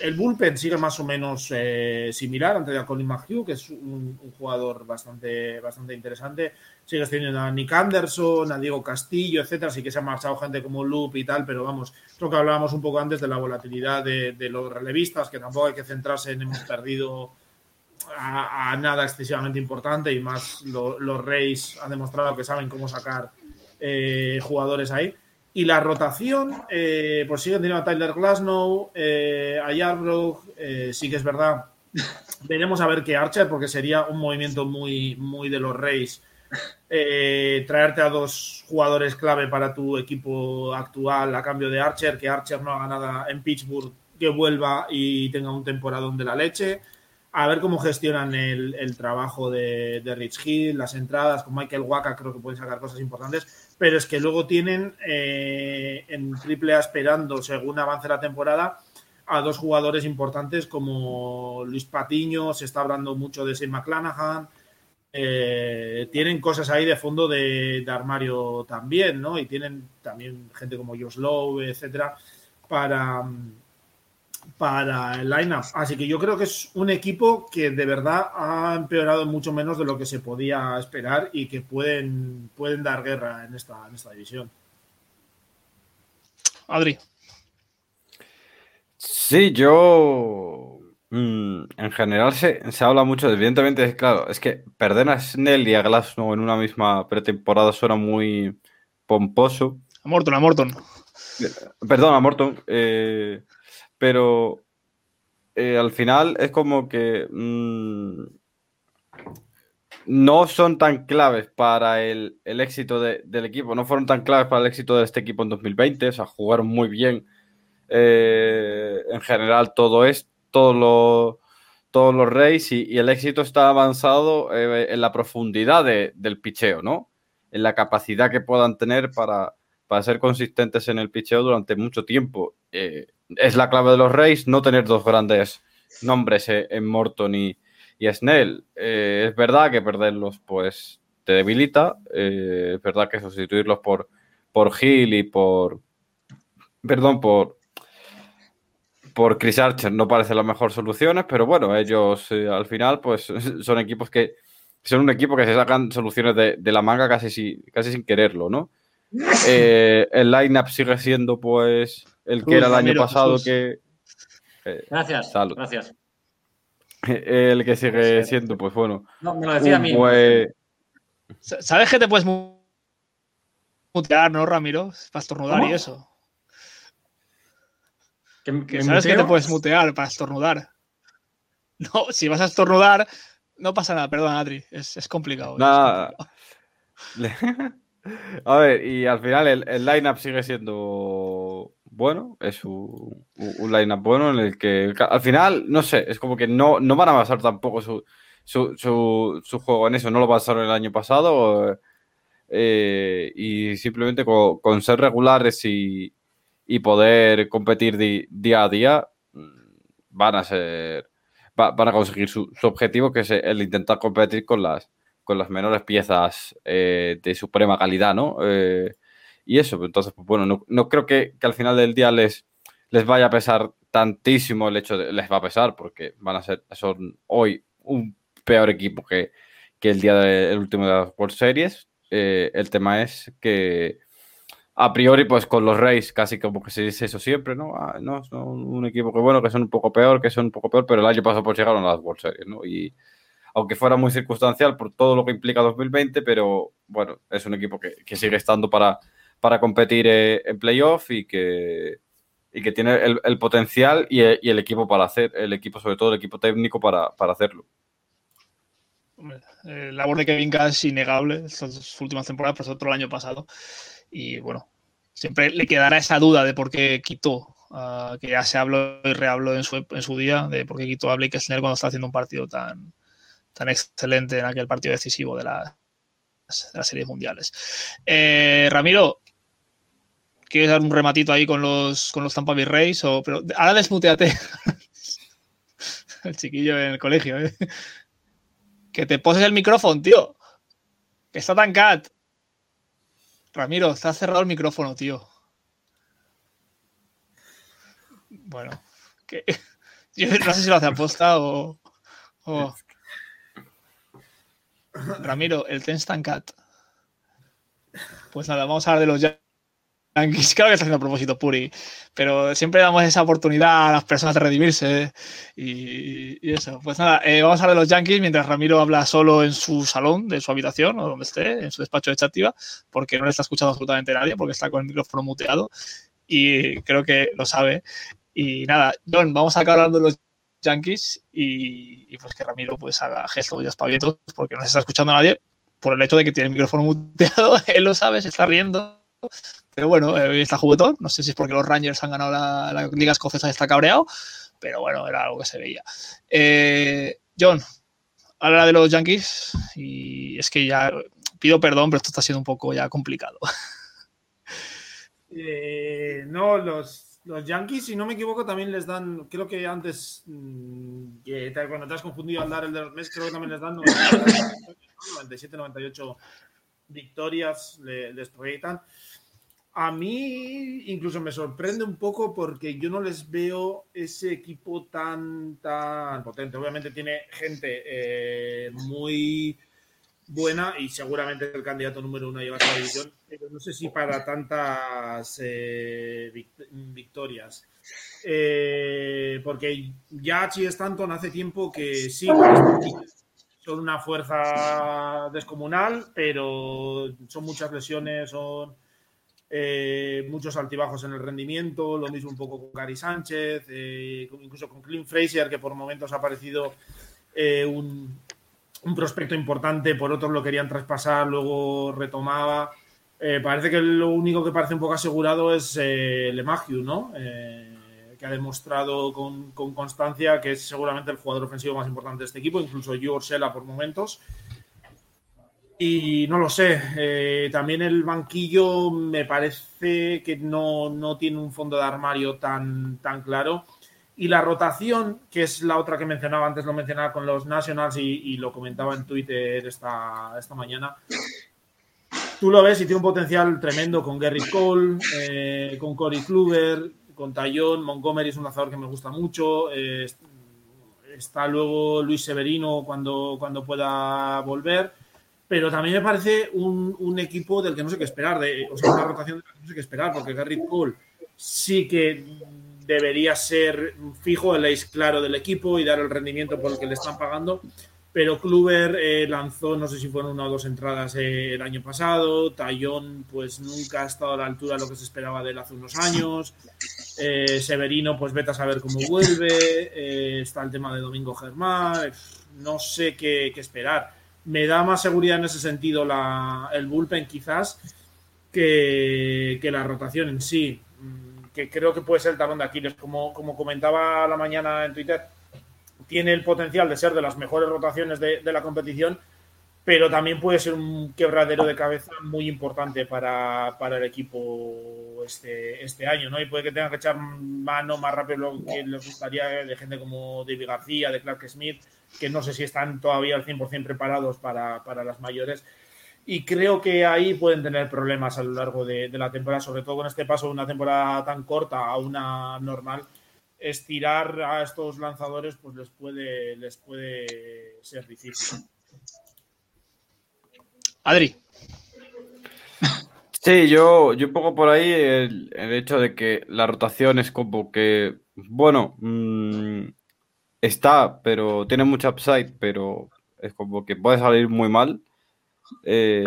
el bullpen sigue más o menos eh, similar ante a Colin McHugh, que es un, jugador bastante, bastante interesante. Sigues teniendo a Nick Anderson, a Diego Castillo, etcétera. Sí que se ha marchado gente como Loop y tal, pero vamos, creo que hablábamos un poco antes de la volatilidad de, los relevistas, que tampoco hay que centrarse en hemos perdido a, nada excesivamente importante y más los Reyes han demostrado que saben cómo sacar eh, jugadores ahí. Y la rotación, eh, pues siguen teniendo a Tyler Glasnow, eh, a Yarbrough, eh, sí que es verdad. Veremos a ver qué Archer, porque sería un movimiento muy, muy de los Reyes. traerte a dos jugadores clave para tu equipo actual a cambio de Archer, que Archer no haga nada en Pittsburgh, que vuelva y tenga un temporadón de la leche. A ver cómo gestionan el, trabajo de, de, Rich Hill, las entradas, con Michael Waka creo que pueden sacar cosas importantes pero es que luego tienen eh, en triple esperando, según avance la temporada, a dos jugadores importantes como Luis Patiño, se está hablando mucho de Shane McClanahan, eh, tienen cosas ahí de fondo de, armario también, ¿no? Y tienen también gente como Josh Lowe, etcétera, para, para el lineup. Así que yo creo que es un equipo que de verdad ha empeorado mucho menos de lo que se podía esperar y que pueden, pueden dar guerra en esta, en esta división. Adri. Sí, yo. Mm, en general se, habla mucho, evidentemente, claro, es que perder a Snell y a Glasnow en una misma pretemporada suena muy pomposo. A Morton, a Morton. Perdón, a Morton. Eh, pero eh, al final es como que mm, no son tan claves para el, éxito del equipo, no fueron tan claves para el éxito de este equipo en 2020, o sea, jugaron muy bien eh, en general todo es, todos los Reyes y, el éxito está avanzado eh, en la profundidad del picheo, ¿no? En la capacidad que puedan tener para, para ser consistentes en el picheo durante mucho tiempo es la clave de los Reyes no tener dos grandes nombres eh, en Morton y, y Snell. Eh, es verdad que perderlos pues te debilita, eh, es verdad que sustituirlos por, por Hill y por... Perdón, por, por Chris Archer no parece las mejores soluciones, pero bueno, ellos al final pues son equipos que son un equipo que se sacan soluciones de, la manga casi, casi sin quererlo, ¿no? el lineup sigue siendo pues el que era el año pasado que... Eh, gracias, gracias. El que sigue siendo, pues bueno. No, me lo decía a mí. ¿Sabes que te puedes mutear, no, Ramiro? Para estornudar y eso. ¿Sabes que te puedes mutear para estornudar? No, si vas a estornudar, no pasa nada, perdón, Adri, es, complicado. Nada. a ver, y al final el, el line-up sigue siendo bueno, es un, un line-up bueno en el que al final, no sé, es como que no, no van a basar tampoco su, su, juego en eso, no lo basaron el año pasado eh, y simplemente con, ser regulares y, poder competir día a día mm, van a ser van a conseguir su, objetivo que es el intentar competir con las con las menores piezas eh, de suprema calidad, ¿no? Eh, y eso, entonces, pues bueno, no, creo que, al final del día les, les vaya a pesar tantísimo el hecho de, les va a pesar, porque van a ser, son hoy un peor equipo que, el día del último de las World Series. Eh, el tema es que a priori, pues con los Rays casi como que se dice eso siempre, ¿no? Ah, no, son un equipo que bueno, que son un poco peor, que son un poco peor, pero el año pasado pues llegaron a las World Series, ¿no? Y aunque fuera muy circunstancial por todo lo que implica 2020, pero bueno, es un equipo que sigue estando para, para competir eh, en playoff y que, y que tiene el, potencial y el, equipo para hacer, el equipo, sobre todo el equipo técnico para, hacerlo. La labor de Kevin Cash es innegable, estas últimas temporadas, por otro el año pasado. Y bueno, siempre le quedará esa duda de por qué quitó, ah, que ya se habló y rehabló en su, en su día, de por qué quitó a Blake Snell cuando está haciendo un partido tan, tan excelente en aquel partido decisivo de, las series mundiales. Eh, Ramiro, ¿Quieres dar un rematito ahí con los, con los Tampa Bay Rays? O, pero ahora desmuteate. el chiquillo en el colegio, ¿eh? Que te poses el micrófono, tío. Que está tan cat. Ramiro, está cerrado el micrófono, tío. Bueno, Yo no sé si lo hace aposta o. Ramiro, el Ten Cat. Pues nada, vamos a hablar de los Yankees. Claro que está haciendo a propósito Puri, pero siempre damos esa oportunidad a las personas de redimirse y, eso. Pues nada, eh, vamos a hablar de los Yankees mientras Ramiro habla solo en su salón, de su habitación o donde esté, en su despacho de chativa, porque no le está escuchando absolutamente nadie, porque está con el micrófono muteado y creo que lo sabe. Y nada, John, vamos a acabar hablando de los Yankees y, pues que Ramiro pues haga gestos y espavientos porque no se está escuchando a nadie por el hecho de que tiene el micrófono muteado, él lo sabe, se está riendo. Pero bueno, hoy está juguetón. No sé si es porque los Rangers han ganado la, Liga Escocesa y está cabreado, pero bueno, era algo que se veía. Eh, John, habla de los Yankees y es que ya pido perdón, pero esto está siendo un poco ya complicado. Eh, no, los, Yankees, si no me equivoco, también les dan, creo que antes, mm, que cuando te has confundido al dar el de los meses, creo que también les dan 97, 98 victorias, les proyectan. A mí incluso me sorprende un poco porque yo no les veo ese equipo tan, tan potente. Obviamente tiene gente eh, muy buena y seguramente el candidato número uno a llevar la división, pero no sé si para tantas eh, victorias. Eh, porque ya Chi Stanton hace tiempo que sí, son una fuerza descomunal, pero son muchas lesiones, son eh, muchos altibajos en el rendimiento, lo mismo un poco con Gary Sánchez, incluso con Clint Frazier, que por momentos ha parecido un, un prospecto importante, por otros lo querían traspasar, luego retomaba. Eh, parece que lo único que parece un poco asegurado es eh, Lemagiu, ¿no? Eh, que ha demostrado con, constancia que es seguramente el jugador ofensivo más importante de este equipo, incluso George por momentos. Y no lo sé, eh, también el banquillo me parece que no, no, tiene un fondo de armario tan, tan claro. Y la rotación, que es la otra que mencionaba antes, lo mencionaba con los Nationals y, lo comentaba en Twitter esta, esta mañana. Tú lo ves y tiene un potencial tremendo con Gary Cole, eh, con Corey Kluber, con Tayón. Montgomery es un lanzador que me gusta mucho. Eh, está luego Luis Severino cuando, cuando pueda volver. Pero también me parece un, un, equipo del que no sé qué esperar. De, o sea, una rotación del que no sé qué esperar, porque Gary Cole sí que debería ser fijo, el ace claro del equipo y dar el rendimiento por el que le están pagando. Pero Kluber eh, lanzó, no sé si fueron una o dos entradas eh, el año pasado. Tallón, pues nunca ha estado a la altura de lo que se esperaba de él hace unos años. Eh, Severino, pues vete a saber cómo vuelve. está el tema de Domingo Germán. No sé qué, esperar. Me da más seguridad en ese sentido la, el bullpen, quizás, que, que la rotación en sí que creo que puede ser el talón de Aquiles. Como, como comentaba la mañana en Twitter, tiene el potencial de ser de las mejores rotaciones de, la competición, pero también puede ser un quebradero de cabeza muy importante para, el equipo este, este año, ¿no? Y puede que tenga que echar mano más rápido lo que les gustaría de gente como David García, de Clark Smith, que no sé si están todavía al 100% preparados para, para las mayores y creo que ahí pueden tener problemas a lo largo de, la temporada, sobre todo con este paso de una temporada tan corta a una normal. Estirar a estos lanzadores pues les puede, les puede ser difícil. Adri. Sí, yo, yo pongo por ahí el, hecho de que la rotación es como que, bueno, mm, está, pero tiene mucho upside, pero es como que puede salir muy mal. Eh,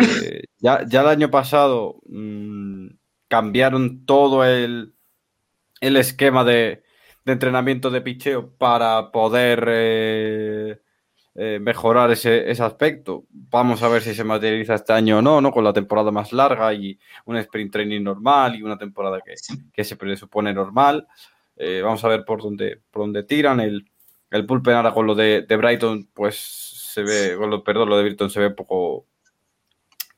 ya, el año pasado mm, cambiaron todo el, el esquema de, entrenamiento de picheo para poder eh, eh, mejorar ese, aspecto. Vamos a ver si se materializa este año o no, ¿no? Con la temporada más larga y un sprint training normal y una temporada que, que se presupone normal. vamos a ver por dónde, por dónde tiran. El, el pulpen ahora con lo de, Brighton, pues se ve, con lo, perdón, lo de Brighton se ve poco,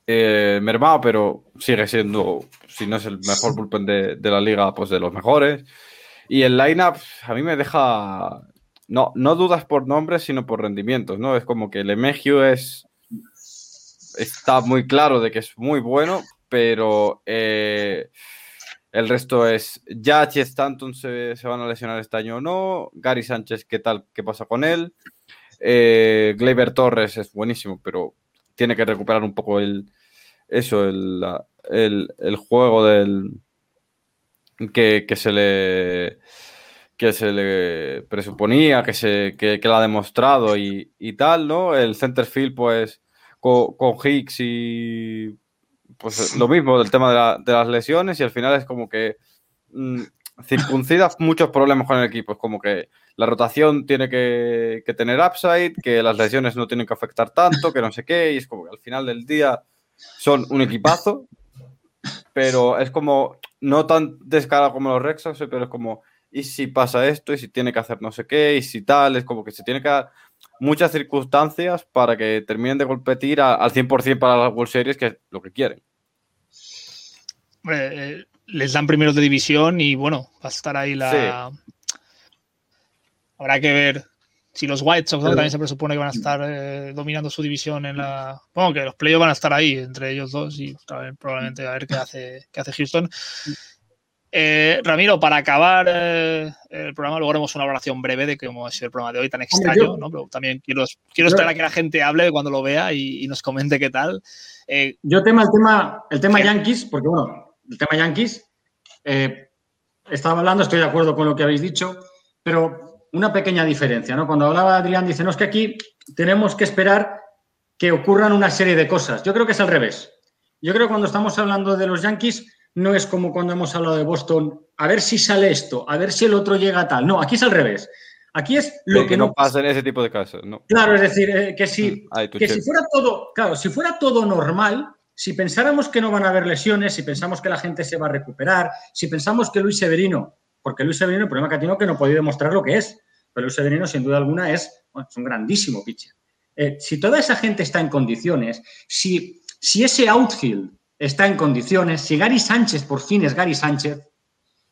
eh, mermado, pero sigue siendo, si no es el mejor bullpen de, la liga, pues de los mejores. Y el lineup a mí me deja, no, no dudas por nombres, sino por rendimientos, ¿no? Es como que el Emegio es, está muy claro de que es muy bueno, pero eh, El resto es Yach y Stanton se, van a lesionar este año o no. Gary Sánchez, ¿qué tal? ¿Qué pasa con él? Eh, Torres es buenísimo, pero tiene que recuperar un poco el eso, el, el, juego del que, se le que se le presuponía, que se que, que lo ha demostrado y, tal, ¿no? El centerfield, pues, con, con Hicks y pues lo mismo del tema de, las lesiones y al final es como que mm, circuncida muchos problemas con el equipo. Es como que la rotación tiene que, tener upside, que las lesiones no tienen que afectar tanto, que no sé qué, y es como que al final del día son un equipazo, pero es como no tan descarado como los Rex pero es como, ¿y si pasa esto? ¿Y si tiene que hacer no sé qué? ¿Y si tal? Es como que se tiene que dar muchas circunstancias para que terminen de competir al 100% para las World Series, que es lo que quieren. Eh, les dan primeros de división y bueno, va a estar ahí la. Habrá que ver si los White Sox también se presupone que van a estar eh, dominando su división en la. Bueno, que los playoffs van a estar ahí entre ellos dos y probablemente a ver qué hace, qué hace Houston. Eh, Ramiro, para acabar el programa, luego haremos una valoración breve de cómo ha sido el programa de hoy tan extraño, ¿no? Pero también quiero, quiero esperar a que la gente hable cuando lo vea y, nos comente qué tal. yo tema el tema, el tema Yankees, porque bueno, el tema Yankees, eh, estaba hablando, estoy de acuerdo con lo que habéis dicho, pero una pequeña diferencia, ¿no? Cuando hablaba Adrián, dice, no, es que aquí tenemos que esperar que ocurran una serie de cosas. Yo creo que es al revés. Yo creo que cuando estamos hablando de los Yankees, no es como cuando hemos hablado de Boston, a ver si sale esto, a ver si el otro llega a tal. No, aquí es al revés. Aquí es lo que, no, pasa en ese tipo de casos. No. Claro, es decir, eh, que, si, mm, que si fuera todo, claro, si fuera todo normal, si pensáramos que no van a haber lesiones, si pensamos que la gente se va a recuperar, si pensamos que Luis Severino, porque Luis Severino, el problema que tiene es que no puede demostrar lo que es, pero Luis Severino, sin duda alguna, es, un grandísimo pitcher. Eh, si toda esa gente está en condiciones, si, si ese outfield está en condiciones, si Gary Sánchez por fin es Gary Sánchez,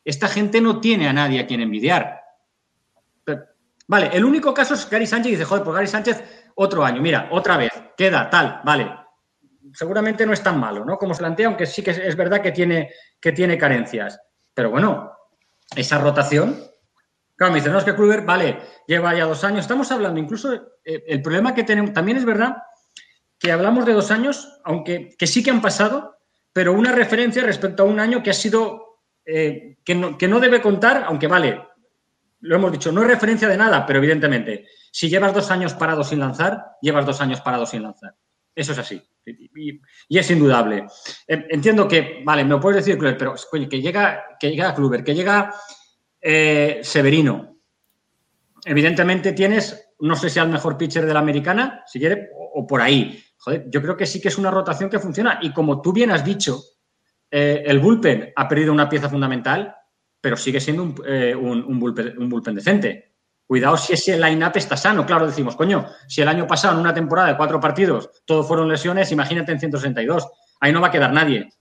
esta gente no tiene a nadie a quien envidiar. vale, el único caso es Gary Sánchez y dice, joder, pues Gary Sánchez otro año, mira, otra vez, queda tal, vale, seguramente no es tan malo, ¿no? Como se plantea, aunque sí que es verdad que tiene, que tiene carencias. Pero bueno, esa rotación. Claro, me dicen, no, es que Kluber, vale, lleva ya dos años. Estamos hablando incluso, eh, el problema que tenemos, también es verdad que hablamos de dos años, aunque que sí que han pasado, pero una referencia respecto a un año que ha sido, eh, que, no, que no debe contar, aunque vale, lo hemos dicho, no es referencia de nada, pero evidentemente, si llevas dos años parado sin lanzar, llevas dos años parado sin lanzar. Eso es así. Y, es indudable. Entiendo que, vale, me puedes decir, Kluber, pero que llega, que llega Kluber, que llega eh, Severino. Evidentemente tienes, no sé si al mejor pitcher de la americana, si quiere, o, por ahí. Joder, yo creo que sí que es una rotación que funciona. Y como tú bien has dicho, eh, el bullpen ha perdido una pieza fundamental, pero sigue siendo un, eh, un bullpen decente. Cuidado si ese line-up está sano. Claro, decimos, coño, si el año pasado en una temporada de cuatro partidos todos fueron lesiones, imagínate en 162. Ahí no va a quedar nadie.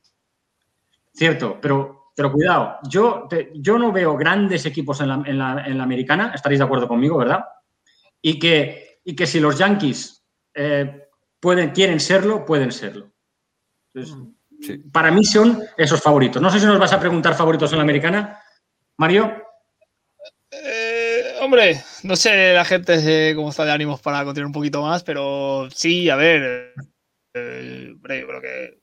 Cierto, pero, pero cuidado. Yo, yo no veo grandes equipos en la, americana, estaréis de acuerdo conmigo, ¿verdad? Y que, y que si los Yankees eh, pueden, quieren serlo, pueden serlo. Para mí son esos favoritos. No sé si nos vas a preguntar favoritos en la americana, Mario. Hombre, no sé la gente cómo está de ánimos para continuar un poquito más, pero sí, a ver, eh, yo creo que,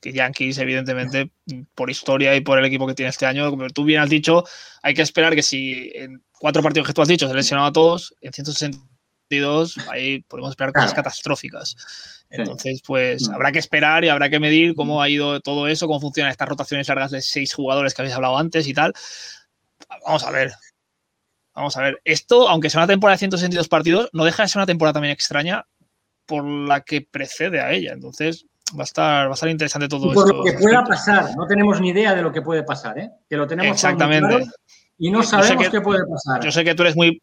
que, Yankees, evidentemente, por historia y por el equipo que tiene este año, como tú bien has dicho, hay que esperar que si en cuatro partidos que tú has dicho se lesionado a todos, en 162, ahí podemos esperar cosas catastróficas. Entonces, pues mm. habrá que esperar y habrá que medir cómo ha ido todo eso, cómo funcionan estas rotaciones largas de seis jugadores que habéis hablado antes y tal. Vamos a ver, Vamos a ver, esto, aunque sea una temporada de 162 partidos, no deja de ser una temporada también extraña por la que precede a ella. Entonces, va a estar, va a estar interesante todo esto. Por lo que pueda pasar, no tenemos ni idea de lo que puede pasar, ¿eh? Que lo tenemos Exactamente. y no sabemos qué puede pasar. Yo sé que tú eres muy.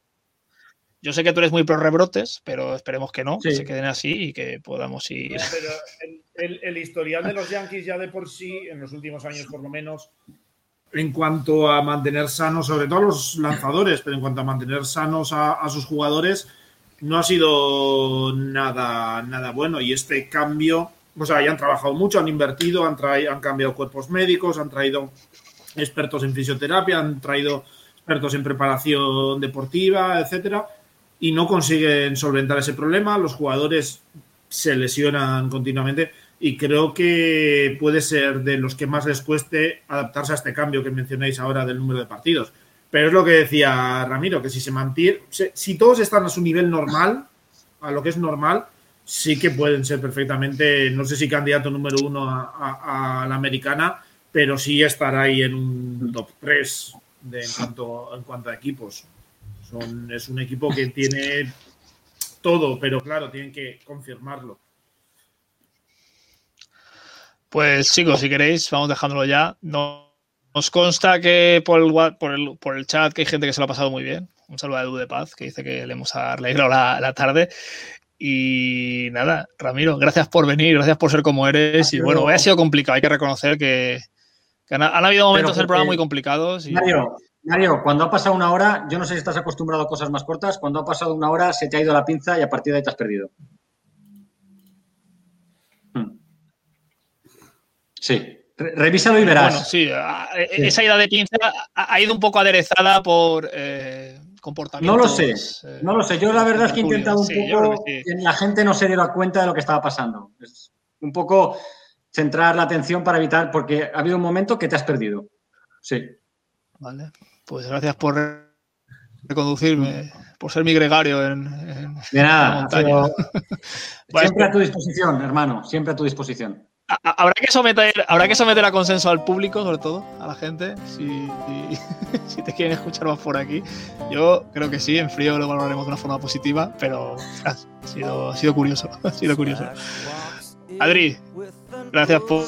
Yo sé que tú eres muy pro rebrotes, pero esperemos que no, que se queden así y que podamos ir. pero el historial de los Yankees ya de por sí, en los últimos años por lo menos, en cuanto a mantener sanos, sobre todo a los lanzadores, pero en cuanto a mantener sanos a, sus jugadores, no ha sido nada, nada bueno. Y este cambio, o sea, ya han trabajado mucho, han invertido, han, han cambiado cuerpos médicos, han traído expertos en fisioterapia, han traído expertos en preparación deportiva, etcétera, y no consiguen solventar ese problema. Los jugadores se lesionan continuamente y creo que puede ser de los que más les cueste adaptarse a este cambio que mencionáis ahora del número de partidos. Pero es lo que decía Ramiro, que si se mantiene, si todos están a su nivel normal, a lo que es normal, sí que pueden ser perfectamente, no sé si candidato número uno a, la americana, pero sí estar ahí en un top 3 de, en, cuanto, en cuanto a equipos. Son, es un equipo que tiene todo, pero claro, tienen que confirmarlo. Pues chicos, si queréis, vamos dejándolo ya. Nos consta que por el, por, el, por el chat que hay gente que se lo ha pasado muy bien. Un saludo a Edu de Paz, que dice que le hemos alegrado la, la tarde. Y nada, Ramiro, gracias por venir, gracias por ser como eres. y bueno, hoy ha sido complicado, hay que reconocer que, han, habido momentos del programa muy complicados. Mario, Mario, cuando ha pasado una hora, yo no sé si estás acostumbrado a cosas más cortas, cuando ha pasado una hora se te ha ido la pinza y a partir de ahí te has perdido. Sí, revísalo y verás. Bueno, sí, esa ida de pinza ha ido un poco aderezada por... Eh, no lo sé, eh, no lo sé. Yo la verdad es que he intentado un poco que la gente no se diera cuenta de lo que estaba pasando. Es un poco centrar la atención para evitar, porque ha habido un momento que te has perdido. Sí. Vale, pues gracias por reconducirme, por ser mi gregario en, de nada, siempre a tu disposición, hermano, siempre a tu disposición. Habrá que, someter, habrá que someter a consenso al público, sobre todo, a la gente, si, si, te quieren escuchar más por aquí. Yo creo que sí, en frío lo valoraremos de una forma positiva, pero ha, sido, ha sido curioso, ha sido curioso. Adri, gracias por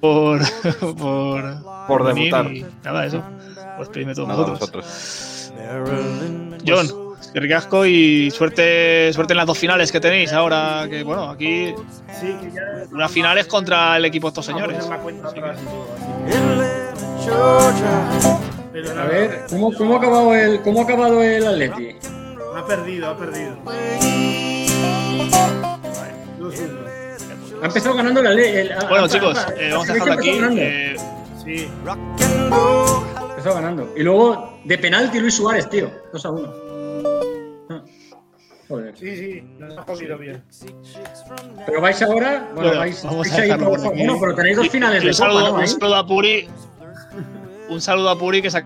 por por, por debutar. Y nada, eso. Pues todos nosotros. John, ricasco y suerte, suerte en las dos finales que tenéis ahora. Que bueno, aquí una final es contra el equipo de estos señores. A ver, ¿cómo, cómo, ha acabado el, ¿cómo ha acabado el Atleti? Ha perdido, ha perdido. Ha empezado ganando la ley. Bueno, chicos, eh, vamos a dejarlo aquí. Eh, sí. Ha empezado ganando. Y luego de penalti Luis Suárez, tío. 2 a 1. Sí, sí, nos ha cogido bien. Pero vais ahora, bueno, vais, vamos a ir por bueno, pero tenéis dos finales de un saludo, Un saludo a Puri. Un saludo a Puri que se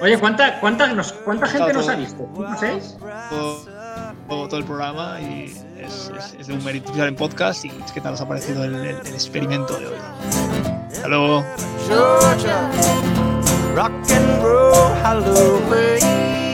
Oye, ¿cuánta, cuánta, nos, cuánta gente nos ha visto? ¿No seis? Todo, todo, el programa y es, es, es, de un mérito en podcast y es que tal os ha parecido el, el, el experimento de hoy. Hasta luego. Georgia, rock and roll, Halloween.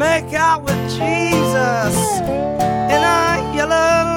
make out with Jesus. In a yellow